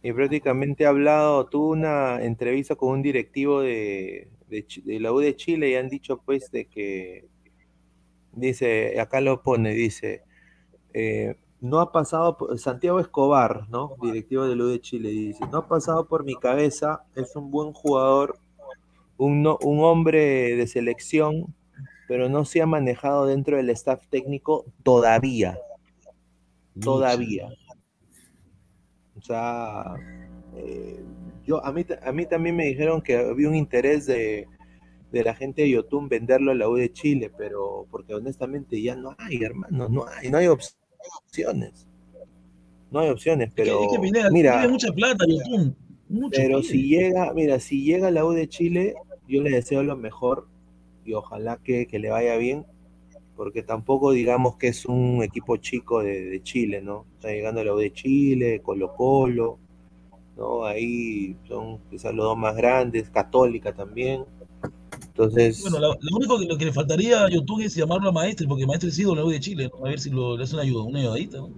y prácticamente ha hablado, tuvo una entrevista con un directivo de, de de la U de Chile y han dicho pues de que, dice, acá lo pone, dice, eh, no ha pasado, por- Santiago Escobar, ¿no? Directivo de la U de Chile, dice, no ha pasado por mi cabeza, es un buen jugador, un, no- un hombre de selección, pero no se ha manejado dentro del staff técnico todavía. Todavía. O sea, eh, yo, a, mí, a mí también me dijeron que había un interés de, de la gente de Yotun venderlo a la U de Chile, pero porque honestamente ya no hay, hermano, no hay, no hay opciones. No hay opciones, Es que- pero es que Pineda, mira, tiene mucha plata, Yotun. Mucho pero si llega, mira, si llega la U de Chile, yo le deseo lo mejor y ojalá que, que le vaya bien, porque tampoco digamos que es un equipo chico de, de Chile, ¿no? Está llegando la U de Chile, Colo Colo, ¿no? Ahí son quizás los dos más grandes, Católica también. Entonces, Bueno, lo único que, lo que le faltaría a Yotun es llamarlo a Maestre, porque Maestre es ídolo de la U de Chile. ¿no? A ver si lo, le hace una ayuda, una ayudadita. ¿no?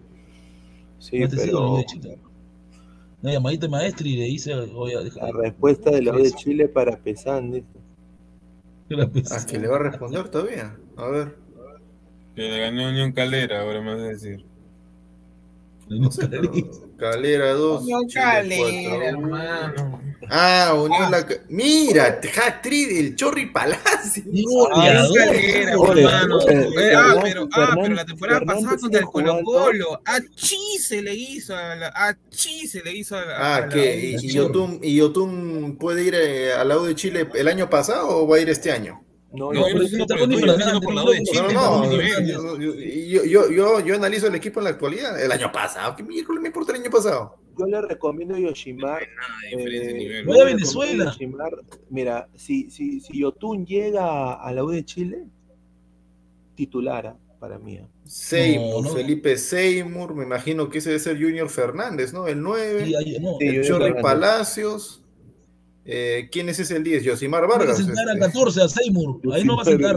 sí, Maestre es ídolo de la U pero de Chile. Una llamadita de Maestre y le dice, oye, deja la respuesta de la U de Chile para Pesan, dice. pesa. Ah, que le va a responder todavía. A ver. Que le ganó Unión Calera, ahora me vas a decir. No sé, pero Calera 2. Unión Calera, hermano. Ah, Unión la. Ca- Mira, hat-trick del Chorri Palacio. Calera, Oye, hermano. oye, Eh, ah, Fernan- pero, ah, pero la temporada Fernández pasada contra el Colo. Colo. A Chi se le hizo a la. A Chi se le hizo a la. Ah, la- ¿qué? ¿Y, y Yotun, ¿Y Yotun puede ir eh, al lado de Chile el año pasado o va a ir este año? No, No, no, yo no. Yo, yo, yo, yo, yo analizo el equipo en la actualidad. El año pasado. ¿Qué miércoles me importa el año pasado? yo le recomiendo a Yoshimar Eh, a Venezuela. Yoshimar, Mira, si, si, si Yotun llega a la U de Chile, titulara para mí. ¿eh? Seymour, No, no. Felipe Seymour, me imagino que ese debe ser Junior Fernández, ¿no? El 9, Y ahí- no, Sí, el Chorri Fernández. Palacios. Eh, ¿Quién es ese el 10? Yosimar Va a Vargas. sentar a este. 14 a Seymour. Ahí no va a sentar.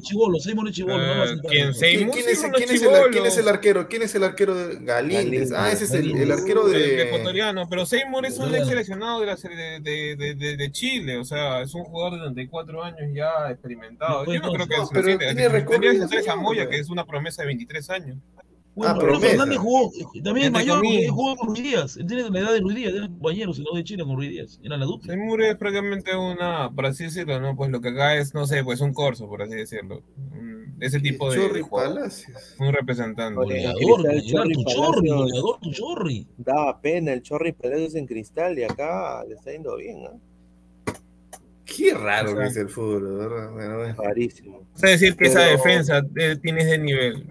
Chivolo, Seymour es chivolo. No va a sentar. ¿quién? es, quién es el, chibolo. quién es el arquero? ¿Quién es el arquero de Galíndez? Ah, ese es el, el arquero de. ecuatoriano, pero Seymour es un ex seleccionado de, la, serie de, de, de, de- Chile, o sea, es un jugador de 34 años ya experimentado. Yo no creo que no, se pero tiene recorrido, Moya, que es una promesa de 23 años. Bueno, Ah, promesa. Fernández jugó, también es Entre mayor, él jugó con Ruiz Díaz. Él tiene la edad de Ruiz Díaz, eran compañeros, no de Chile con Ruiz Díaz. Era la dupla. Seymour es prácticamente una, por así decirlo, ¿no? Pues lo que acá es, no sé, pues un corso, por así decirlo. Un- Ese tipo de, Chorri. Palacios. Un representante. Oye, Goleador, Chorri, tu chorri, Palacios. goleador, tu chorri. Daba pena el Chorri Palacios en cristal y acá le está yendo bien, ¿ah? Qué raro O sea, que es el fútbol, ¿verdad? Bueno. Rarísimo. O sea, decir que esa Pero- defensa eh, tiene ese nivel.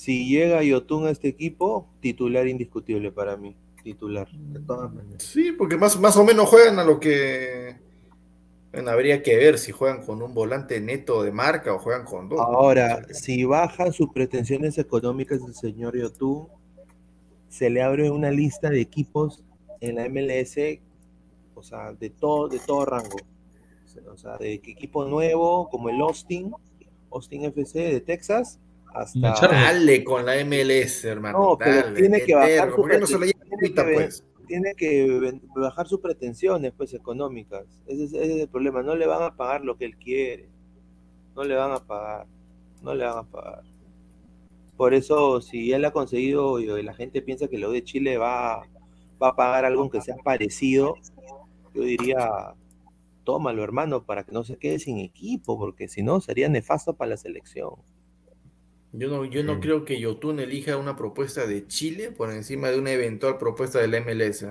Si llega Yotun a este equipo, titular indiscutible para mí. Titular, de todas maneras. Sí, porque más, más o menos juegan a lo que. Bueno, habría que ver si juegan con un volante neto de marca o juegan con dos. ¿no? Ahora, si bajan sus pretensiones económicas del señor Yotun, se le abre una lista de equipos en la MLS, o sea, de todo, de todo rango. O sea, de equipo nuevo, como el Austin, Austin FC de Texas, hasta... Dale con la MLS, hermano. No, pero dale, tiene que bajar su ¿Por qué no se lo lleva tiene ahorita, que ver- pues? tiene que bajar sus pretensiones pues económicas. Ese es, ese es el problema. No le van a pagar lo que él quiere. No le van a pagar. No le van a pagar. Por eso, si él ha conseguido y la gente piensa que lo de Chile va, va a pagar algo que sea parecido, yo diría, tómalo hermano para que no se quede sin equipo, porque si no sería nefasto para la selección. Yo no, yo no creo que Yotun elija una propuesta de Chile por encima de una eventual propuesta de la MLS.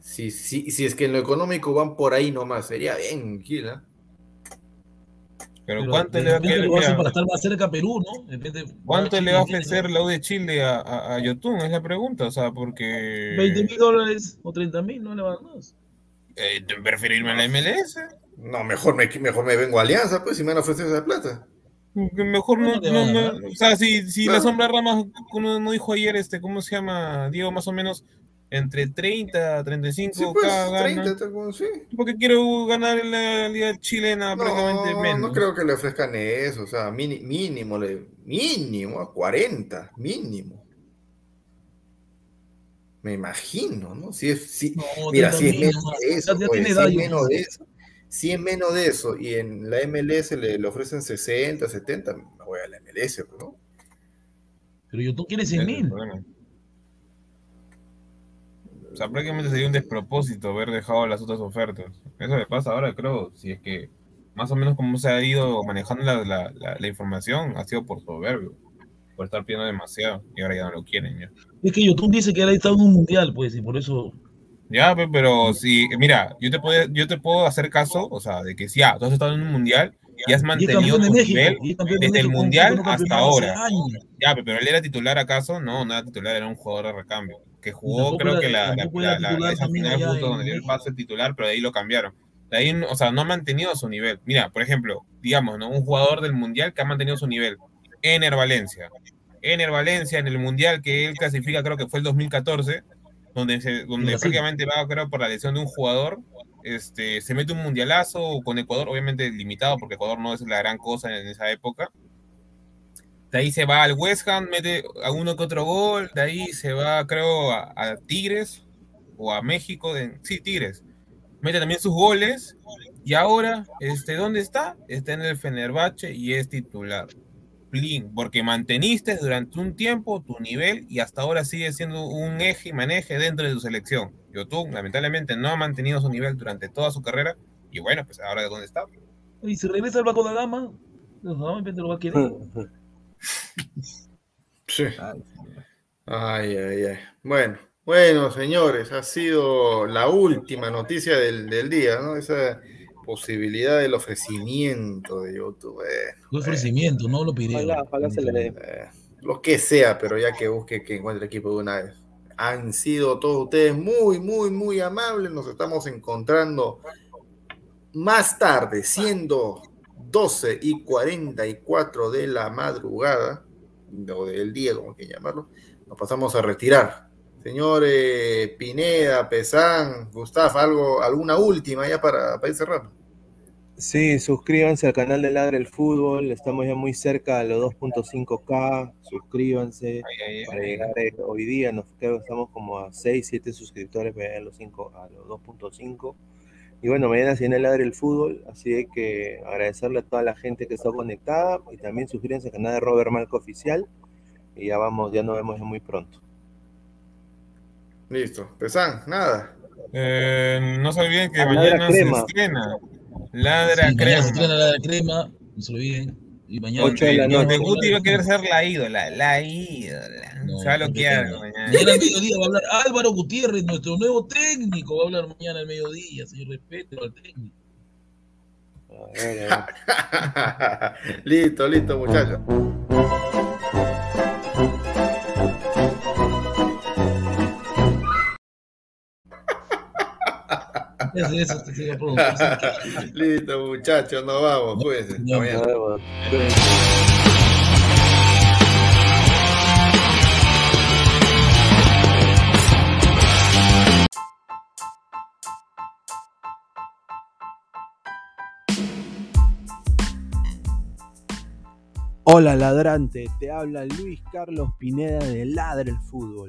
Si, si, si es que en lo económico van por ahí nomás, sería bien, Gila. Pero, Pero ¿cuánto le va a lo hacen mira, para estar más cerca a Perú, ¿no? De ¿Cuánto Chile le va a ofrecer ¿no? la U de Chile a, a, a Yotun? Es la pregunta, o sea, porque... 20 mil dólares o 30 mil, no le van a dar más. Eh, prefiero irme a la MLS. No, mejor me, mejor me vengo a Alianza, pues, si me van a ofrecer esa plata. Mejor no, o sea, si, si Claro. la sombra Rama, como no dijo ayer, este, ¿cómo se llama? Diego, más o menos entre 30 a 35 Sí, pues, cada gana. 30, tal como- sí. Porque quiero ganar en la liga chilena prácticamente No, menos. no creo que le ofrezcan eso, o sea, mini- mínimo, le, mínimo, a 40, mínimo. Me imagino, ¿no? Si es, si, No, mira, 30 si es mil menos de eso, Ya- ya oye, tiene si edad, yo de eso, si es menos de eso y en la MLS le, le ofrecen 60, 70, me voy a la MLS, ¿no? Pero yo tú quieres Ese 100 es el mil. O sea, prácticamente sería un despropósito haber dejado las otras ofertas. Eso le pasa ahora, creo, si es que más o menos como se ha ido manejando la, la- la- la información, ha sido por soberbio, por estar pidiendo demasiado, y ahora ya no lo quieren ya. Es que Yotun dice que él ha estado en un mundial, pues, y por eso. Ya, pe- pero si, mira, yo te puedo, yo te puedo hacer caso, o sea, de que si ya, tú has estado en un mundial y has mantenido tu nivel desde el México con- mundial hasta ahora. Ya, pe- pero él era titular acaso, no, no era titular, era un jugador de recambio. Que jugó, creo era- que la, la, la- la- esa final justo donde va a ser titular, pero de ahí lo cambiaron. De ahí, o sea, no ha mantenido su nivel. Mira, por ejemplo, digamos, ¿no? Un jugador del mundial que ha mantenido su nivel. Ener Valencia. Ener Valencia en el mundial que él clasifica, creo que fue el 2014, donde, se, donde Brasil. prácticamente va, creo, por la lesión de un jugador. Este, se mete un mundialazo con Ecuador, obviamente limitado, porque Ecuador no es la gran cosa en esa época. De ahí se va al West Ham, mete a uno que otro gol. De ahí se va, creo, a, a Tigres o a México. De, sí, Tigres. Mete también sus goles. Y ahora, este, ¿dónde está? Está en el Fenerbahce y es titular. Plin, porque manteniste durante un tiempo tu nivel y hasta ahora sigue siendo un eje y maneje dentro de tu selección. Yotun, lamentablemente, no ha mantenido su nivel durante toda su carrera. Y bueno, pues ahora, ¿dónde está? Y si regresa al Baco da Gama, no, de lo va a querer. Sí. Ay, ay, ay. Bueno, bueno, señores, ha sido la última noticia del, del día, ¿no? Esa posibilidad del ofrecimiento de YouTube. Bueno, Fue ofrecimiento, no lo pidió. Ojalá, ojalá se le dé. eh, lo que sea, pero ya que busque que encuentre equipo de una vez. Han sido todos ustedes muy, muy, muy amables. Nos estamos encontrando más tarde, siendo 12 y 44 de la madrugada, o del día, como que llamarlo. Nos pasamos a retirar. Señor eh, Pineda, Pesán, Gustavo, algo, alguna última ya para, para ir cerrando. Sí, suscríbanse al canal de Ladre el Fútbol, estamos ya muy cerca a los 2.5K, suscríbanse para llegar a, hoy día, nos creo que estamos como a 6, 7 suscriptores para llegar a los, 5, a los 2.5. Y bueno, mañana se viene el Ladre el Fútbol, así que agradecerle a toda la gente que está conectada y también suscríbanse al canal de Robert Malco Oficial y ya vamos, ya nos vemos ya muy pronto. Listo, Pesán, nada. Eh, no se olviden que mañana se estrena Ladra Sí, crema. se estrena la crema, no se olviden. Y mañana. Ocho de la noche. Guti va a querer ser la ídola, la ídola. No, se va a bloquear no. mañana. Mañana al mediodía va a hablar Álvaro Gutiérrez, nuestro nuevo técnico. Va a hablar mañana al mediodía, señor respeto al técnico. A ver, a ver. listo, listo, muchachos. Es eso, señor productor. Listo, muchachos, nos vamos, pues. No. Nos vemos. Hola ladrante, te habla Luis Carlos Pineda de Ladre el Fútbol.